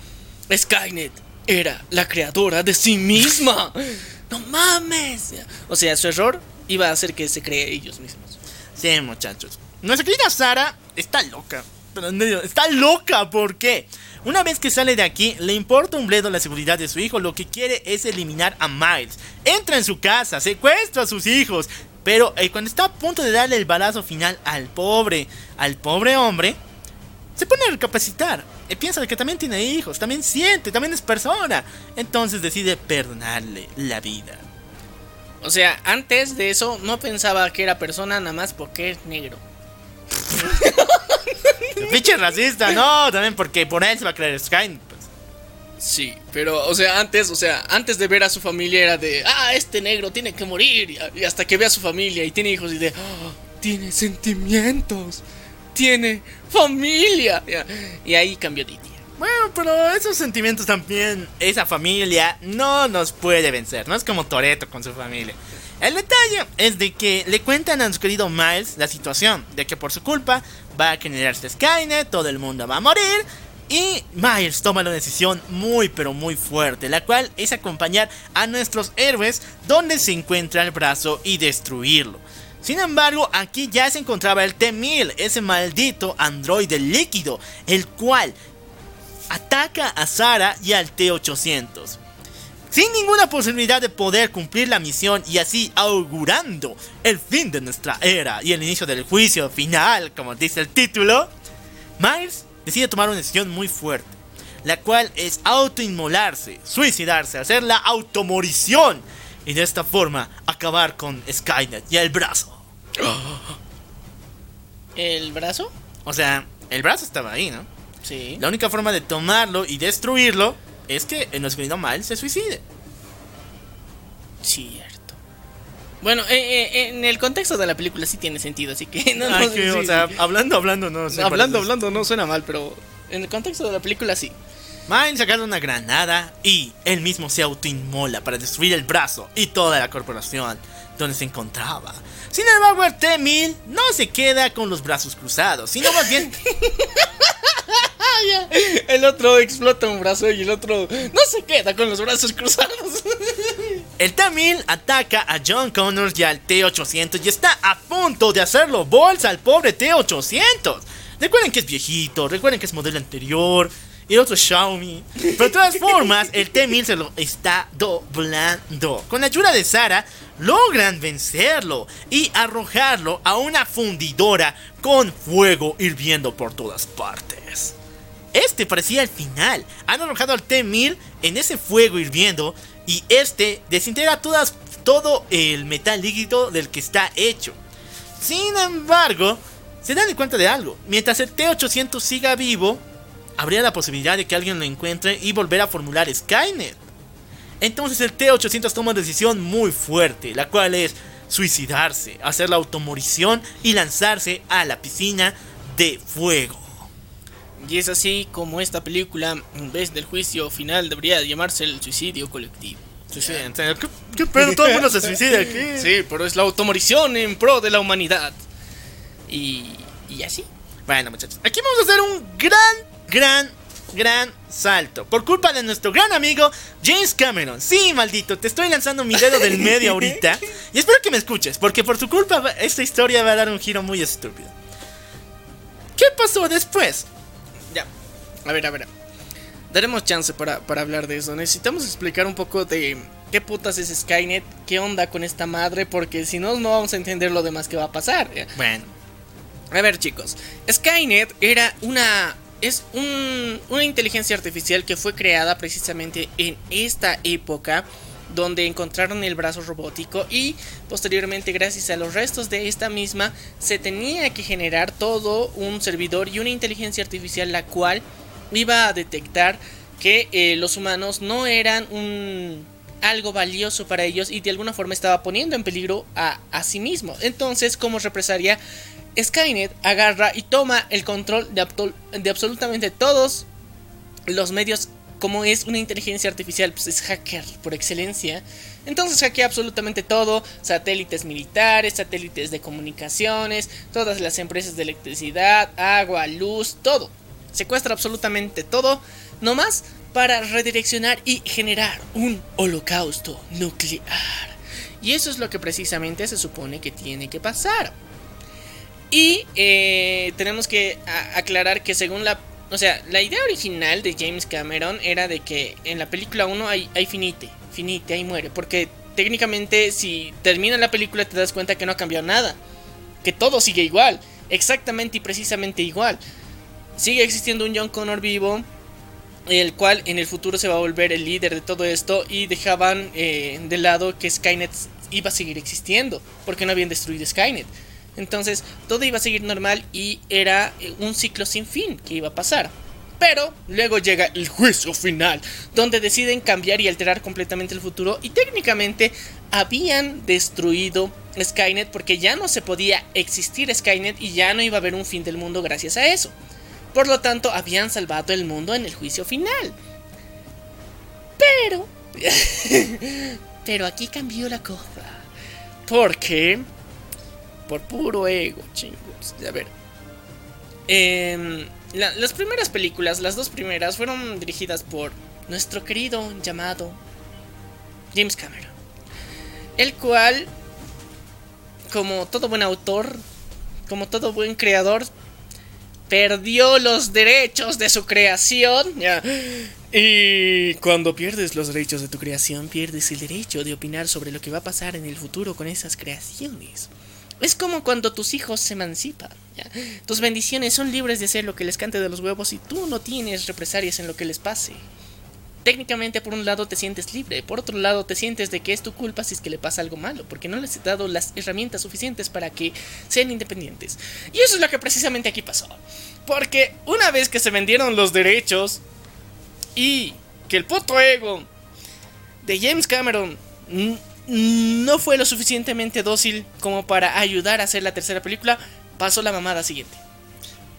Skynet era la creadora de sí misma. (laughs) ¡No mames! O sea, su error iba a hacer que se cree ellos mismos. Sí, muchachos. Nuestra querida Sara está loca. Pero está loca, ¿por qué? Una vez que sale de aquí, le importa un bledo la seguridad de su hijo. Lo que quiere es eliminar a Miles. Entra en su casa, secuestra a sus hijos. Pero eh, cuando está a punto de darle el balazo final al pobre, al pobre hombre, se pone a recapacitar. Y piensa que también tiene hijos, también siente, también es persona. Entonces decide perdonarle la vida. O sea, antes de eso no pensaba que era persona nada más porque es negro. (laughs) Pinche racista, no, también porque por él se va a creer Skynet. pues. Sí, pero, o sea, antes, o sea, antes de ver a su familia era de, ah, este negro tiene que morir. Y, hasta que ve a su familia y tiene hijos y de, "Ah, tiene sentimientos, tiene familia. Y, ahí cambió idea. Bueno, pero esos sentimientos también, esa familia no nos puede vencer, no es como Toreto con su familia. El detalle es de que le cuentan a nuestro querido Miles la situación, de que por su culpa va a generarse Skynet, todo el mundo va a morir, y Miles toma una decisión muy pero muy fuerte, la cual es acompañar a nuestros héroes donde se encuentra el brazo y destruirlo. Sin embargo, aquí ya se encontraba el T-1000, ese maldito androide líquido, el cual ataca a Sara y al T-800. Sin ninguna posibilidad de poder cumplir la misión y así augurando el fin de nuestra era y el inicio del juicio final, como dice el título, Miles decide tomar una decisión muy fuerte, la cual es autoinmolarse, suicidarse, hacer la automorición y de esta forma acabar con Skynet y el brazo. ¿El brazo? O sea, el brazo estaba ahí, ¿no? Sí. La única forma de tomarlo y destruirlo es que nuestro querido Miles se suicide. Cierto. Bueno, eh, eh, en el contexto de la película sí tiene sentido, así que no, (laughs) no, Ay, sí, que, o sea, sí. hablando, hablando, no sé. hablando, hablando no suena mal, pero en el contexto de la película sí. Miles agarra una granada y él mismo se autoinmola para destruir el brazo y toda la corporación. donde se encontraba. Sin embargo, el T-1000 no se queda con los brazos cruzados, sino más bien (laughs) El otro explota un brazo y el otro no se queda con los brazos cruzados. (laughs) El T-1000 ataca a John Connors y al T-800 y está a punto de hacerlo bolsa al pobre T-800. Recuerden que es viejito, recuerden que es modelo anterior y el otro Xiaomi. Pero de todas formas, el T-1000 se lo está doblando. Con la ayuda de Sara, logran vencerlo y arrojarlo a una fundidora con fuego hirviendo por todas partes. Este parecía el final. Han arrojado al T-1000 en ese fuego hirviendo y este desintegra todo el metal líquido del que está hecho. Sin embargo, se dan cuenta de algo. Mientras el T-800 siga vivo, habría la posibilidad de que alguien lo encuentre y volver a formular Skynet. Entonces el T-800 toma una decisión muy fuerte, la cual es suicidarse, hacer la automorición y lanzarse a la piscina de fuego. Y es así como esta película, en vez del juicio final, debería llamarse el suicidio colectivo. Suicidio, ¿qué, qué pedo? Todo el mundo se suicida aquí. (laughs) Sí, pero es la automorición en pro de la humanidad. Y, y así. Bueno, muchachos, aquí vamos a hacer un gran, gran, gran salto. Por culpa de nuestro gran amigo James Cameron. Sí, maldito, te estoy lanzando mi dedo del medio ahorita. (laughs) Y espero que me escuches, porque por tu culpa esta historia va a dar un giro muy estúpido. ¿Qué pasó después? Ya. A ver, a ver. Daremos chance para, para hablar de eso. Necesitamos explicar un poco de qué putas es Skynet, qué onda con esta madre, porque si no, no vamos a entender lo demás que va a pasar. Bueno, A ver, chicos. Skynet era una. Es un- una inteligencia artificial que fue creada precisamente en esta época. Donde encontraron el brazo robótico. Y posteriormente, gracias a los restos de esta misma, se tenía que generar todo un servidor y una inteligencia artificial. La cual iba a detectar que eh, los humanos no eran un algo valioso para ellos y de alguna forma estaba poniendo en peligro a, a sí mismo. Entonces, como represalia, Skynet agarra y toma el control de, absolutamente todos los medios. Como es una inteligencia artificial, pues es hacker por excelencia. Entonces hackea absolutamente todo, satélites militares, satélites de comunicaciones, todas las empresas de electricidad, agua, luz, todo. Secuestra absolutamente todo, nomás para redireccionar y generar un holocausto nuclear. Y eso es lo que precisamente se supone que tiene que pasar. Y eh, tenemos que aclarar que según la... O sea, la idea original de James Cameron era de que en la película 1 hay, hay finite, finite, ahí muere. Porque técnicamente si termina la película te das cuenta que no ha cambiado nada. Que todo sigue igual, exactamente y precisamente igual. Sigue existiendo un John Connor vivo, el cual en el futuro se va a volver el líder de todo esto y dejaban eh, de lado que Skynet iba a seguir existiendo, porque no habían destruido Skynet. Entonces todo iba a seguir normal y era eh, un ciclo sin fin que iba a pasar. Pero luego llega el juicio final, donde deciden cambiar y alterar completamente el futuro y técnicamente habían destruido Skynet porque ya no se podía existir Skynet y ya no iba a haber un fin del mundo gracias a eso. Por lo tanto, habían salvado el mundo en el juicio final. Pero... (laughs) pero aquí cambió la cosa. Porque... Por puro ego, chingos. A ver. Em, la- las primeras películas, las dos primeras, fueron dirigidas por nuestro querido llamado James Cameron. El cual, como todo buen autor, como todo buen creador, perdió los derechos de su creación. Y cuando pierdes los derechos de tu creación, pierdes el derecho de opinar sobre lo que va a pasar en el futuro con esas creaciones. Es como cuando tus hijos se emancipan. Tus bendiciones son libres de hacer lo que les cante de los huevos y tú no tienes represalias en lo que les pase. Técnicamente por un lado te sientes libre, por otro lado te sientes de que es tu culpa si es que le pasa algo malo, porque no les he dado las herramientas suficientes para que sean independientes. Y eso es lo que precisamente aquí pasó. Porque una vez que se vendieron los derechos y que el puto ego de James Cameron no fue lo suficientemente dócil como para ayudar a hacer la tercera película, pasó la mamada siguiente.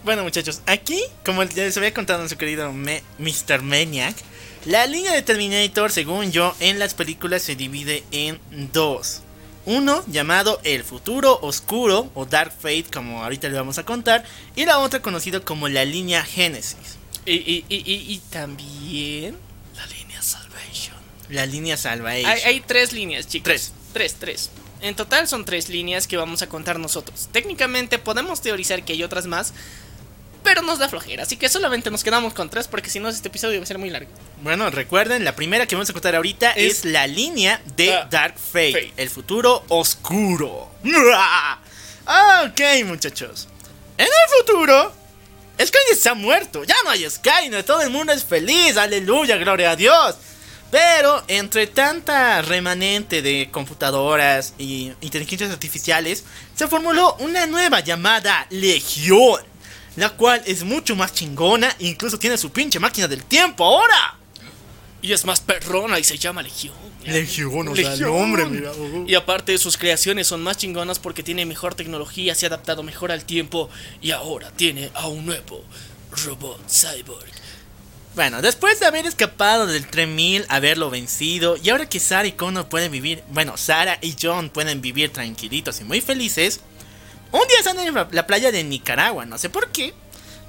Bueno, muchachos, aquí, como ya les había contado nuestro querido Me- Mr. Maniac, la línea de Terminator, según yo, en las películas se divide en dos. Uno llamado El Futuro Oscuro o Dark Fate, como ahorita le vamos a contar, y la otra conocida como la línea Génesis. Y, y, y, también. La línea Salvation. Hay, hay tres líneas, chicos. Tres. Tres, tres. En total son tres líneas que vamos a contar nosotros. Técnicamente podemos teorizar que hay otras más, pero nos da flojera. Así que solamente nos quedamos con tres porque si no este episodio va a ser muy largo. Bueno, recuerden, la primera que vamos a contar ahorita es, Es- la línea de Dark Fate, Fate. el futuro oscuro. Ok, muchachos. En el futuro, Skynet se ha muerto. Ya no hay Skynet, todo el mundo es feliz. Aleluya, gloria a Dios. Pero entre tanta remanente de computadoras y inteligencias artificiales, se formuló una nueva llamada Legión, la cual es mucho más chingona e incluso tiene su pinche máquina del tiempo ahora. Y es más perrona y se llama Legión. Legión, o sea, el Legión. nombre, mira. uh. Y aparte sus creaciones son más chingonas porque tiene mejor tecnología, se ha adaptado mejor al tiempo y ahora tiene a un nuevo robot cyborg. Bueno, después de haber escapado del 3000, haberlo vencido, y ahora que Sarah y Connor pueden vivir, bueno, Sarah y John pueden vivir tranquilitos y muy felices, un día están en la, la playa de Nicaragua, no sé por qué,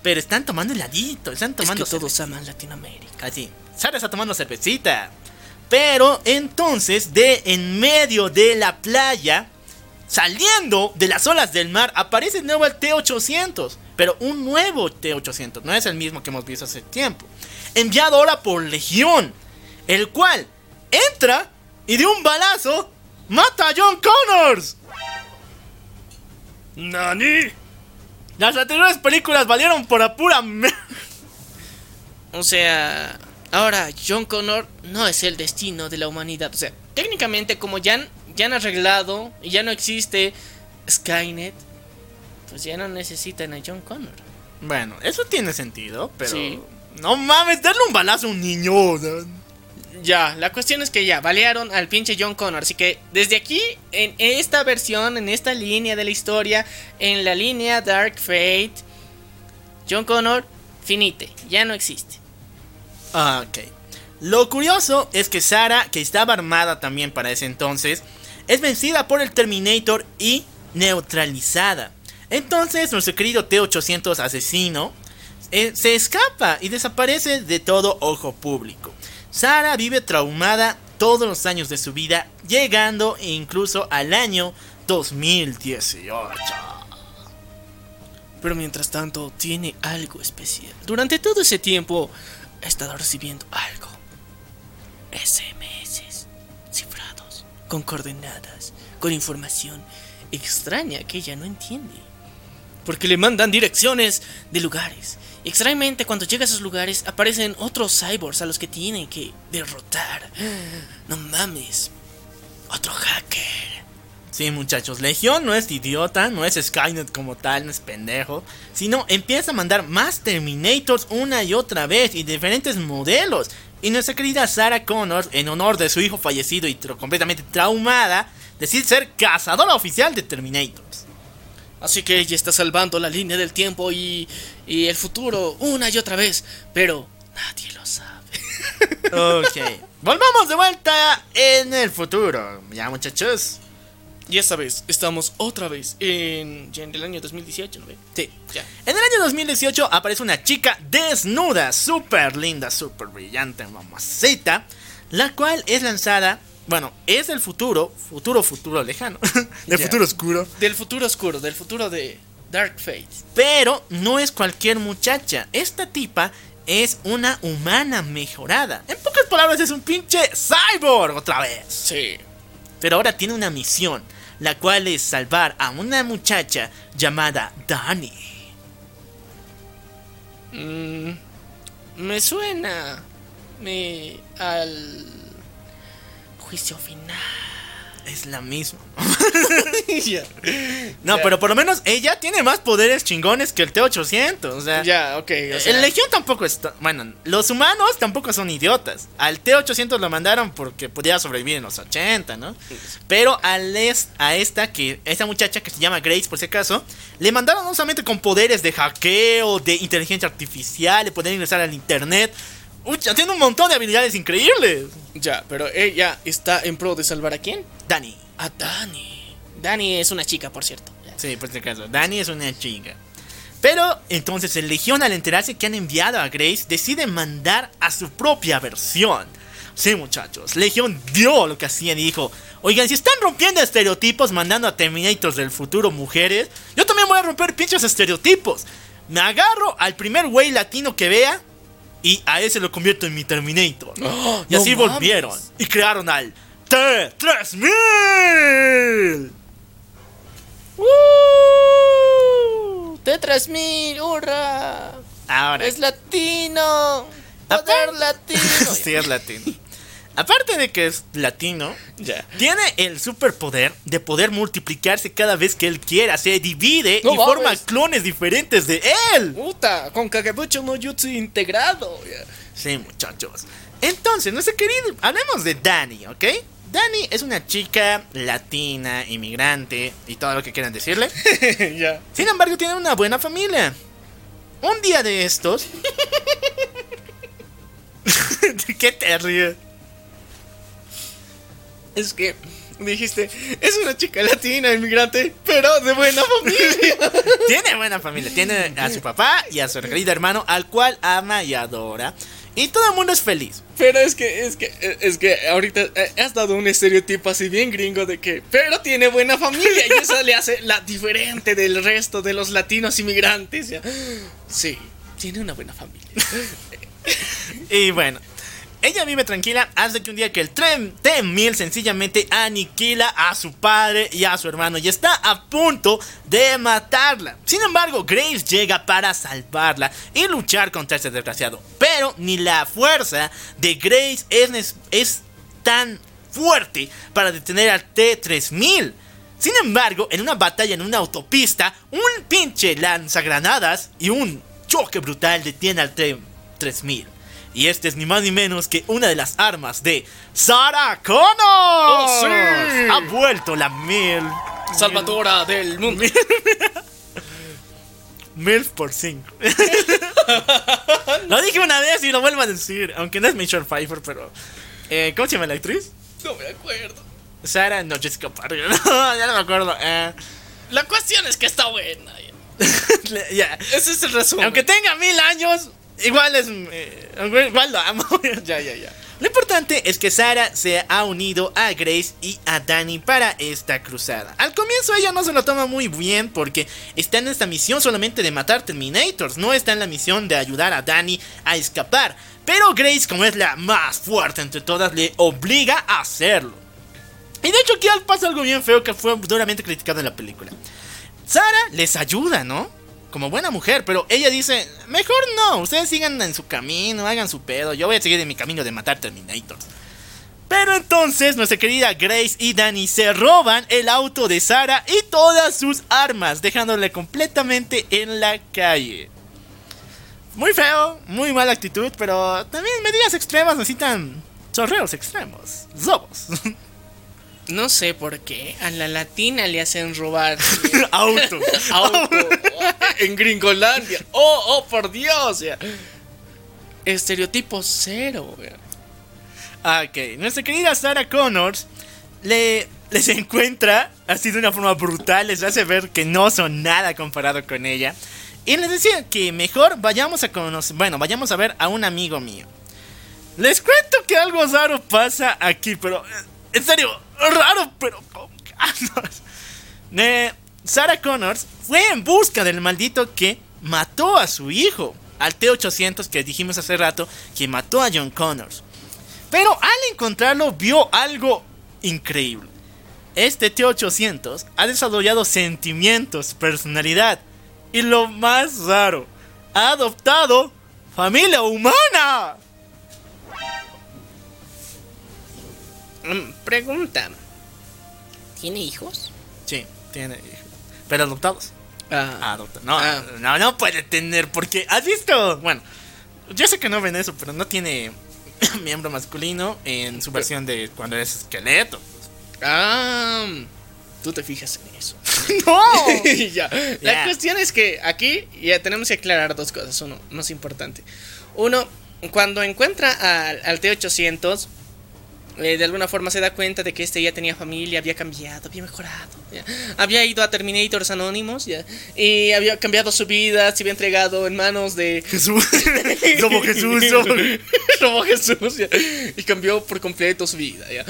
pero están tomando heladito, están tomando es que todos aman Latinoamérica. Así, Sarah está tomando cervecita. Pero entonces, de en medio de la playa, saliendo de las olas del mar, aparece de nuevo el T-800. Pero un nuevo T-800, no es el mismo que hemos visto hace tiempo. Enviado ahora por Legión, el cual entra y de un balazo mata a John Connors. ¡Nani! Las anteriores películas valieron por la pura mer- O sea, ahora John Connor no es el destino de la humanidad. O sea, técnicamente como ya han, ya han arreglado y ya no existe Skynet, pues ya no necesitan a John Connor. Bueno, eso tiene sentido, pero... Sí. No mames, darle un balazo a un niño. Ya, la cuestión es que ya balearon al pinche John Connor. Así que desde aquí, en esta versión, en esta línea de la historia, en la línea Dark Fate, John Connor, finite, ya no existe. Ah, ok. Lo curioso es que Sarah, que estaba armada también para ese entonces, es vencida por el Terminator y neutralizada. Entonces, nuestro querido T-800 asesino eh, se escapa y desaparece de todo ojo público. Sarah vive traumada todos los años de su vida, llegando incluso al año 2018. Pero mientras tanto, tiene algo especial. Durante todo ese tiempo, ha estado recibiendo algo. SMS cifrados, con coordenadas, con información extraña que ella no entiende. Porque le mandan direcciones de lugares. Extrañamente, cuando llega a esos lugares, aparecen otros cyborgs a los que tienen que derrotar. No mames. Otro hacker. Sí, muchachos, Legión no es idiota, no es Skynet como tal, no es pendejo, sino empieza a mandar más Terminators una y otra vez y diferentes modelos. Y nuestra querida Sarah Connor, en honor de su hijo fallecido y completamente traumada, decide ser cazadora oficial de Terminators. Así que ella está salvando la línea del tiempo y, y el futuro una y otra vez. Pero nadie lo sabe. (laughs) Ok, volvamos de vuelta en el futuro, ya muchachos. Y esta vez estamos otra vez en, ya en el año 2018, ¿no ve? Sí. Ya. En el año 2018 aparece una chica desnuda, súper linda, súper brillante, mamacita, la cual es lanzada, bueno, es del futuro, futuro, futuro lejano, (laughs) del futuro oscuro, Del futuro oscuro, del futuro de Dark Fate. pero no es cualquier muchacha, esta tipa es una humana mejorada. En pocas palabras es un pinche cyborg otra vez. Sí. Pero ahora tiene una misión, la cual es salvar a una muchacha llamada Dani. Mm, me suena me, al juicio final. Es la misma. (laughs) No, pero por lo menos ella tiene más poderes chingones que el T-800. O sea, Ya, ok. o sea, el Legión tampoco está. Bueno, los humanos tampoco son idiotas. Al T-800 lo mandaron porque podía sobrevivir en los 80, ¿no? Pero al es- a esta, que esta muchacha que se llama Grace, por si acaso, le mandaron no solamente con poderes de hackeo, de inteligencia artificial, de poder ingresar al internet. Uy, ya tiene un montón de habilidades increíbles. Ya, pero ella está en pro de salvar a quién? Dani, a Dani. Dani es una chica, por cierto. Sí, por si acaso. Dani es una chica. Pero entonces el Legión al enterarse que han enviado a Grace decide mandar a su propia versión. Sí, muchachos, Legión dio lo que hacía y dijo, oigan, si están rompiendo estereotipos mandando a Terminators del futuro mujeres, yo también voy a romper pinches estereotipos. Me agarro al primer güey latino que vea y a ese lo convierto en mi Terminator. (gasps) ¡Oh, y no así mames! volvieron y crearon al T-3000. ¡Uh! T3000, hurra. Ahora, Es latino. Poder latino. (laughs) sí es latino. Aparte de que es latino, ya. tiene el superpoder de poder multiplicarse cada vez que él quiera. Se divide No y forma clones diferentes de él. Puta, con Kagebucho no Jutsu integrado. ya. Sí, muchachos. Entonces, nuestro querido, hablemos de Dani, ¿ok? Dani es una chica latina, inmigrante y todo lo que quieran decirle. (laughs) ya. Sin embargo, tiene una buena familia. Un día de estos. (laughs) (laughs) ¿De qué te ríes? Es que dijiste, es una chica latina, inmigrante, pero de buena familia. (laughs) Tiene buena familia. Tiene a su papá y a su querido hermano, al cual ama y adora. Y todo el mundo es feliz. Pero es que, es que, es que ahorita eh, has dado un estereotipo así bien gringo de que, pero tiene buena familia y eso le hace la diferente del resto de los latinos inmigrantes. Sí, tiene una buena familia. Y bueno, ella vive tranquila hasta que un día que el tren T-1000 sencillamente aniquila a su padre y a su hermano y está a punto de matarla. Sin embargo, Grace llega para salvarla y luchar contra ese desgraciado. Pero ni la fuerza de Grace es, es tan fuerte para detener al T-3000. Sin embargo, en una batalla en una autopista, un pinche lanzagranadas y un choque brutal detiene al T-3000. Y este es ni más ni menos que una de las armas de Sarah Connor. ¡Oh, sí! Ha vuelto la mil. Salvadora del mundo. Mil (laughs) por 5. (laughs) lo dije una vez y lo vuelvo a decir. Aunque no es Michelle Pfeiffer, pero. eh, ¿Cómo se llama la actriz? No me acuerdo. Sarah, no, Jessica Parker. (laughs) No, ya no me acuerdo. eh. La cuestión es que está buena. ya. Ese es el resumen. Aunque tenga mil años, igual es. eh, igual lo amo. (laughs) Ya, ya, ya. Lo importante es que Sarah se ha unido a Grace y a Danny para esta cruzada. Al comienzo ella no se lo toma muy bien porque está en esta misión solamente de matar Terminators, no está en la misión de ayudar a Danny a escapar. Pero Grace, como es la más fuerte entre todas, le obliga a hacerlo. Y de hecho aquí pasa algo bien feo que fue duramente criticado en la película. Sara les ayuda, ¿no? Como buena mujer, pero ella dice, mejor no, ustedes sigan en su camino, hagan su pedo, yo voy a seguir en mi camino de matar Terminators. Pero entonces nuestra querida Grace y Danny se roban el auto de Sara y todas sus armas, dejándole completamente en la calle. Muy feo, muy mala actitud, pero también medidas extremas necesitan chorreos extremos, (laughs) zobos. No sé por qué a la latina le hacen robar (laughs) auto. auto (laughs) en Gringolandia. Oh, oh, por Dios. Estereotipo cero. ya. Ok, nuestra querida Sarah Connors le, les (laughs) encuentra así de una forma brutal, les hace ver que no son nada comparado con ella. Y les decía que mejor vayamos a conocer, bueno, vayamos a ver a un amigo mío. Les cuento que algo raro pasa aquí, pero eh, en serio, raro, pero. Eh, Sarah Connors fue en busca del maldito que mató a su hijo, al T-800 que dijimos hace rato, que mató a John Connors. Pero al encontrarlo vio algo increíble. Este T-800 ha desarrollado sentimientos, personalidad y lo más raro, ha adoptado familia humana. Pregunta. ¿Tiene hijos? Sí, tiene hijos. Pero adoptados. Ah, Adopta. No, Ah. no, no puede tener porque has visto. Bueno, yo sé que no ven eso, pero no tiene (coughs) miembro masculino en su versión de cuando es esqueleto. ah, tú te fijas en eso. (laughs) ¡No! (laughs) ya. La cuestión es que aquí ya tenemos que aclarar dos cosas. Uno, no es importante. Uno, cuando encuentra al, al T-800, eh, de alguna forma se da cuenta de que este ya tenía familia, había cambiado, había mejorado. ya. Había ido a Terminators Anónimos ya, y había cambiado su vida, se había entregado en manos de Jesús. (laughs) Como Jesús. Robo (laughs) Jesús ya, y cambió por completo su vida. ya.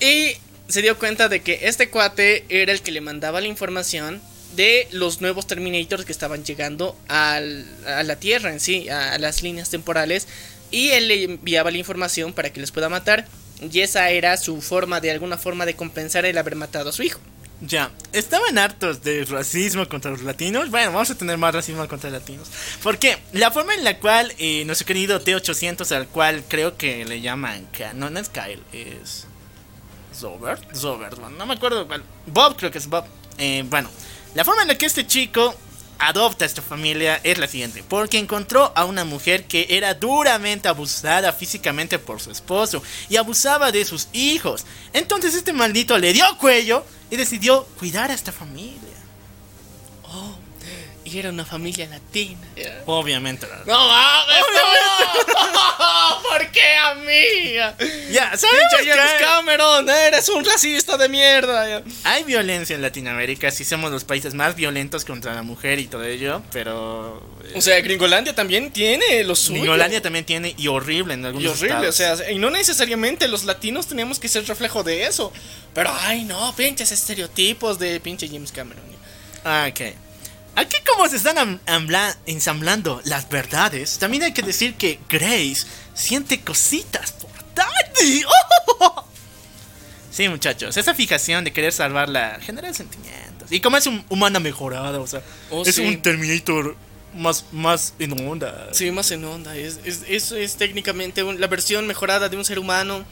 Y se dio cuenta de que este cuate era el que le mandaba la información de los nuevos Terminators que estaban llegando al- a la Tierra en sí, a, a las líneas temporales. Y él le enviaba la información para que les pueda matar. Y esa era su forma, de alguna forma, de compensar el haber matado a su hijo. Ya, estaban hartos de racismo contra los latinos. Bueno, vamos a tener más racismo contra los latinos. Porque la forma en la cual eh, nuestro querido T800, al cual creo que le llaman. No, no es Kyle, es. Zobert. Zobert, no me acuerdo cuál. Bob, creo que es Bob. Eh, bueno, la forma en la que este chico adopta a esta familia es la siguiente: porque encontró a una mujer que era duramente abusada físicamente por su esposo y abusaba de sus hijos. Entonces, este maldito le dio cuello y decidió cuidar a esta familia. Y era una familia latina. Obviamente. No mames, no. (laughs) ¿Por qué a mí? Ya, ¿sabes? James Cameron, eres un racista de mierda. Hay violencia en Latinoamérica, sí somos los países más violentos contra la mujer y todo ello, pero... eh, O sea, Gringolandia también tiene lo suyo. Gringolandia también tiene y horrible en algunos Y horrible, estados. o sea, y no necesariamente los latinos tenemos que ser reflejo de eso. Pero, ay, no, pinches estereotipos de pinche James Cameron. Ah, Ok. Aquí como se están am- ambla- ensamblando las verdades, también hay que decir que Grace siente cositas por Danny. ¡Oh! (laughs) Sí, muchachos, esa fijación de querer salvarla genera sentimientos. Y como es un humana mejorada, o sea, Oh, es sí. un Terminator más, más en onda. Sí, más en onda. Es, es, eso es técnicamente un- la versión mejorada de un ser humano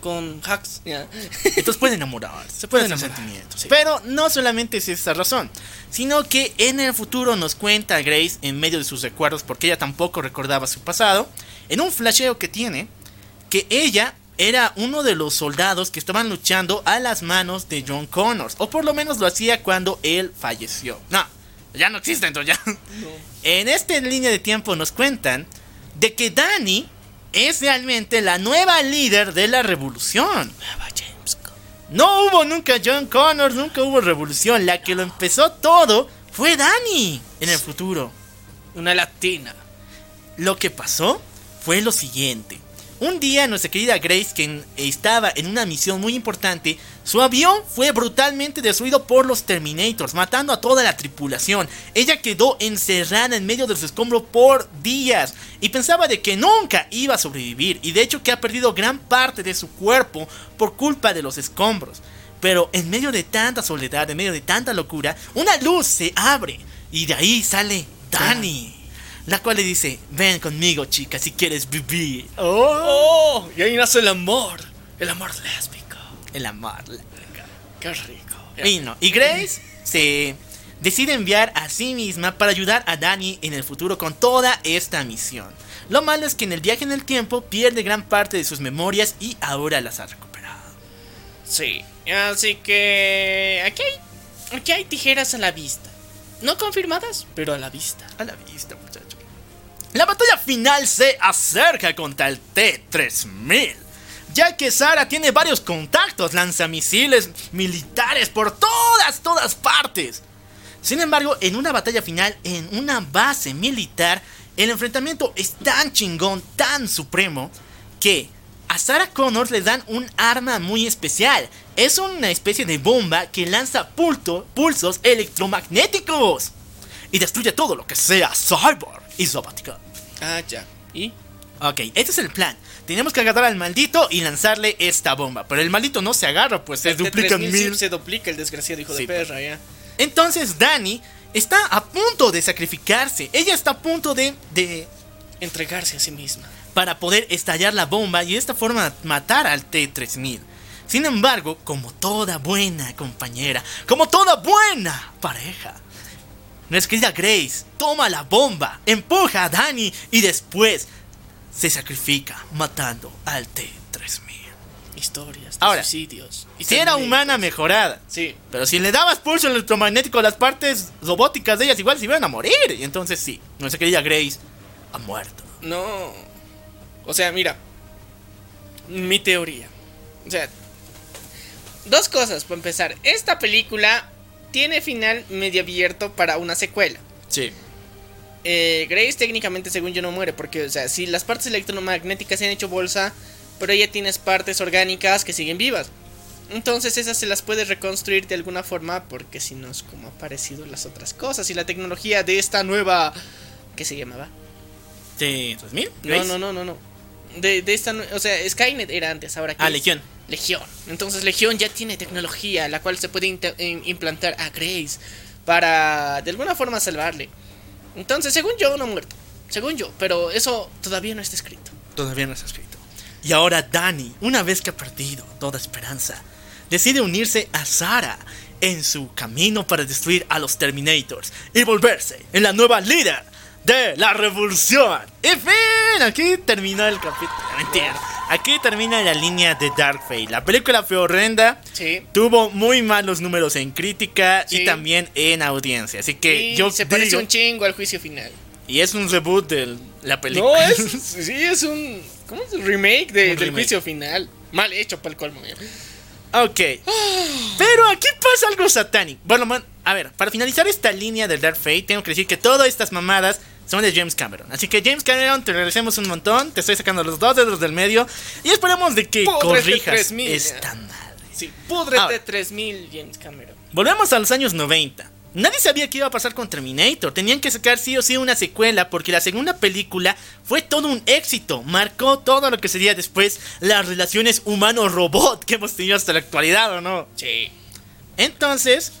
con hacks. ya. Entonces puede enamorarse, se puede Puede hacer enamorar, sentimientos. sí. Pero no solamente es esa razón, sino que en el futuro nos cuenta Grace en medio de sus recuerdos, porque ella tampoco recordaba su pasado, en un flasheo que tiene, que ella era uno de los soldados que estaban luchando a las manos de John Connors, o por lo menos lo hacía cuando él falleció. No, ya no existe entonces ya. En esta línea de tiempo nos cuentan de que Dani es realmente la nueva líder de la revolución. No hubo nunca John Connors, nunca hubo revolución. La que lo empezó todo fue Dani en el futuro. Una latina. Lo que pasó fue lo siguiente. Un día nuestra querida Grace, que estaba en una misión muy importante, su avión fue brutalmente destruido por los Terminators, matando a toda la tripulación. Ella quedó encerrada en medio de los escombros por días y pensaba de que nunca iba a sobrevivir y de hecho que ha perdido gran parte de su cuerpo por culpa de los escombros. Pero en medio de tanta soledad, en medio de tanta locura, una luz se abre y de ahí sale Dani. La cual le dice, ven conmigo chica si quieres vivir. ¡Oh! Y ahí nace el amor. El amor lésbico. El amor. Qué rico. Y no, y Grace se decide enviar a sí misma para ayudar a Dani en el futuro con toda esta misión. Lo malo es que en el viaje en el tiempo pierde gran parte de sus memorias y ahora las ha recuperado. Sí. Así que. Aquí hay, aquí hay tijeras a la vista. No confirmadas, pero a la vista. A la vista, muchacho. La batalla final se acerca contra el T-3000. Ya que Sara tiene varios contactos, lanzamisiles militares por todas, todas partes. Sin embargo, en una batalla final, en una base militar, el enfrentamiento es tan chingón, tan supremo, que a Sarah Connors le dan un arma muy especial. Es una especie de bomba que lanza pulsos electromagnéticos y destruye todo lo que sea cyborg y robótica. Ah, ya. ¿Y? Ok, este es el plan. Tenemos que agarrar al maldito y lanzarle esta bomba. Pero el maldito no se agarra, pues se duplica en T-3000 mil. Se duplica el desgraciado hijo Sí, de perra, ya. Entonces Dani está a punto de sacrificarse. Ella está a punto de, de Entregarse a sí misma. para poder estallar la bomba y de esta forma matar al T-3000. Sin embargo, como toda buena compañera, como toda buena pareja, nuestra querida Grace toma la bomba, empuja a Dani y después se sacrifica matando al T-3000. Historias de Ahora, suicidios. y Si era humana mejorada, Sí. pero si le dabas pulso electromagnético a las partes robóticas de ellas, igual se iban a morir. Y entonces sí, nuestra querida Grace ha muerto. No. O sea, mira. Mi teoría. O sea, dos cosas para empezar. Esta película tiene final medio abierto para una secuela. Sí. Eh, Grace técnicamente, según yo, no muere. Porque, o sea, si las partes electromagnéticas se han hecho bolsa, pero ella tienes partes orgánicas que siguen vivas. Entonces esas se las puede reconstruir de alguna forma porque si no es como ha parecido las otras cosas. Y la tecnología de esta nueva... ¿Qué se llamaba? ¿De 2000? No, no, no, no, no. De, de esta... O sea, Skynet era antes, ahora que Ah, Legión. Legión. Entonces Legión ya tiene tecnología la cual se puede im- implantar a Grace para de alguna forma salvarle. Entonces, según yo, no muerto. Según yo, pero eso todavía no está escrito. Todavía no está escrito. Y ahora Danny, una vez que ha perdido toda esperanza, decide unirse a Sara en su camino para destruir a los Terminators y volverse en la nueva líder de la revolución. Y fin, aquí terminó el capítulo. Mentira. Aquí termina la línea de Dark Fate. La película fue horrenda. Sí. Tuvo muy malos números en crítica y también en audiencia. Así que Y yo se parece digo- un chingo al juicio final. y es un reboot de la película. No, es, (laughs) sí, es un. ¿Cómo es? Remake de- Un del remake. juicio final. Mal hecho para el colmo. Ok. Pero aquí pasa algo satánico. Bueno, man, a ver, para finalizar esta línea del Dark Fate, tengo que decir que todas estas mamadas son de James Cameron. Así que James Cameron, te agradecemos un montón. Te estoy sacando los dos dedos del medio. Y esperemos de que Púdrete corrijas 3000, esta madre. Sí, púdrete Ahora. 3000 James Cameron. Volvemos a los años 90. Nadie sabía qué iba a pasar con Terminator. Tenían que sacar sí o sí una secuela porque la segunda película fue todo un éxito. Marcó todo lo que sería después las relaciones humano-robot que hemos tenido hasta la actualidad, ¿o no? Sí. Entonces,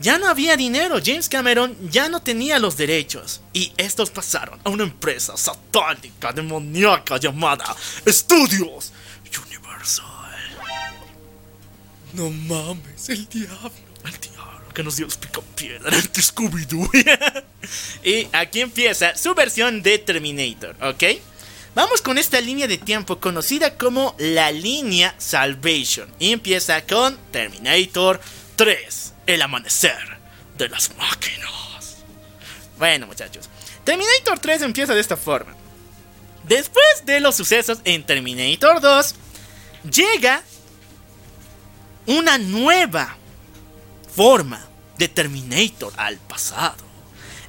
ya no había dinero. James Cameron ya no tenía los derechos. Y estos pasaron a una empresa satánica, demoníaca llamada Studios Universal. No mames, el diablo. El diablo que nos dio los picapiedra ante Scooby-Doo. (laughs) y aquí empieza su versión de Terminator, ¿ok? Vamos con esta línea de tiempo conocida como la línea Salvation. Y empieza con Terminator 3, el amanecer de las máquinas. Bueno, muchachos, Terminator 3 empieza de esta forma. Después de los sucesos en Terminator 2, llega una nueva forma de Terminator al pasado.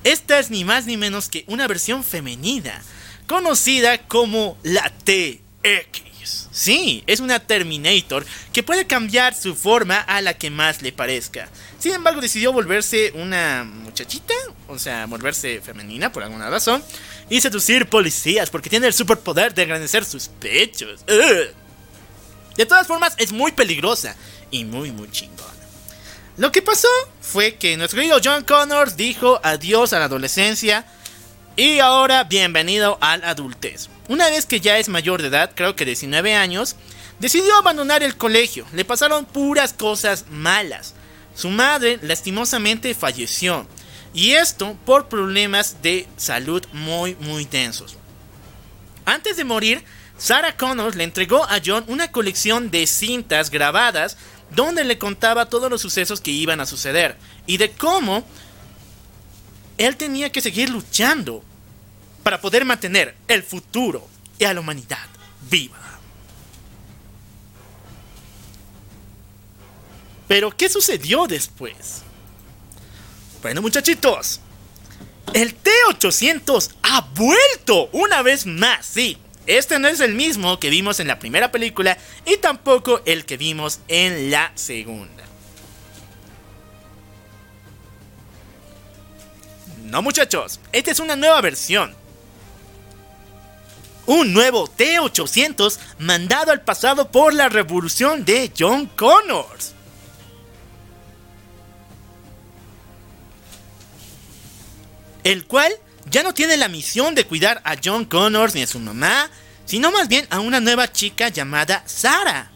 Esta es ni más ni menos que una versión femenina, conocida como la TX. Sí, es una Terminator que puede cambiar su forma a la que más le parezca. Sin embargo, decidió volverse una muchachita, o sea, volverse femenina por alguna razón, y seducir policías porque tiene el superpoder de engrandecer sus pechos. De todas formas, es muy peligrosa y muy, muy chingona. Lo que pasó fue que nuestro querido John Connors dijo adiós a la adolescencia y ahora bienvenido a la adultez. Una vez que ya es mayor de edad, creo que 19 años, decidió abandonar el colegio. Le pasaron puras cosas malas. Su madre lastimosamente falleció. Y esto por problemas de salud muy muy tensos. Antes de morir, Sarah Connors le entregó a John una colección de cintas grabadas donde le contaba todos los sucesos que iban a suceder y de cómo él tenía que seguir luchando para poder mantener el futuro y a la humanidad viva. Pero, ¿qué sucedió después? Bueno, muchachitos, el T-800 ha vuelto una vez más, sí. Este no es el mismo que vimos en la primera película y tampoco el que vimos en la segunda. No muchachos, esta es una nueva versión. Un nuevo T-800 mandado al pasado por la revolución de John Connors. el cual ya no tiene la misión de cuidar a John Connors ni a su mamá, sino más bien a una nueva chica llamada Sara.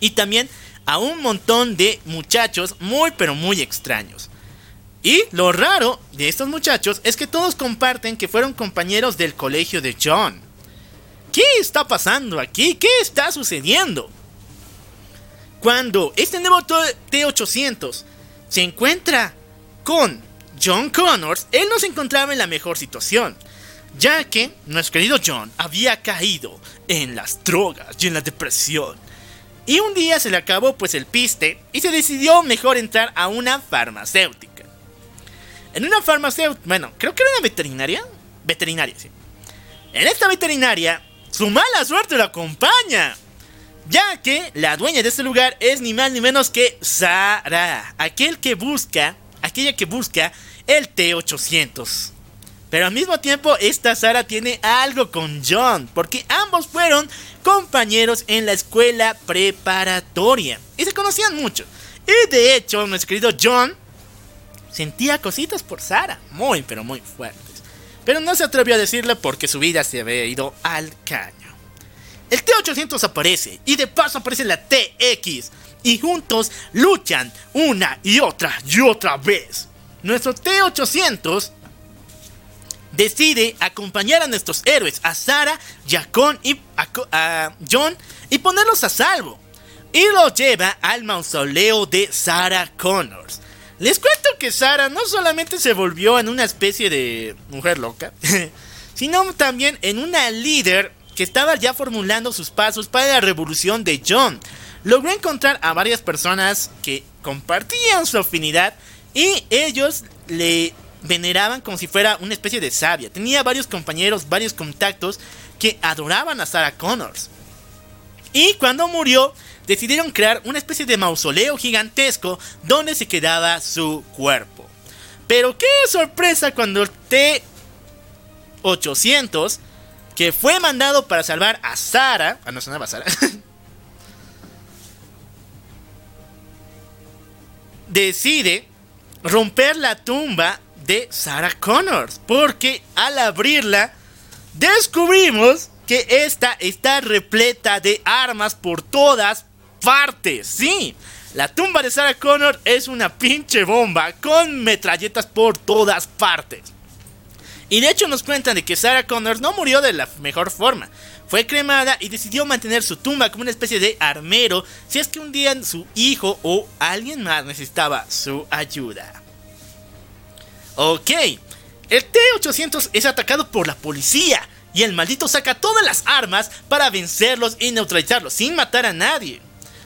Y también a un montón de muchachos muy pero muy extraños. Y lo raro de estos muchachos es que todos comparten que fueron compañeros del colegio de John. ¿Qué está pasando aquí? ¿Qué está sucediendo? Cuando este nuevo T-800 se encuentra con John Connors, él no se encontraba en la mejor situación, ya que nuestro querido John había caído en las drogas y en la depresión. Y un día se le acabó pues el piste y se decidió mejor entrar a una farmacéutica. En una farmacéutica, bueno, creo que era una veterinaria. Veterinaria, sí. En esta veterinaria, su mala suerte lo acompaña. Ya que la dueña de este lugar es ni más ni menos que Sara, aquel que busca, aquella que busca el T800. Pero al mismo tiempo, esta Sara tiene algo con John, porque ambos fueron compañeros en la escuela preparatoria y se conocían mucho. Y de hecho, nuestro querido John sentía cositas por Sara, muy pero muy fuertes. Pero no se atrevió a decirlo porque su vida se había ido al caño. El T-800 aparece y de paso aparece la TX y juntos luchan una y otra y otra vez. Nuestro T-800 decide acompañar a nuestros héroes, a Sara, y a, John, y ponerlos a salvo. Y los lleva al mausoleo de Sarah Connors. Les cuento que Sara no solamente se volvió en una especie de mujer loca, (laughs) sino también en una líder que estaba ya formulando sus pasos para la revolución de John. Logró encontrar a varias personas que compartían su afinidad y ellos le veneraban como si fuera una especie de sabia. Tenía varios compañeros, varios contactos que adoraban a Sarah Connors. Y cuando murió, decidieron crear una especie de mausoleo gigantesco donde se quedaba su cuerpo. Pero qué sorpresa cuando el T-800, que fue mandado para salvar a Sarah, ah no sonaba Sarah, (laughs) decide romper la tumba de Sarah Connors. Porque al abrirla, descubrimos que esta está repleta de armas por todas Sí, la tumba de Sarah Connors es una pinche bomba con metralletas por todas partes. Y de hecho nos cuentan de que Sarah Connors no murió de la mejor forma. Fue cremada y decidió mantener su tumba como una especie de armero si es que un día su hijo o alguien más necesitaba su ayuda. Ok, el T-800 es atacado por la policía y el maldito saca todas las armas para vencerlos y neutralizarlos sin matar a nadie.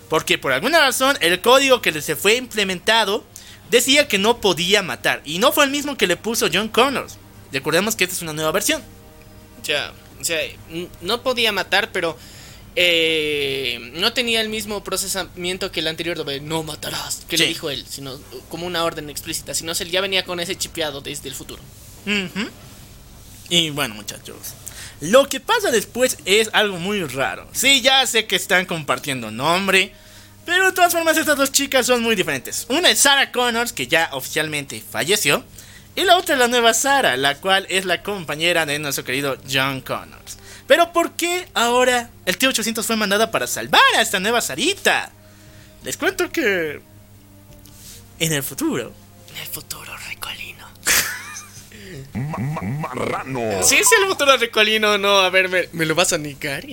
Porque por alguna razón el código que se fue implementado decía que no podía matar y no fue el mismo que le puso John Connors. Recordemos que esta es una nueva versión. Ya, o sea, no podía matar, pero eh, no tenía el mismo procesamiento que el anterior de no matarás, que le dijo él, sino como una orden explícita, sino él ya venía con ese chipeado desde el futuro. Y bueno, muchachos, lo que pasa después es algo muy raro. Sí, ya sé que están compartiendo nombre, pero de todas formas estas dos chicas son muy diferentes. Una es Sarah Connors, que ya oficialmente falleció, y la otra es la nueva Sarah, la cual es la compañera de nuestro querido John Connors. Pero ¿por qué ahora el T-800 fue mandada para salvar a esta nueva Sarita? Les cuento que... En el futuro... En el futuro. Marrano. Sí, es el futuro recolino, no. A ver, me, lo vas a negar.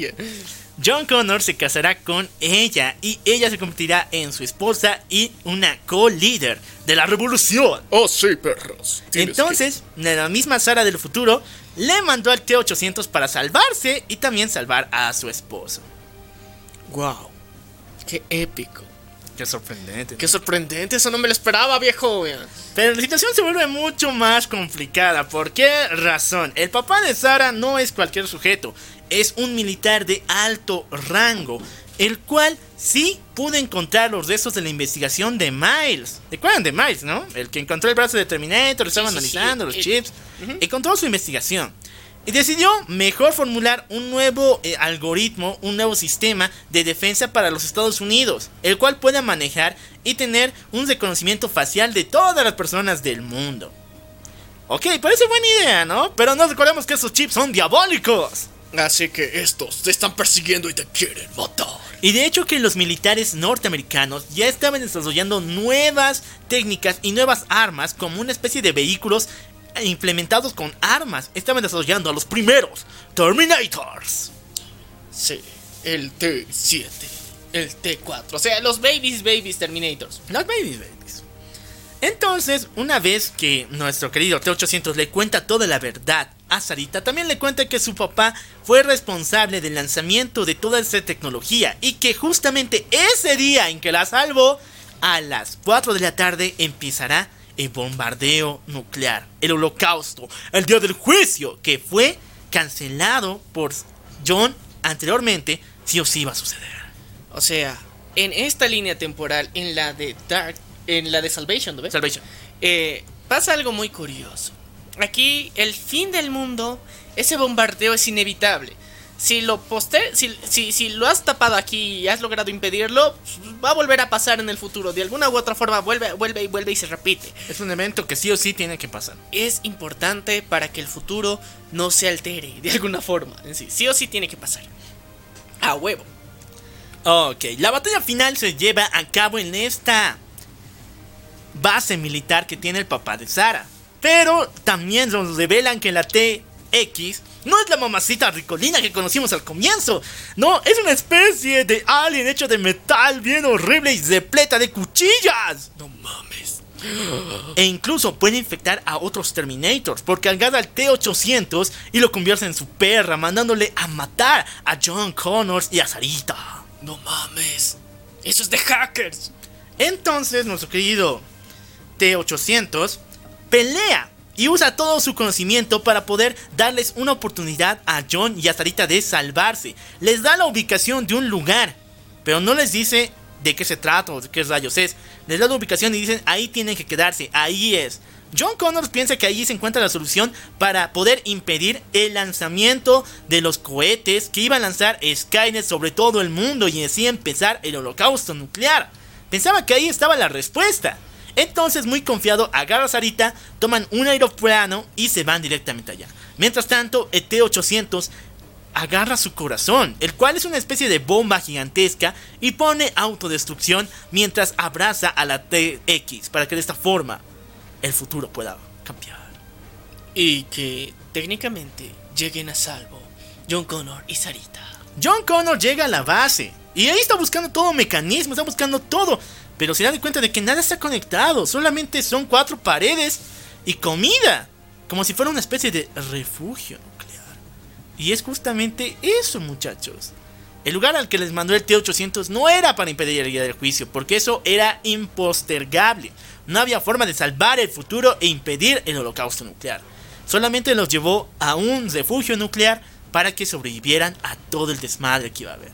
John Connor se casará con ella y ella se convertirá en su esposa y una co-líder de la revolución. Oh, sí, perros. Entonces, la misma Sara del futuro le mandó al T-800 para salvarse y también salvar a su esposo. ¡Wow! ¡Qué épico! Qué sorprendente. Qué sorprendente, eso no me lo esperaba, viejo. Pero la situación se vuelve mucho más complicada. ¿Por qué razón? El papá de Sara no es cualquier sujeto, es un militar de alto rango, el cual sí pudo encontrar los restos de la investigación de Miles. ¿Recuerdan de Miles, no? El que encontró el brazo de Terminator, estaba analizando los chips. Encontró su investigación. Y decidió mejor formular un nuevo eh, algoritmo, un nuevo sistema de defensa para los Estados Unidos, el cual pueda manejar y tener un reconocimiento facial de todas las personas del mundo. Ok, parece buena idea, ¿no? Pero no recordemos que esos chips son diabólicos. Así que estos te están persiguiendo y te quieren matar. Y de hecho que los militares norteamericanos ya estaban desarrollando nuevas técnicas y nuevas armas como una especie de vehículos implementados con armas. Estaban desarrollando a los primeros Terminators. Sí, el T7, el T4, o sea, los babies, babies Terminators. Los babies, babies. Entonces, una vez que nuestro querido T800 le cuenta toda la verdad a Sarita, también le cuenta que su papá fue responsable del lanzamiento de toda esa tecnología y que justamente ese día en que la salvó, a las 4 de la tarde empezará el bombardeo nuclear, el holocausto, el día del juicio, que fue cancelado por John anteriormente, si o sí iba a suceder. O sea, en esta línea temporal, en la de Dark, en la de Salvation, ¿no ves? Salvation. Eh, pasa algo muy curioso. Aquí el fin del mundo, ese bombardeo es inevitable. Si lo poste si, si, si lo has tapado aquí y has logrado impedirlo, va a volver a pasar en el futuro. De alguna u otra forma vuelve, vuelve y vuelve y se repite. Es un evento que sí o sí tiene que pasar. Es importante para que el futuro no se altere de alguna forma. En sí, sí o sí tiene que pasar. A huevo. Ok, la batalla final se lleva a cabo en esta base militar que tiene el papá de Sara. Pero también nos revelan que la TX no es la mamacita ricolina que conocimos al comienzo. No, es una especie de alien hecho de metal bien horrible y repleta de cuchillas. No mames. E incluso puede infectar a otros Terminators porque agarra al T-800 y lo convierte en su perra, mandándole a matar a John Connors y a Sarita. No mames. Eso es de hackers. Entonces, nuestro querido T-800 pelea y usa todo su conocimiento para poder darles una oportunidad a John y a Sarita de salvarse. Les da la ubicación de un lugar, pero no les dice de qué se trata o de qué rayos es. Les da la ubicación y dicen ahí tienen que quedarse, ahí es. John Connors piensa que allí se encuentra la solución para poder impedir el lanzamiento de los cohetes que iba a lanzar Skynet sobre todo el mundo y así empezar el holocausto nuclear. Pensaba que ahí estaba la respuesta. Entonces, muy confiado, agarra a Sarita, toman un aeroplano y se van directamente allá. Mientras tanto, el T-800 agarra su corazón, el cual es una especie de bomba gigantesca y pone autodestrucción mientras abraza a la TX para que de esta forma el futuro pueda cambiar. Y que técnicamente lleguen a salvo John Connor y Sarita. John Connor llega a la base y ahí está buscando todo mecanismo, está buscando todo. Pero se dan cuenta de que nada está conectado, solamente son cuatro paredes y comida, como si fuera una especie de refugio nuclear. Y es justamente eso, muchachos. El lugar al que les mandó el T-800 no era para impedir el día del juicio, porque eso era impostergable. No había forma de salvar el futuro e impedir el holocausto nuclear. Solamente los llevó a un refugio nuclear para que sobrevivieran a todo el desmadre que iba a haber.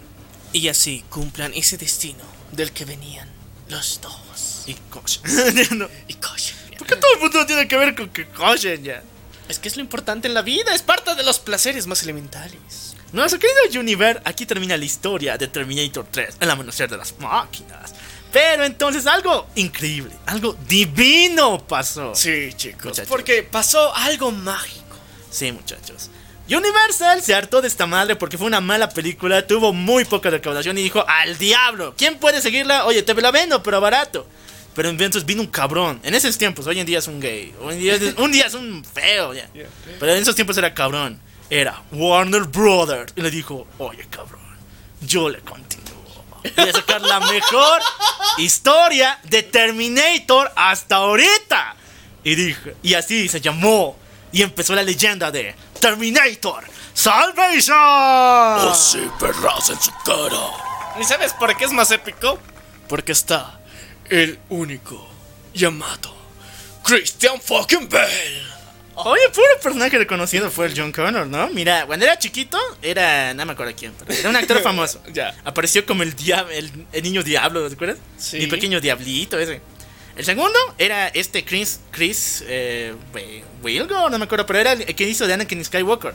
Y así cumplan ese destino del que venían los dos. Y Koshin. (laughs) No, Y Koshin. ¿Por qué todo el mundo tiene que ver con que Koshin ya? Es que es lo importante en la vida, es parte de los placeres más elementales. Nuestro querido Univer, aquí termina la historia de Terminator 3, el amanecer de las máquinas. Pero entonces algo increíble, algo divino pasó. Sí, chicos. Muchachos. Porque pasó algo mágico. Sí, muchachos. Universal se hartó de esta madre porque fue una mala película, tuvo muy poca recaudación y dijo, al diablo, ¿quién puede seguirla? Oye, te la vendo, pero barato. Pero entonces vino un cabrón. En esos tiempos, hoy en día es un gay. Hoy en día es, un día es un feo. Pero en esos tiempos era cabrón. Era Warner Brothers. Y le dijo, oye, cabrón, yo le continúo. Voy a sacar la mejor historia de Terminator hasta ahorita. Y dije, y así se llamó. Y empezó la leyenda de Terminator Salvation. Oh, sí, perras en su cara. ¿Y sabes por qué es más épico? Porque está el único llamado Christian fucking Bale. Oye, puro personaje reconocido fue el John Connor, ¿no? Mira, cuando era chiquito, era. No me acuerdo quién, pero era un actor (laughs) famoso. Ya. Apareció como el, dia- el, el niño diablo, ¿te acuerdas? Sí. El pequeño diablito ese. El segundo era este Chris. Chris. Eh, Wi- Wilgo, no me acuerdo, pero era el que hizo de Anakin Skywalker.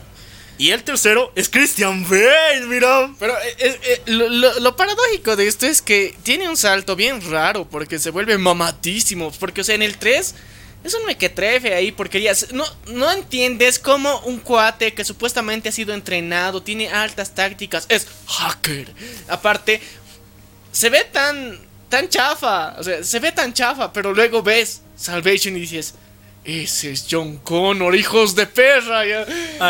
Y el tercero es Christian Bale, mira. Pero eh, eh, eh, lo, paradójico de esto es que tiene un salto bien raro porque se vuelve mamadísimo. Porque, o sea, en el 3 es un mequetrefe ahí porque ya no, no entiendes cómo un cuate que supuestamente ha sido entrenado, tiene altas tácticas, es hacker. Aparte, se ve tan, tan chafa, o sea, se ve tan chafa, pero luego ves Salvation y dices, ese es John Connor, hijos de perra. ya".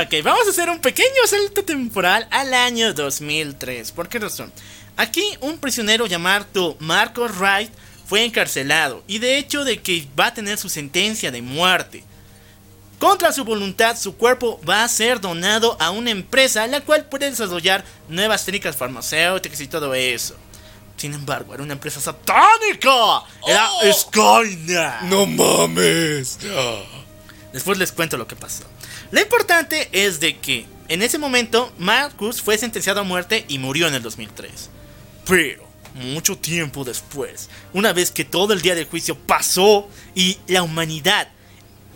Ok, vamos a hacer un pequeño salto temporal al año 2003. ¿Por qué razón? Aquí un prisionero llamado Marcos Wright fue encarcelado y de hecho de que va a tener su sentencia de muerte. Contra su voluntad, su cuerpo va a ser donado a una empresa la cual puede desarrollar nuevas técnicas farmacéuticas y todo eso. Sin embargo, era una empresa satánica. Era Oh. Skynet. No mames. Después les cuento lo que pasó. Lo importante es de que en ese momento Marcus fue sentenciado a muerte y murió en el 2003. Pero mucho tiempo después, una vez que todo el día del juicio pasó y la humanidad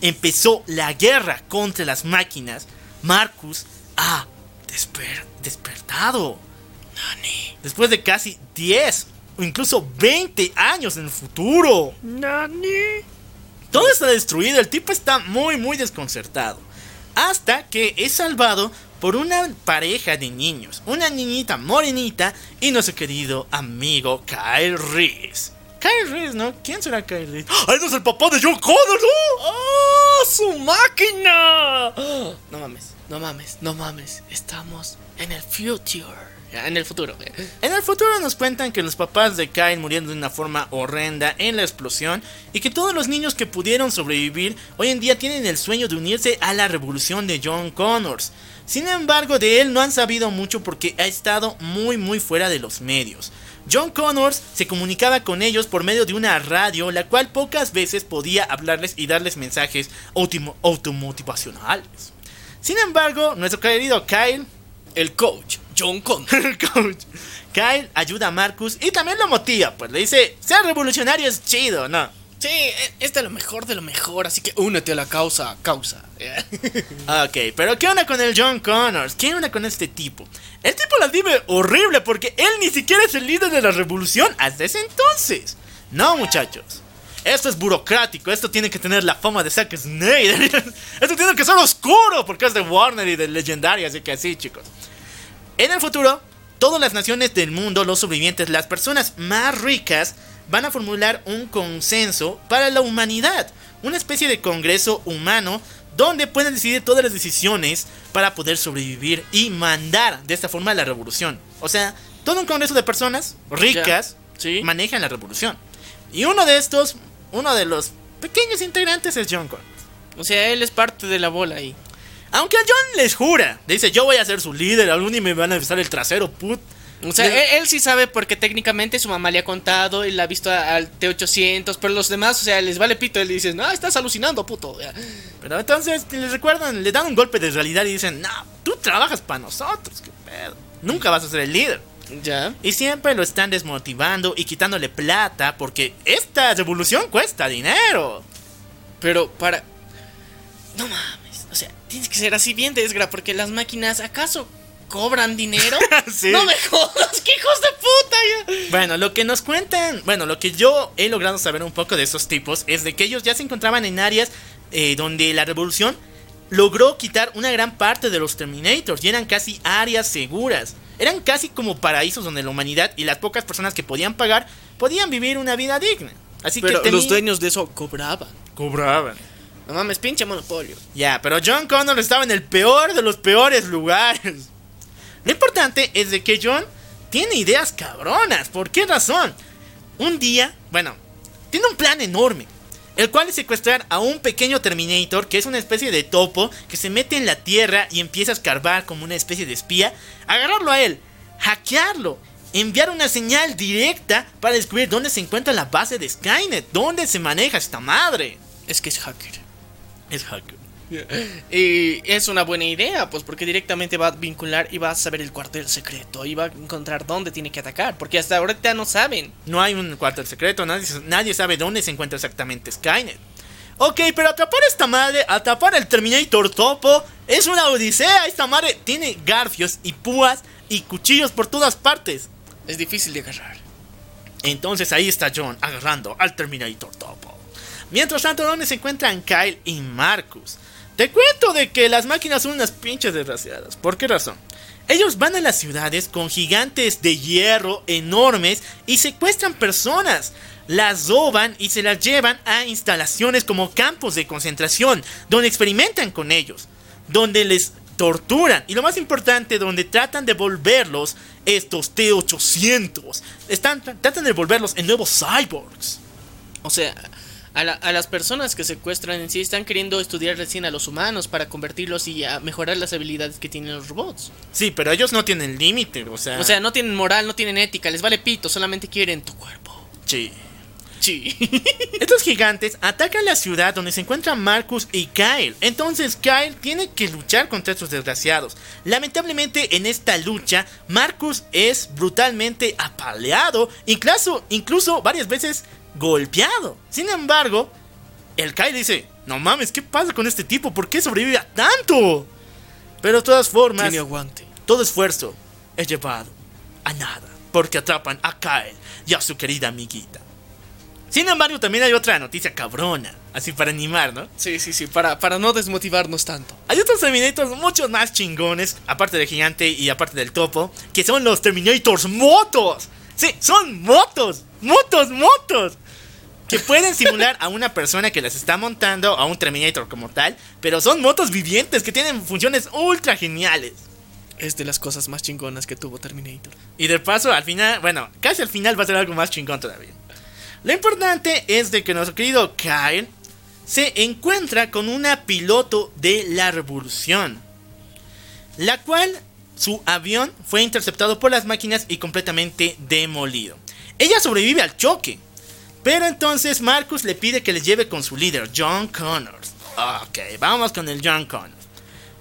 empezó la guerra contra las máquinas, Marcus ha desper- despertado. Después de casi 10 o incluso 20 años en el futuro. Todo está destruido, el tipo está muy muy desconcertado. Hasta que es salvado por una pareja de niños, una niñita morenita y nuestro querido amigo Kyle Reese. Kyle Reese, ¿no? ¿Quién será Kyle Reese? ¡Ay, no es el papá de John Connor, no! ¡Oh, su máquina! No mames, no mames, no mames. Estamos en el future. En el futuro. En el futuro nos cuentan que los papás de Kyle murieron de una forma horrenda en la explosión y que todos los niños que pudieron sobrevivir hoy en día tienen el sueño de unirse a la revolución de John Connors. Sin embargo, de él no han sabido mucho porque ha estado muy muy fuera de los medios. John Connors se comunicaba con ellos por medio de una radio, la cual pocas veces podía hablarles y darles mensajes automo- automotivacionales. Sin embargo, nuestro querido Kyle El coach, John Connor. (laughs) el coach. Kyle ayuda a Marcus y también lo motiva, pues le dice, ser revolucionario es chido, ¿no? Sí, e- es de lo mejor de lo mejor, así que únete a la causa, causa. (laughs) Ok, pero ¿qué onda con el John Connors? ¿Qué onda con este tipo? El tipo la vive horrible porque él ni siquiera es el líder de la revolución hasta ese entonces. No, muchachos. Esto es burocrático, esto tiene que tener la fama de Zack Snyder. (laughs) Esto tiene que ser oscuro porque es de Warner y de Legendary, así que así, chicos. En el futuro, todas las naciones del mundo, los sobrevivientes, las personas más ricas, van a formular un consenso para la humanidad. Una especie de congreso humano donde pueden decidir todas las decisiones para poder sobrevivir y mandar de esta forma la revolución. O sea, todo un congreso de personas ricas Sí. manejan la revolución. Y uno de estos, uno de los pequeños integrantes es John Connor. O sea, él es parte de la bola ahí. Aunque John les jura, dice yo voy a ser su líder, algún día me van a besar el trasero, put. O sea, Le- él, él sí sabe porque técnicamente su mamá le ha contado y la ha visto a- al T800, pero los demás, o sea, les vale pito. Él dice, no, estás alucinando, puto. Pero entonces les recuerdan, le dan un golpe de realidad y dicen, no, tú trabajas para nosotros, qué pedo. Nunca vas a ser el líder. Ya. Y siempre lo están desmotivando y quitándole plata porque esta revolución cuesta dinero. Pero para... No mames. O sea, tienes que ser así bien desgra porque las máquinas, ¿acaso cobran dinero? (laughs) Sí. No me jodas, qué hijos de puta. Ya. Bueno, lo que nos cuentan, bueno, lo que yo he logrado saber un poco de esos tipos es de que ellos ya se encontraban en áreas eh, donde la revolución logró quitar una gran parte de los Terminators y eran casi áreas seguras. Eran casi como paraísos donde la humanidad y las pocas personas que podían pagar podían vivir una vida digna. Así Pero que los dueños de eso cobraban. cobraban. No mames, pinche monopolio. Ya, pero John Connor estaba en el peor de los peores lugares. Lo importante es de que John tiene ideas cabronas. ¿Por qué razón? Un día, bueno, tiene un plan enorme. El cual es secuestrar a un pequeño Terminator, que es una especie de topo, que se mete en la tierra y empieza a escarbar como una especie de espía. Agarrarlo a él, hackearlo, enviar una señal directa para descubrir dónde se encuentra la base de Skynet, dónde se maneja esta madre. Es que es hacker. Es hacker. Y es una buena idea, pues porque directamente va a vincular y va a saber el cuartel secreto y va a encontrar dónde tiene que atacar, porque hasta ahorita no saben. No hay un cuartel secreto, nadie, nadie sabe dónde se encuentra exactamente Skynet. Ok, pero atrapar a esta madre, atrapar al Terminator Topo, es una odisea. Esta madre tiene garfios y púas y cuchillos por todas partes. Es difícil de agarrar. Entonces ahí está John agarrando al Terminator Topo. Mientras tanto, ¿dónde se encuentran Kyle y Marcus? Te cuento de que las máquinas son unas pinches desgraciadas. ¿Por qué razón? Ellos van a las ciudades con gigantes de hierro enormes y secuestran personas. Las roban y se las llevan a instalaciones como campos de concentración, donde experimentan con ellos, donde les torturan y lo más importante, donde tratan de volverlos estos T-800. Están, tratan de volverlos en nuevos cyborgs. O sea, A, la- a las personas que secuestran en sí están queriendo estudiar recién a los humanos para convertirlos y a mejorar las habilidades que tienen los robots. Sí, pero ellos no tienen límite, o sea. O sea, no tienen moral, no tienen ética, les vale pito, solamente quieren tu cuerpo. sí. Sí. (laughs) Estos gigantes atacan la ciudad donde se encuentran Marcus y Kyle. Entonces Kyle tiene que luchar contra estos desgraciados. Lamentablemente en esta lucha Marcus es brutalmente apaleado, incluso, incluso varias veces golpeado. Sin embargo, el Kyle dice, no mames, ¿qué pasa con este tipo? ¿Por qué sobrevive a tanto? Pero de todas formas, Tiene aguante. todo esfuerzo es llevado a nada, porque atrapan a Kyle y a su querida amiguita. Sin embargo, también hay otra noticia cabrona, así para animar, ¿no? Sí, sí, sí, para, para no desmotivarnos tanto. Hay otros Terminators muchos más chingones, aparte del gigante y aparte del topo, que son los Terminators motos. Sí, son motos, motos, motos. Que pueden simular a una persona que las está montando, a un Terminator como tal, pero son motos vivientes que tienen funciones ultra geniales. Es de las cosas más chingonas que tuvo Terminator. Y de paso, al final, bueno, casi al final va a ser algo más chingón todavía. Lo importante es de que nuestro querido Kyle se encuentra con una piloto de la revolución, la cual su avión fue interceptado por las máquinas y completamente demolido. Ella sobrevive al choque, pero entonces Marcus le pide que le lleve con su líder, John Connors. Ok, vamos con el John Connors.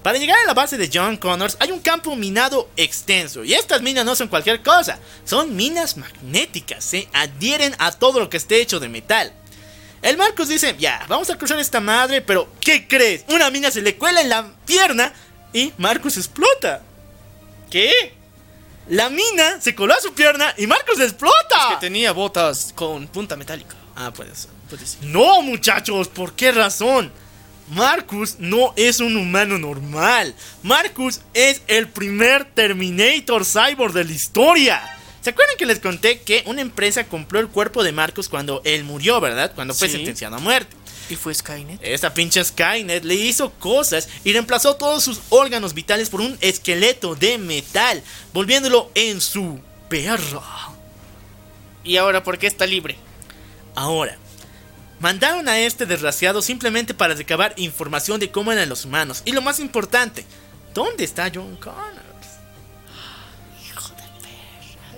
Para llegar a la base de John Connors hay un campo minado extenso y estas minas no son cualquier cosa, son minas magnéticas, se adhieren a todo lo que esté hecho de metal. El Marcus dice, ya, vamos a cruzar esta madre, pero ¿qué crees? Una mina se le cuela en la pierna y Marcus explota. ¿Qué? La mina se coló a su pierna y Marcus explota. Que tenía botas con punta metálica. Ah. Puede ser. No, muchachos, ¿por qué razón? Marcus no es un humano normal. Marcus es el primer Terminator Cyborg de la historia. ¿Se acuerdan que les conté que una empresa compró el cuerpo de Marcus cuando él murió, verdad? Cuando fue Sí. sentenciado a muerte. ¿Y fue Skynet? Esta pinche Skynet le hizo cosas y reemplazó todos sus órganos vitales por un esqueleto de metal, volviéndolo en su perro. ¿Y ahora por qué está libre? Ahora, mandaron a este desgraciado simplemente para recabar información de cómo eran los humanos. Y lo más importante, ¿dónde está John Connors?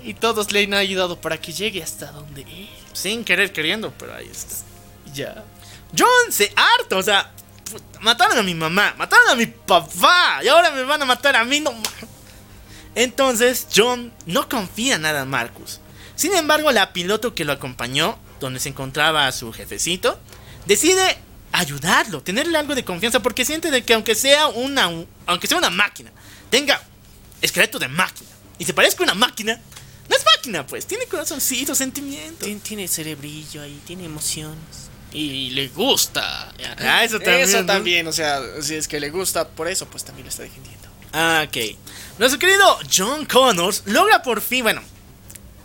Y todos le han ayudado para que llegue hasta donde él. Sin querer queriendo, pero ahí está. Ya. John se harta, o sea, mataron a mi mamá, mataron a mi papá y ahora me van a matar a mí, no Entonces John no confía nada en Marcus. Sin embargo, la piloto que lo acompañó, donde se encontraba su jefecito, decide ayudarlo, tenerle algo de confianza porque siente de que aunque sea una aunque sea una máquina, tenga esqueleto de máquina y se parezca a una máquina, no es máquina, pues, tiene corazoncito, sentimientos. Tien- Tiene cerebrillo ahí, tiene emociones. Y le gusta. Ah, eso también, Eso ¿no? también, o sea, si es que le gusta por eso, pues también lo está defendiendo. Ah, ok. Nuestro querido John Connors logra por fin, bueno,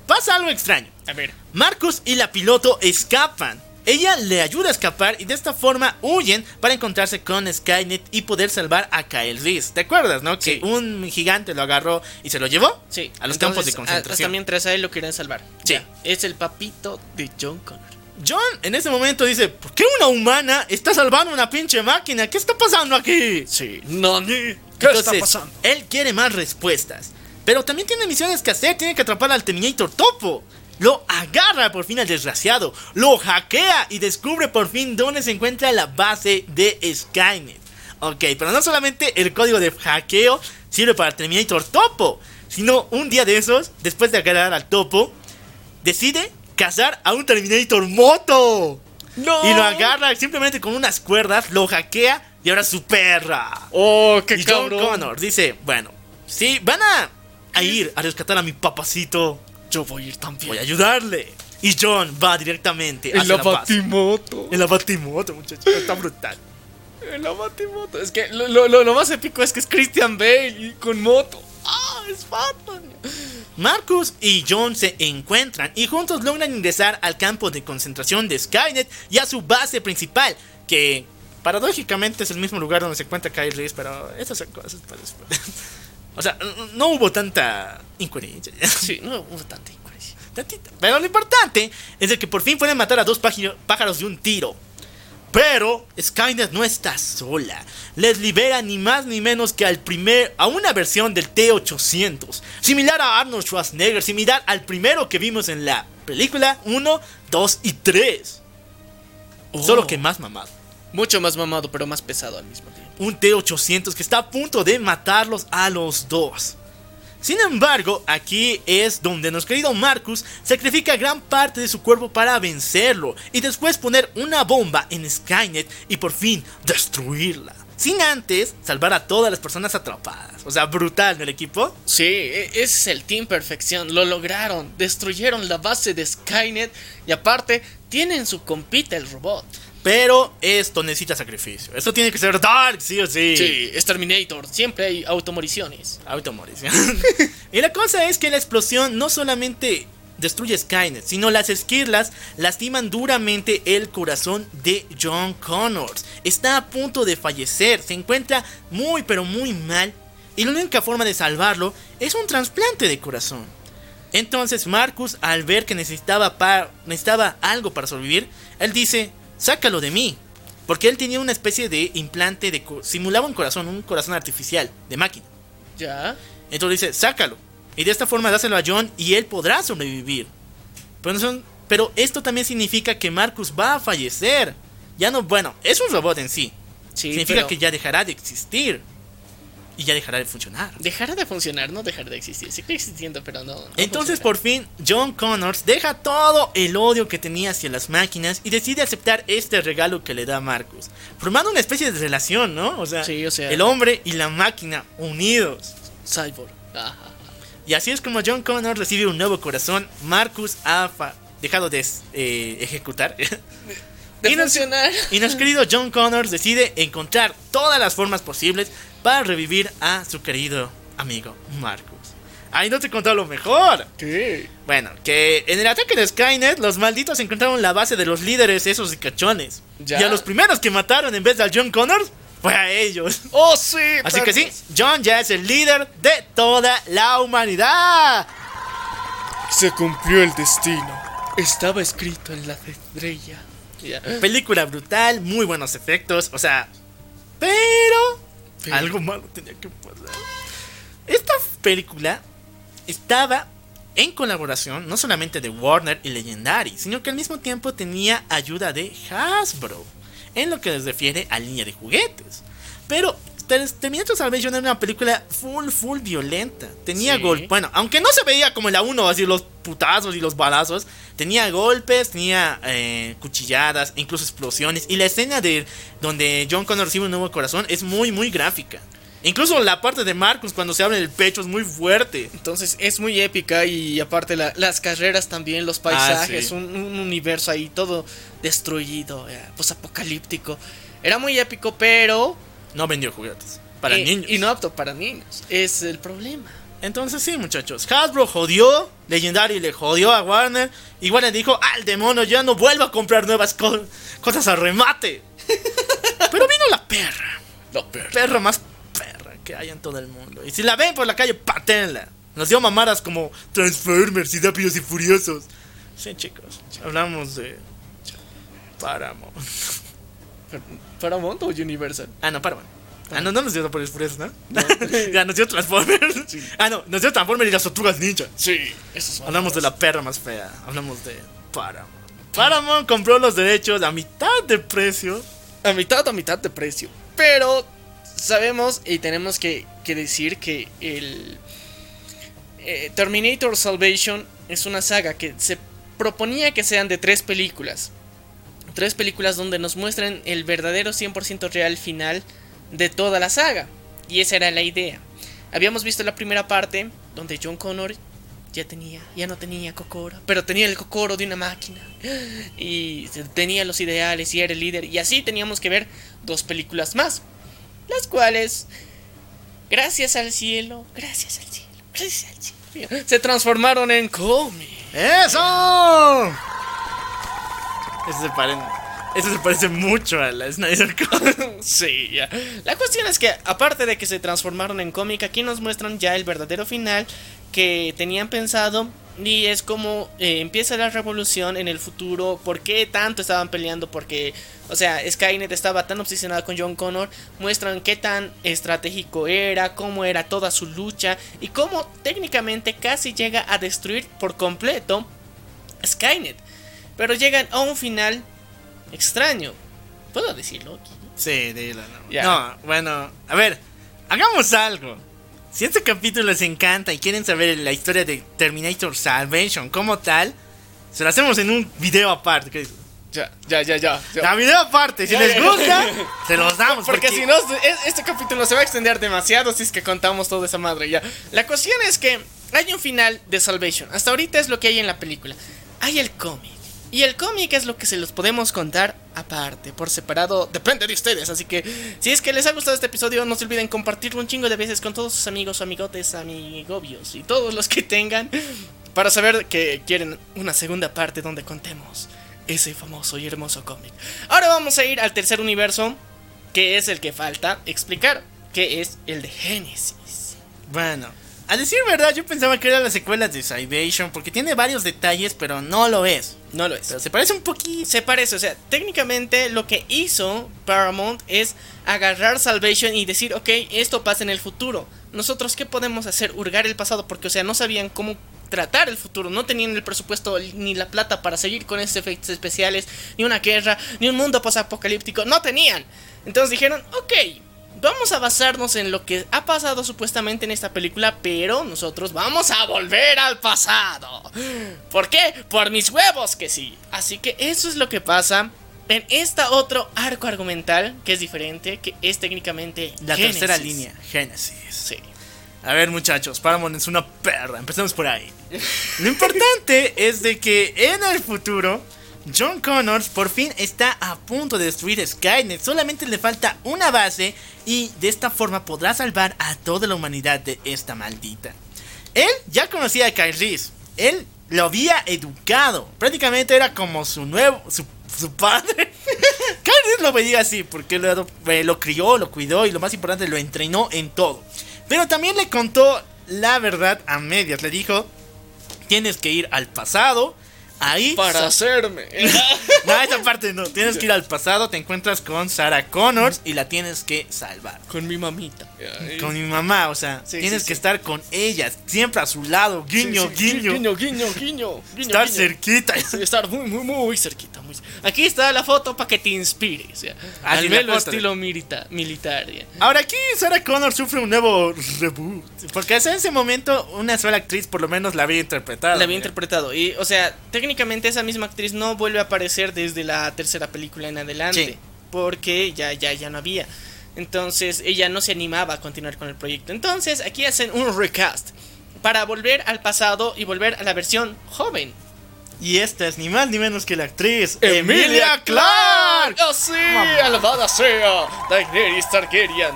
pasa algo extraño. A ver. Marcus y la piloto escapan. Ella le ayuda a escapar y de esta forma huyen para encontrarse con Skynet y poder salvar a Kyle Reese. ¿Te acuerdas, no? Que Sí. un gigante lo agarró y se lo llevó Sí. a los entonces, campos de a- concentración. Hasta mientras a él lo quieren salvar. Sí. Ya, Es el papito de John Connor. John en ese momento dice, ¿por qué una humana está salvando una pinche máquina? ¿Qué está pasando aquí? Sí. Nani. ¿Qué Entonces, está pasando? Él quiere más respuestas. Pero también tiene misiones que hacer. Tiene que atrapar al Terminator Topo. Lo agarra por fin al desgraciado. Lo hackea y descubre por fin dónde se encuentra la base de Skynet. Ok, pero no solamente el código de hackeo sirve para Terminator Topo. Sino un día de esos, después de agarrar al Topo, decide cazar a un Terminator Moto. ¡No! Y lo agarra simplemente con unas cuerdas, lo hackea y ahora es su perra. ¡Oh, qué Y John cabrón! Connor dice, bueno, si van a, a ir a rescatar a mi papacito, Yo voy a ir también. voy a ayudarle. Y John va directamente En hacia la la, batimoto. En la batimoto, muchachos. Está brutal. En la batimoto. Es que lo, lo- lo- lo más épico es que es Christian Bale y con moto. ¡Ah! Es Batman. Marcus y John se encuentran y juntos logran ingresar al campo de concentración de Skynet y a su base principal, que paradójicamente es el mismo lugar donde se encuentra Kyle Reese, pero esas son cosas para después. O sea, no hubo tanta incoherencia. Sí, no hubo tanta incoherencia. Pero lo importante es de que por fin pueden matar a dos pájaros de un tiro. Pero Skynet no está sola. Les libera ni más ni menos que al primer, a una versión del T-800. Similar a Arnold Schwarzenegger, similar al primero que vimos en la película 1, 2 y 3. Solo que más mamado. Mucho más mamado, pero más pesado al mismo tiempo. Un T-800 que está a punto de matarlos a los dos. Sin embargo, aquí es donde nuestro querido Marcus sacrifica gran parte de su cuerpo para vencerlo y después poner una bomba en Skynet y por fin destruirla. Sin antes salvar a todas las personas atrapadas. O sea, brutal, ¿no el equipo? Sí, e- ese es el Team Perfección. Lo lograron. Destruyeron la base de Skynet. Y aparte, tienen su compita el robot. Pero esto necesita sacrificio. Esto tiene que ser Dark, sí o sí. Sí, es Terminator. Siempre hay automoriciones. Automorición. (laughs) y la cosa es que la explosión no solamente destruye Skynet, sino las esquirlas lastiman duramente el corazón de John Connors. Está a punto de fallecer, se encuentra muy pero muy mal y la única forma de salvarlo es un trasplante de corazón. Entonces Marcus, al ver que necesitaba, necesitaba algo para sobrevivir, él dice, sácalo de mí. Porque él tenía una especie de implante de... co- simulaba un corazón, un corazón artificial, de máquina. ¿Ya? Entonces dice, sácalo. Y de esta forma dáselo a John y él podrá sobrevivir. Pero, no son- pero esto también significa que Marcus va a fallecer. Ya no, bueno, es un robot en sí. Sí, significa pero que ya dejará de existir. Y ya dejará de funcionar. Dejará de funcionar, no dejar de existir. Sigue existiendo, pero no. no Entonces funciona. por fin John Connors deja todo el odio que tenía hacia las máquinas y decide aceptar este regalo que le da Marcus. Formando una especie de relación, ¿no? O sea, Sí, o sea- el hombre y la máquina unidos. Cyborg. Ajá. Y así es como John Connor recibe un nuevo corazón. Marcus ha fa- dejado de eh, ejecutar. De (laughs) Y nos- y nuestro querido John Connor decide encontrar todas las formas posibles para revivir a su querido amigo Marcus. Ahí no te he contado lo mejor. ¿Qué? Bueno, que en el ataque de Skynet, los malditos encontraron la base de los líderes, esos cachones. Ya. Y a los primeros que mataron en vez de John Connor, fue a ellos. ¡Oh, sí! Así que sí, John ya es el líder de toda la humanidad. Se cumplió el destino. Estaba escrito en la estrella. Película brutal, muy buenos efectos, o sea, pero, Algo malo tenía que pasar. Esta película estaba en colaboración no solamente de Warner y Legendary, sino que al mismo tiempo tenía ayuda de Hasbro en lo que les refiere a línea de juguetes. Pero Terminator Salvation era una película full, full violenta. Tenía Sí. golpes. Bueno, aunque no se veía como en la 1, así los putazos y los balazos. Tenía golpes, tenía eh, cuchilladas, incluso explosiones. Y la escena de donde John Connor recibe un nuevo corazón es muy, muy gráfica. Incluso la parte de Marcus cuando se abre el pecho es muy fuerte. Entonces es muy épica y aparte la- las carreras también, los paisajes, Ah, sí. un, un universo ahí todo destruido, pues apocalíptico. Era muy épico, pero... No vendió juguetes. Para eh, niños. Y no apto para niños. Es el problema. Entonces sí, muchachos. Hasbro jodió, Legendary le jodió a Warner. Y Warner dijo, al demonio, ya no vuelvo a comprar nuevas co- cosas a remate. (laughs) Pero vino la perra. No, pero... Perra más perra que hay en todo el mundo. Y si la ven por la calle, patenla. Nos dio mamadas como Transformers y Rápidos y Furiosos. Sí, chicos. Hablamos de... Paramount. ¿Paramount o Universal? Ah, no, Paramount. Ah, no, no nos dio Rápidos Furiosos, ¿no? (laughs) (laughs) ya nos dio Transformers. Ah, no, nos dio Transformers y las tortugas ninja. Sí, eso es Hablamos de la perra más fea. Hablamos de Paramount. Paramount compró los derechos a mitad de precio. a mitad a mitad de precio. Pero sabemos y tenemos que, que decir que el eh, Terminator Salvation es una saga que se proponía que sean de tres películas. Tres películas donde nos muestren el verdadero 100% real final de toda la saga. Y esa era la idea. Habíamos visto la primera parte donde John Connor ya tenía, ya no tenía Kokoro, pero tenía el Kokoro de una máquina. Y tenía los ideales y era el líder. Y así teníamos que ver dos películas más. Las cuales, gracias al cielo, gracias al cielo, gracias al cielo, se transformaron en cómic. ¡Eso! Eso se, parece mucho a la Snyder Cut. (laughs) Sí, ya. La cuestión es que, aparte de que se transformaron en cómic, aquí nos muestran ya el verdadero final que tenían pensado Y es como eh, empieza la revolución en el futuro. ¿Por qué tanto estaban peleando? Porque, o sea, Skynet estaba tan obsesionada con John Connor. Muestran qué tan estratégico era, cómo era toda su lucha y cómo técnicamente casi llega a destruir por completo Skynet. Pero llegan a un final extraño. ¿Puedo decirlo? Sí, dilo, no. Ya. No, bueno, a ver, hagamos algo. Si este capítulo les encanta y quieren saber la historia de Terminator Salvation como tal, se lo hacemos en un video aparte. ¿qué? Ya, ya, ya, ya. ya. La video aparte, si Ya, les ya. gusta, se los (laughs) damos. Porque si no, es- este capítulo se va a extender demasiado si es que contamos toda esa madre ya. La cuestión es que hay un final de Salvation. Hasta ahorita es lo que hay en la película. Hay el cómic. Y el cómic es lo que se los podemos contar aparte, por separado, depende de ustedes. Así que si es que les ha gustado este episodio, no se olviden compartirlo un chingo de veces con todos sus amigos, amigotes, amigobios y todos los que tengan para saber que quieren una segunda parte donde contemos ese famoso y hermoso cómic. Ahora vamos a ir al tercer universo, que es el que falta explicar, que es el de Génesis. Bueno, a decir verdad, yo pensaba que era la secuela de Salvation porque tiene varios detalles, pero no lo es. No lo es. Pero se parece un poquito. Se parece, o sea, técnicamente lo que hizo Paramount es agarrar Salvation y decir, ok, esto pasa en el futuro. Nosotros, ¿qué podemos hacer? Hurgar el pasado, porque, o sea, no sabían cómo tratar el futuro, no tenían el presupuesto ni la plata para seguir con estos efectos especiales, ni una guerra, ni un mundo posapocalíptico, no tenían. Entonces dijeron, ok, vamos a basarnos en lo que ha pasado supuestamente en esta película, pero nosotros vamos a volver al pasado. ¿Por qué? Por mis huevos que sí. Así que eso es lo que pasa en esta otro arco argumental que es diferente, que es técnicamente La Génesis. tercera línea, Genesis. Sí. A ver, muchachos, Paramount es una perra. Empecemos por ahí. Lo importante es de que en el futuro, John Connors por fin está a punto de destruir Skynet. Solamente le falta una base y de esta forma podrá salvar a toda la humanidad de esta maldita. Él ya conocía a Kyle. Él lo había educado. Prácticamente era como su nuevo, su, padre. (laughs) Kyle lo veía así porque eh, lo crió, lo cuidó y lo más importante, lo entrenó en todo. Pero también le contó la verdad a medias. Le dijo, tienes que ir al pasado. Ahí... Para hacerme. (laughs) no, esa parte no. Tienes que ir al pasado, te encuentras con Sarah Connors y la tienes que salvar. Con mi mamita. Con mi mamá, o sea, Sí, tienes sí, que sí. estar con ella, siempre a su lado, guiño, guiño, Guiño, guiño, guiño. guiño, estar guiño. cerquita. Estar muy, muy, muy cerquita. Cer- Aquí está la foto para que te inspire. O sea, Ah, al menos estilo milita- militar. ya. Ahora aquí Sarah Connors sufre un nuevo reboot, porque hasta ese momento una sola actriz por lo menos la había interpretado. La había mira. interpretado. Y, o sea, técnicamente esa misma actriz no vuelve a aparecer desde la tercera película en adelante. Sí. Porque ya, ya, ya no había. Entonces, ella no se animaba a continuar con el proyecto. Entonces, aquí hacen un recast. Para volver al pasado y volver a la versión joven. Y esta es ni más ni menos que la actriz ¡Emilia Emilia Clarke. ¡Oh, sí! ¡Alabada sea! Daenerys Targaryen.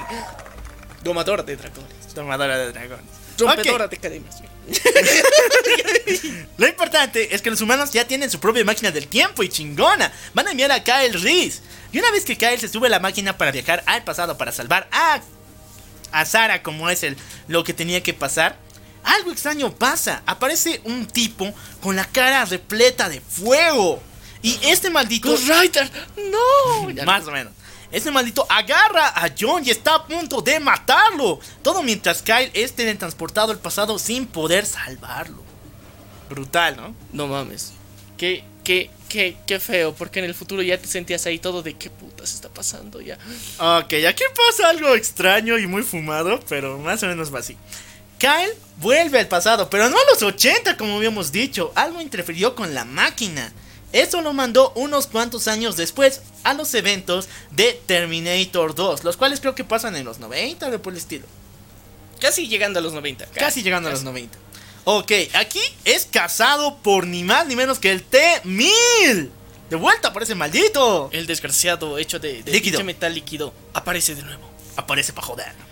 Domadora de dragones. Tomadora de dragones. Rompedora Ok, de cadenas. (laughs) Lo importante es que los humanos ya tienen su propia máquina del tiempo y chingona. Van a enviar a Kyle Reese. Y una vez que Kyle se sube a la máquina para viajar al pasado para salvar a, a Sarah como es el, lo que tenía que pasar, algo extraño pasa. Aparece un tipo con la cara repleta de fuego. Y este maldito... Ghost Rider. ¡No! (laughs) Más o menos. Este maldito agarra a John y está a punto de matarlo. Todo mientras Kyle es teletransportado al pasado sin poder salvarlo. Brutal, ¿no? No mames. Qué, qué, qué, qué feo, porque en el futuro ya te sentías ahí todo de qué putas está pasando ya. Ok, aquí pasa algo extraño y muy fumado, pero más o menos va así. Kyle vuelve al pasado, pero no a los 80 como habíamos dicho. Algo interfirió con la máquina. Eso lo mandó unos cuantos años después a los eventos de Terminator 2, los cuales creo que pasan en los 90 o por el estilo. Casi llegando a los 90. Casi llegando a los 90. Ok, aquí es cazado por ni más ni menos que el T-1000. De vuelta por ese maldito. El desgraciado hecho de, de Líquido. metal líquido aparece de nuevo. Aparece para joder.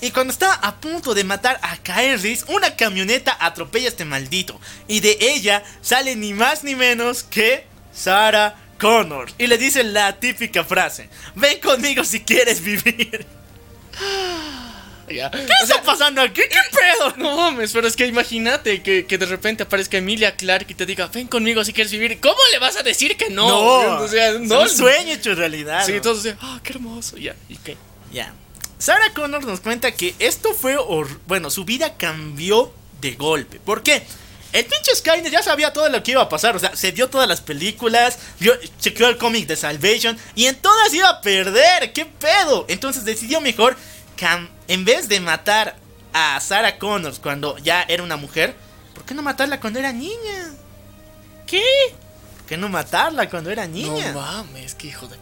Y cuando está a punto de matar a Reese, una camioneta atropella a este maldito. Y de ella sale ni más ni menos que Sarah Connor. Y le dice la típica frase: Ven conmigo si quieres vivir. (gasps) Ya. ¿Qué está pasando aquí? ¿Qué pedo? No mames, pero es que imagínate que, que de repente aparezca Emilia Clark y te diga, ven conmigo si quieres vivir. ¿Cómo le vas a decir que no? o sea, no. no. un sueño hecho realidad. Sí, ¿no? entonces, ah, qué hermoso. Ya, ¿y qué? Ya. Sarah Connor nos cuenta que esto fue. Bueno, su vida cambió de golpe. ¿Por qué? El pinche Skynet ya sabía todo lo que iba a pasar. O sea, se vio todas las películas, vio, chequeó el cómic de Salvation y en todas iba a perder. ¿Qué pedo? Entonces decidió mejor, en vez de matar a Sarah Connor cuando ya era una mujer, ¿por qué no matarla cuando era niña? ¿Qué? ¿Por qué no matarla cuando era niña? No mames, qué hijo de.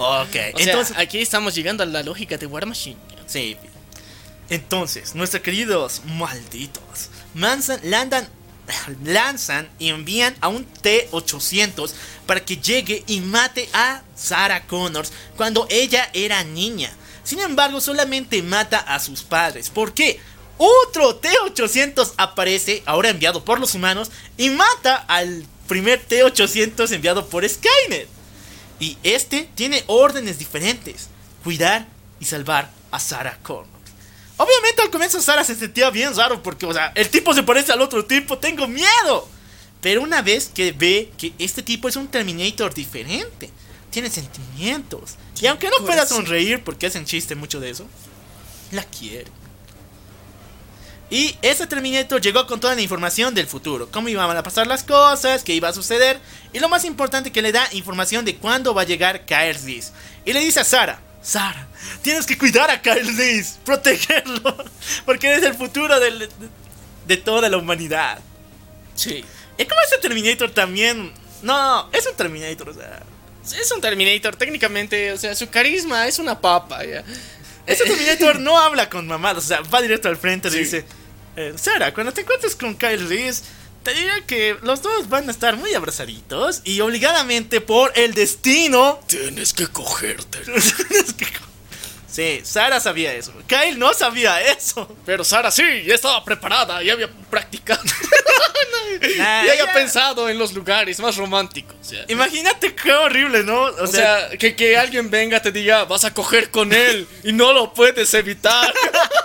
Ok, O sea, entonces. aquí estamos llegando a la lógica de War Machine. Sí. Entonces, nuestros queridos malditos Manson lanzan, (laughs) lanzan y envían a un T-800 para que llegue y mate a Sarah Connors cuando ella era niña. Sin embargo, solamente mata a sus padres. ¿Por qué? Otro T-800 aparece, ahora enviado por los humanos, y mata al primer T-800 enviado por Skynet. Y este tiene órdenes diferentes: cuidar y salvar a Sarah Connor. Obviamente al comienzo Sarah se sentía bien raro porque, o sea, el tipo se parece al otro tipo, tengo miedo. Pero una vez que ve que este tipo es un Terminator diferente, tiene sentimientos. Y aunque no pueda sonreír porque hacen chiste mucho de eso, la quiere. Y ese Terminator llegó con toda la información del futuro, cómo iban a pasar las cosas, qué iba a suceder, y lo más importante que le da información de cuándo va a llegar Kyle Reese. Y le dice a Sara, Sara, tienes que cuidar a Kyle Reese, protegerlo, (laughs) porque eres el futuro del- de, toda la humanidad. Sí. Y como ese Terminator también... No, es un Terminator, o sea... Es un Terminator, técnicamente, o sea, su carisma es una papa, ya. Ese Terminator no habla con mamadas, o sea, va directo al frente y Sí. dice: eh, Sara, cuando te encuentres con Kyle Reese, te diré que los dos van a estar muy abrazaditos y obligadamente por el destino. Tienes que cogerte. (laughs) tienes que co- sí, Sara sabía eso. Kyle no sabía eso. Pero Sara sí, ya estaba preparada, ya había practicado. (laughs) Nah, ya había ya- pensado en los lugares más románticos. ya. Imagínate qué horrible, ¿no? O sea, que, que alguien venga te diga, vas a coger con él y no lo puedes evitar.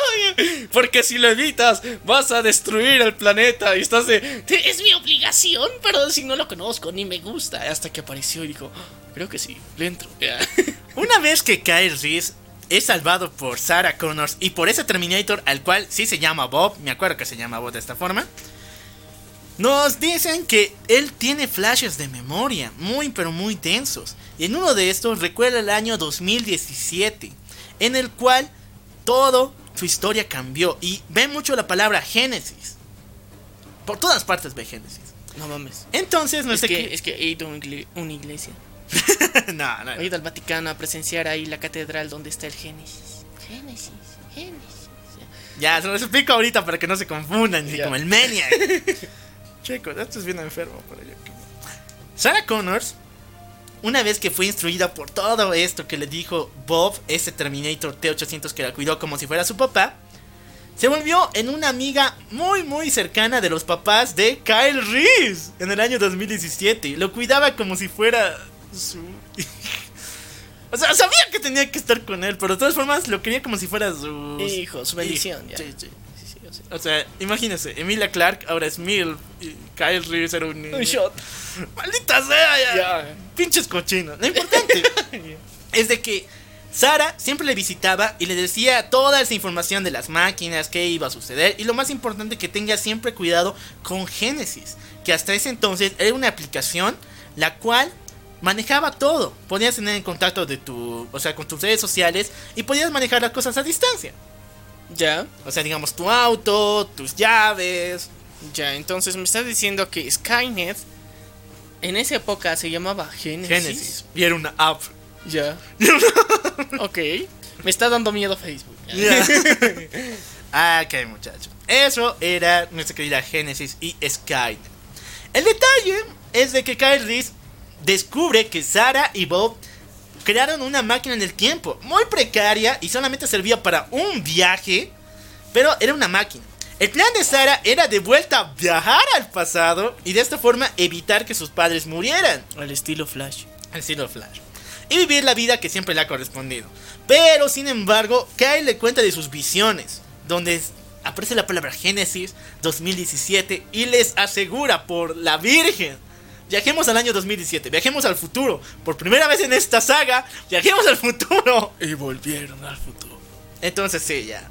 (laughs) Porque si lo evitas, vas a destruir el planeta y estás de, "Te- es mi obligación, pero si no lo conozco ni me gusta. Hasta que apareció y dijo, "Ah, creo que sí, le entro. Ya. Una vez que Kyle Reese es salvado por Sarah Connors y por ese Terminator al cual sí se llama Bob, me acuerdo que se llama Bob de esta forma, nos dicen que él tiene flashes de memoria muy pero muy densos. Y en uno de estos recuerda el año 2017, en el cual todo su historia cambió y ve mucho la palabra Génesis. Por todas partes ve Génesis. No mames. Entonces, no Es que, es que he ido a una iglesia. (laughs) no, no, He ido al Vaticano a presenciar ahí la catedral donde está el Génesis. Génesis, Génesis. Ya, se los explico ahorita para que no se confundan, así como el Maniac. (laughs) Chicos, esto es bien enfermo para yo. Sarah Connors, una vez que fue instruida por todo esto que le dijo Bob, ese Terminator T-800 que la cuidó como si fuera su papá, se volvió en una amiga muy muy cercana de los papás de Kyle Reese en el año 2017. Lo cuidaba como si fuera su... (laughs) O sea, sabía que tenía que estar con él, pero de todas formas lo quería como si fuera su... Hijo, su bendición, ya. Sí, sí. O sea. O sea, imagínense, Emilia Clark ahora es Mil y Kyle Reese era un niño. Un shot. Maldita sea, ya. Ya. Pinches cochinos. Lo importante (laughs) es de que Sara siempre le visitaba y le decía toda esa información de las máquinas, qué iba a suceder. Y lo más importante, que tenga siempre cuidado con Genesis, que hasta ese entonces era una aplicación la cual manejaba todo. Podías tener en contacto de tu, o sea, con tus redes sociales y podías manejar las cosas a distancia. Ya. O sea, digamos tu auto, tus llaves. Ya, entonces me estás diciendo que Skynet en esa época se llamaba Genesis. Genesis. Y era una app. Ya. (laughs) ok. Me está dando miedo Facebook. (laughs) ya. ah, ok, muchacho. Eso era nuestra querida Genesis y Skynet. El detalle es de que Kyle Reese descubre que Sarah y Bob crearon una máquina del tiempo muy precaria y solamente servía para un viaje, pero era una máquina. El plan de Sarah era de vuelta viajar al pasado y de esta forma evitar que sus padres murieran. Al estilo Flash. Al estilo Flash. y vivir la vida que siempre le ha correspondido. Pero, sin embargo, Kyle le cuenta de sus visiones, donde aparece la palabra Génesis 2017 y les asegura por la Virgen. Viajemos al año 2017, viajemos al futuro. Por primera vez en esta saga, viajemos al futuro. Y volvieron al futuro. Entonces sí, ya.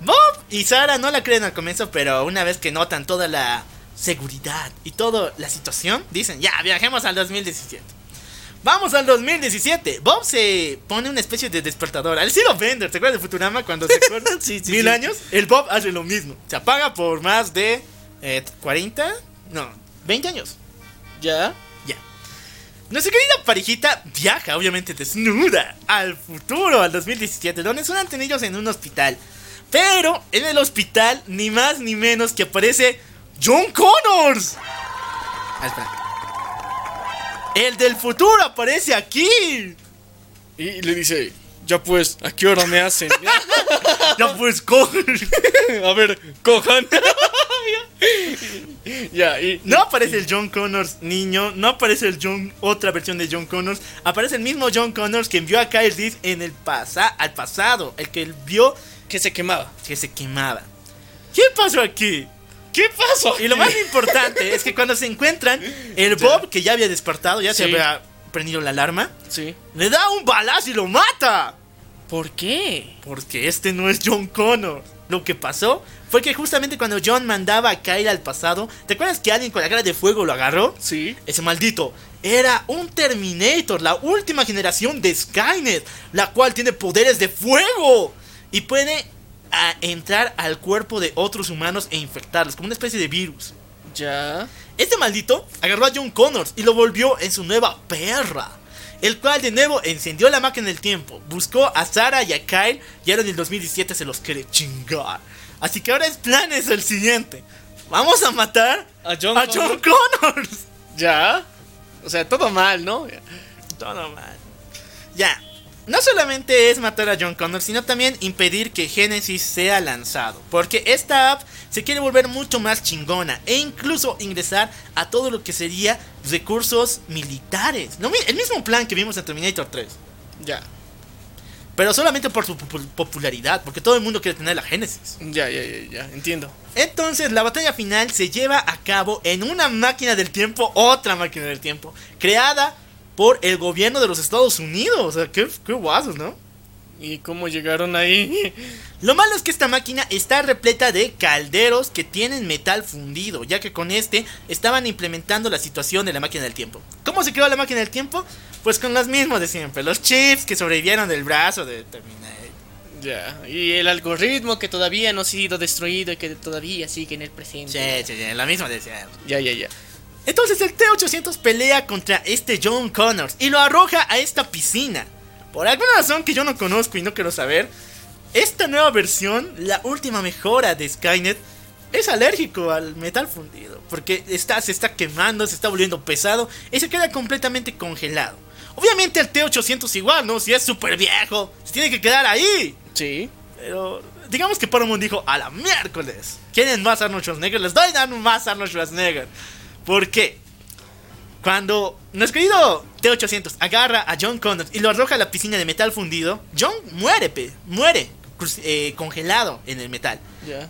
Bob y Sara no la creen al comienzo, pero una vez que notan toda la seguridad y toda la situación, dicen, ya, viajemos al 2017. Vamos al 2017. Bob se pone una especie de despertador. Al estilo Bender, ¿te acuerdas de Futurama cuando se (laughs) acuerda? Sí, sí, Mil sí. años. El Bob hace lo mismo. Se apaga por más de eh, 40, no, 20 años. ¿Ya? Ya. Nuestra querida parejita viaja, obviamente desnuda, al futuro, al 2017, donde son ellos en un hospital. Pero en el hospital, ni más ni menos que aparece John Connors. Ah, espera. El del futuro aparece aquí. Y le dice, ya pues, ¿a qué hora me hacen? (laughs) Ya pues, coge. (laughs) A ver, cojan. (laughs) ya, y... No aparece el John Connors niño, no aparece el John, otra versión de John Connors, aparece el mismo John Connors que envió a Kyle Reese en el pasa al pasado, el que él vio Que se quemaba. que se quemaba. ¿Qué pasó aquí? ¿Qué pasó? Y lo más importante es que cuando se encuentran, el Bob, que ya había despertado, ya se había prendido la alarma, Sí. le da un balazo y lo mata. ¿Por qué? Porque este no es John Connor. Lo que pasó fue que justamente cuando John mandaba a Kyle al pasado, ¿te acuerdas que alguien con la cara de fuego lo agarró? Sí. Ese maldito era un Terminator, la última generación de Skynet, la cual tiene poderes de fuego y puede ah, entrar al cuerpo de otros humanos e infectarlos, como una especie de virus. Ya. Este maldito agarró a John Connors y lo volvió en su nueva perra. El cual de nuevo encendió la máquina del tiempo, buscó a Sarah y a Kyle y ahora en el 2017 se los quiere chingar. Así que ahora el plan es el siguiente. Vamos a matar A John a John Connors. (laughs) Ya. O sea, todo mal, ¿no? Todo mal. Ya. No solamente es matar a John Connor, sino también impedir que Genesis sea lanzado. Porque esta app se quiere volver mucho más chingona e incluso ingresar a todo lo que sería recursos militares. Lo el mismo plan que vimos en Terminator 3. Ya. Pero solamente por su popu- popularidad, porque todo el mundo quiere tener la Genesis. Ya, ya, ya, ya. Entiendo. Entonces la batalla final se lleva a cabo en una máquina del tiempo, otra máquina del tiempo, creada por el gobierno de los Estados Unidos. O sea, qué, qué guasos, ¿no? ¿Y cómo llegaron ahí? (laughs) Lo malo es que esta máquina está repleta de calderos que tienen metal fundido, ya que con este estaban implementando la situación de la máquina del tiempo. ¿Cómo se creó la máquina del tiempo? Pues con los mismos de siempre, los chips que sobrevivieron del brazo de Terminator. ya. Y el algoritmo que todavía no ha sido destruido y que todavía sigue en el presente. Sí, sí, sí, lo mismo de siempre. Ya, ya, ya. Entonces el T-800 pelea contra este John Connors y lo arroja a esta piscina. Por alguna razón que yo no conozco y no quiero saber, esta nueva versión, la última mejora de Skynet, es alérgico al metal fundido. Porque está, se está quemando, se está volviendo pesado y se queda completamente congelado. Obviamente el T-800 igual, ¿no? Si es súper viejo, se tiene que quedar ahí. Sí. Pero digamos que Paramount dijo, a la miércoles, ¿quieren más Arnold Schwarzenegger? Les doy dar más Arnold Schwarzenegger. ¿Por qué? Cuando nuestro querido T-800 agarra a John Connors y lo arroja a la piscina de metal fundido, John muere, pe, muere eh, congelado en el metal.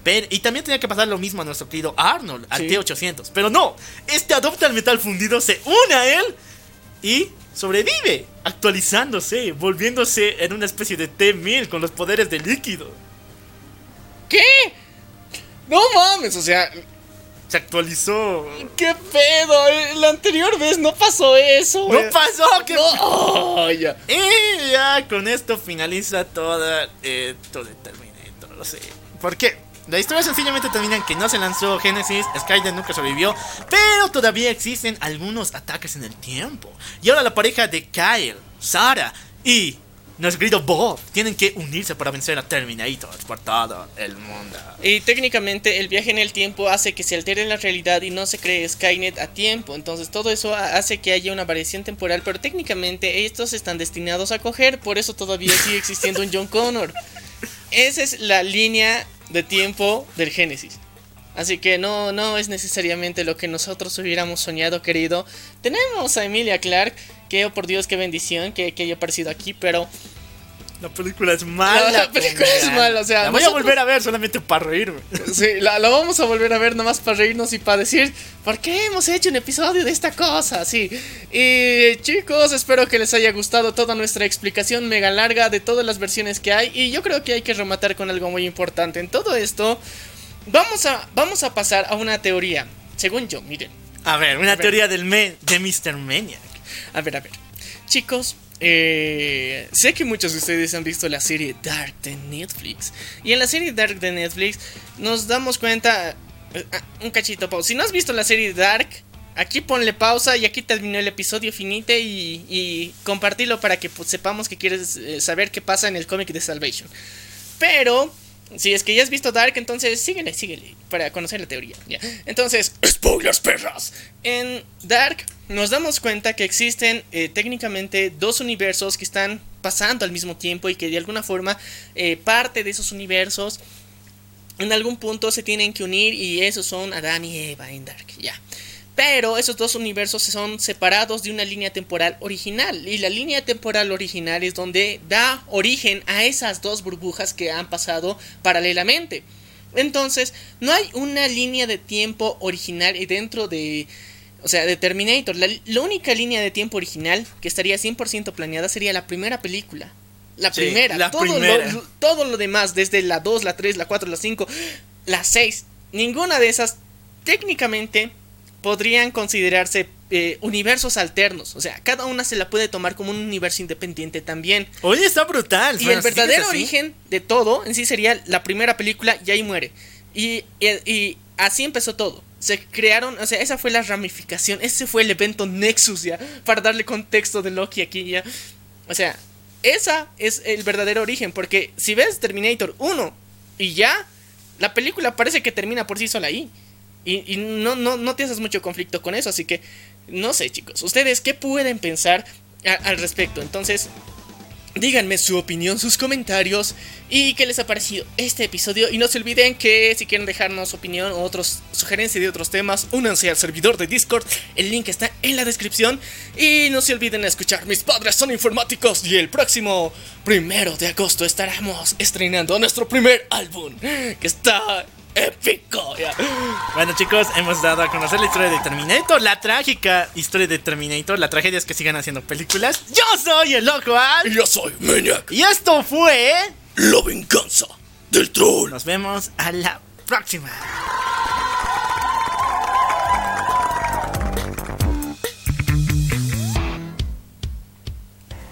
Pero- y también tenía que pasar lo mismo a nuestro querido Arnold, al Sí. T-800. Pero no, este adopta el metal fundido, se une a él y sobrevive, actualizándose, volviéndose en una especie de T-1000 con los poderes de líquido. ¿Qué? No mames, o sea, Se actualizó. ¿qué pedo? La anterior vez no pasó eso. ¡No pasó! que No. Oh, ya. Y ya con esto finaliza toda eh, todo el Terminator, no sé. ¿Por qué? La historia sencillamente termina en que no se lanzó Genesis, Skynet nunca sobrevivió, pero todavía existen algunos ataques en el tiempo. Y ahora la pareja de Kyle, Sarah y nuestro querido Bob tienen que unirse para vencer a Terminator por todo el mundo. Y técnicamente el viaje en el tiempo hace que se altere la realidad y no se cree Skynet a tiempo. Entonces todo eso ha- hace que haya una variación temporal, pero técnicamente estos están destinados a coger, por eso todavía sigue existiendo un John Connor. Esa es la línea de tiempo del Génesis. Así que no, no es necesariamente lo que nosotros hubiéramos soñado, querido. Tenemos a Emilia Clark, Que, oh por Dios, qué bendición que, que haya aparecido aquí, pero La película es mala. La película es mala, o sea, La voy a volver a ver solamente para reírme. Sí, la, la vamos a volver a ver nomás para reírnos y para decir por qué hemos hecho un episodio de esta cosa, sí. Y chicos, espero que les haya gustado toda nuestra explicación mega larga de todas las versiones que hay. Y yo creo que hay que rematar con algo muy importante. En todo esto, vamos a, vamos a pasar a una teoría. Según yo, miren. A ver, una A ver. teoría del me de Mr. Maniac. A ver, a ver. Chicos, eh, sé que muchos de ustedes han visto la serie Dark de Netflix. Y en la serie Dark de Netflix nos damos cuenta... eh, ah, un cachito, Pau. Si no has visto la serie Dark, aquí ponle pausa y aquí terminó el episodio finite y, y compartilo para que pues, sepamos que quieres eh, saber qué pasa en el cómic de Salvation. Pero... Si es que ya has visto Dark, entonces síguele, síguele para conocer la teoría. ya. Entonces, (clears throat) spoilers, perras. En Dark nos damos cuenta que existen eh, técnicamente dos universos que están pasando al mismo tiempo y que de alguna forma eh, parte de esos universos en algún punto se tienen que unir y esos son Adán y Eva en Dark, ya. Pero esos dos universos son separados de una línea temporal original. Y la línea temporal original es donde da origen a esas dos burbujas que han pasado paralelamente. Entonces, no hay una línea de tiempo original dentro de... O sea, de Terminator. La, la única línea de tiempo original que estaría 100% planeada sería la primera película. La Sí, primera. la todo, primera. Lo, todo lo demás, desde la 2, la 3, la 4, la 5, la 6. Ninguna de esas técnicamente podrían considerarse eh, universos alternos. O sea, cada una se la puede tomar como un universo independiente también. Oye, está brutal. Y Bueno, el verdadero origen de todo en sí sería la primera película y ahí muere. Y, y, y así empezó todo. Se crearon, o sea, esa fue la ramificación, ese fue el evento Nexus ya, para darle contexto de Loki aquí ya. O sea, esa es el verdadero origen, porque si ves Terminator 1 y ya, la película parece que termina por sí sola ahí. Y, y no, no, no te haces mucho conflicto con eso, así que no sé chicos, ustedes qué pueden pensar al respecto. Entonces, Díganme su opinión, sus comentarios y qué les ha parecido este episodio. Y no se olviden que si quieren dejarnos opinión o otros sugerencias de otros temas, únanse al servidor de Discord. El link está en la descripción. Y no se olviden escuchar Mis padres son informáticos. Y el próximo primero de agosto estaremos estrenando nuestro primer álbum. Que está épico. Bueno, chicos, hemos dado a conocer la historia de Terminator, la trágica historia de Terminator. La tragedia es que sigan haciendo películas. Yo soy el loco Al. Y yo soy Maniac, Y esto fue. la venganza del troll. Nos vemos a la próxima.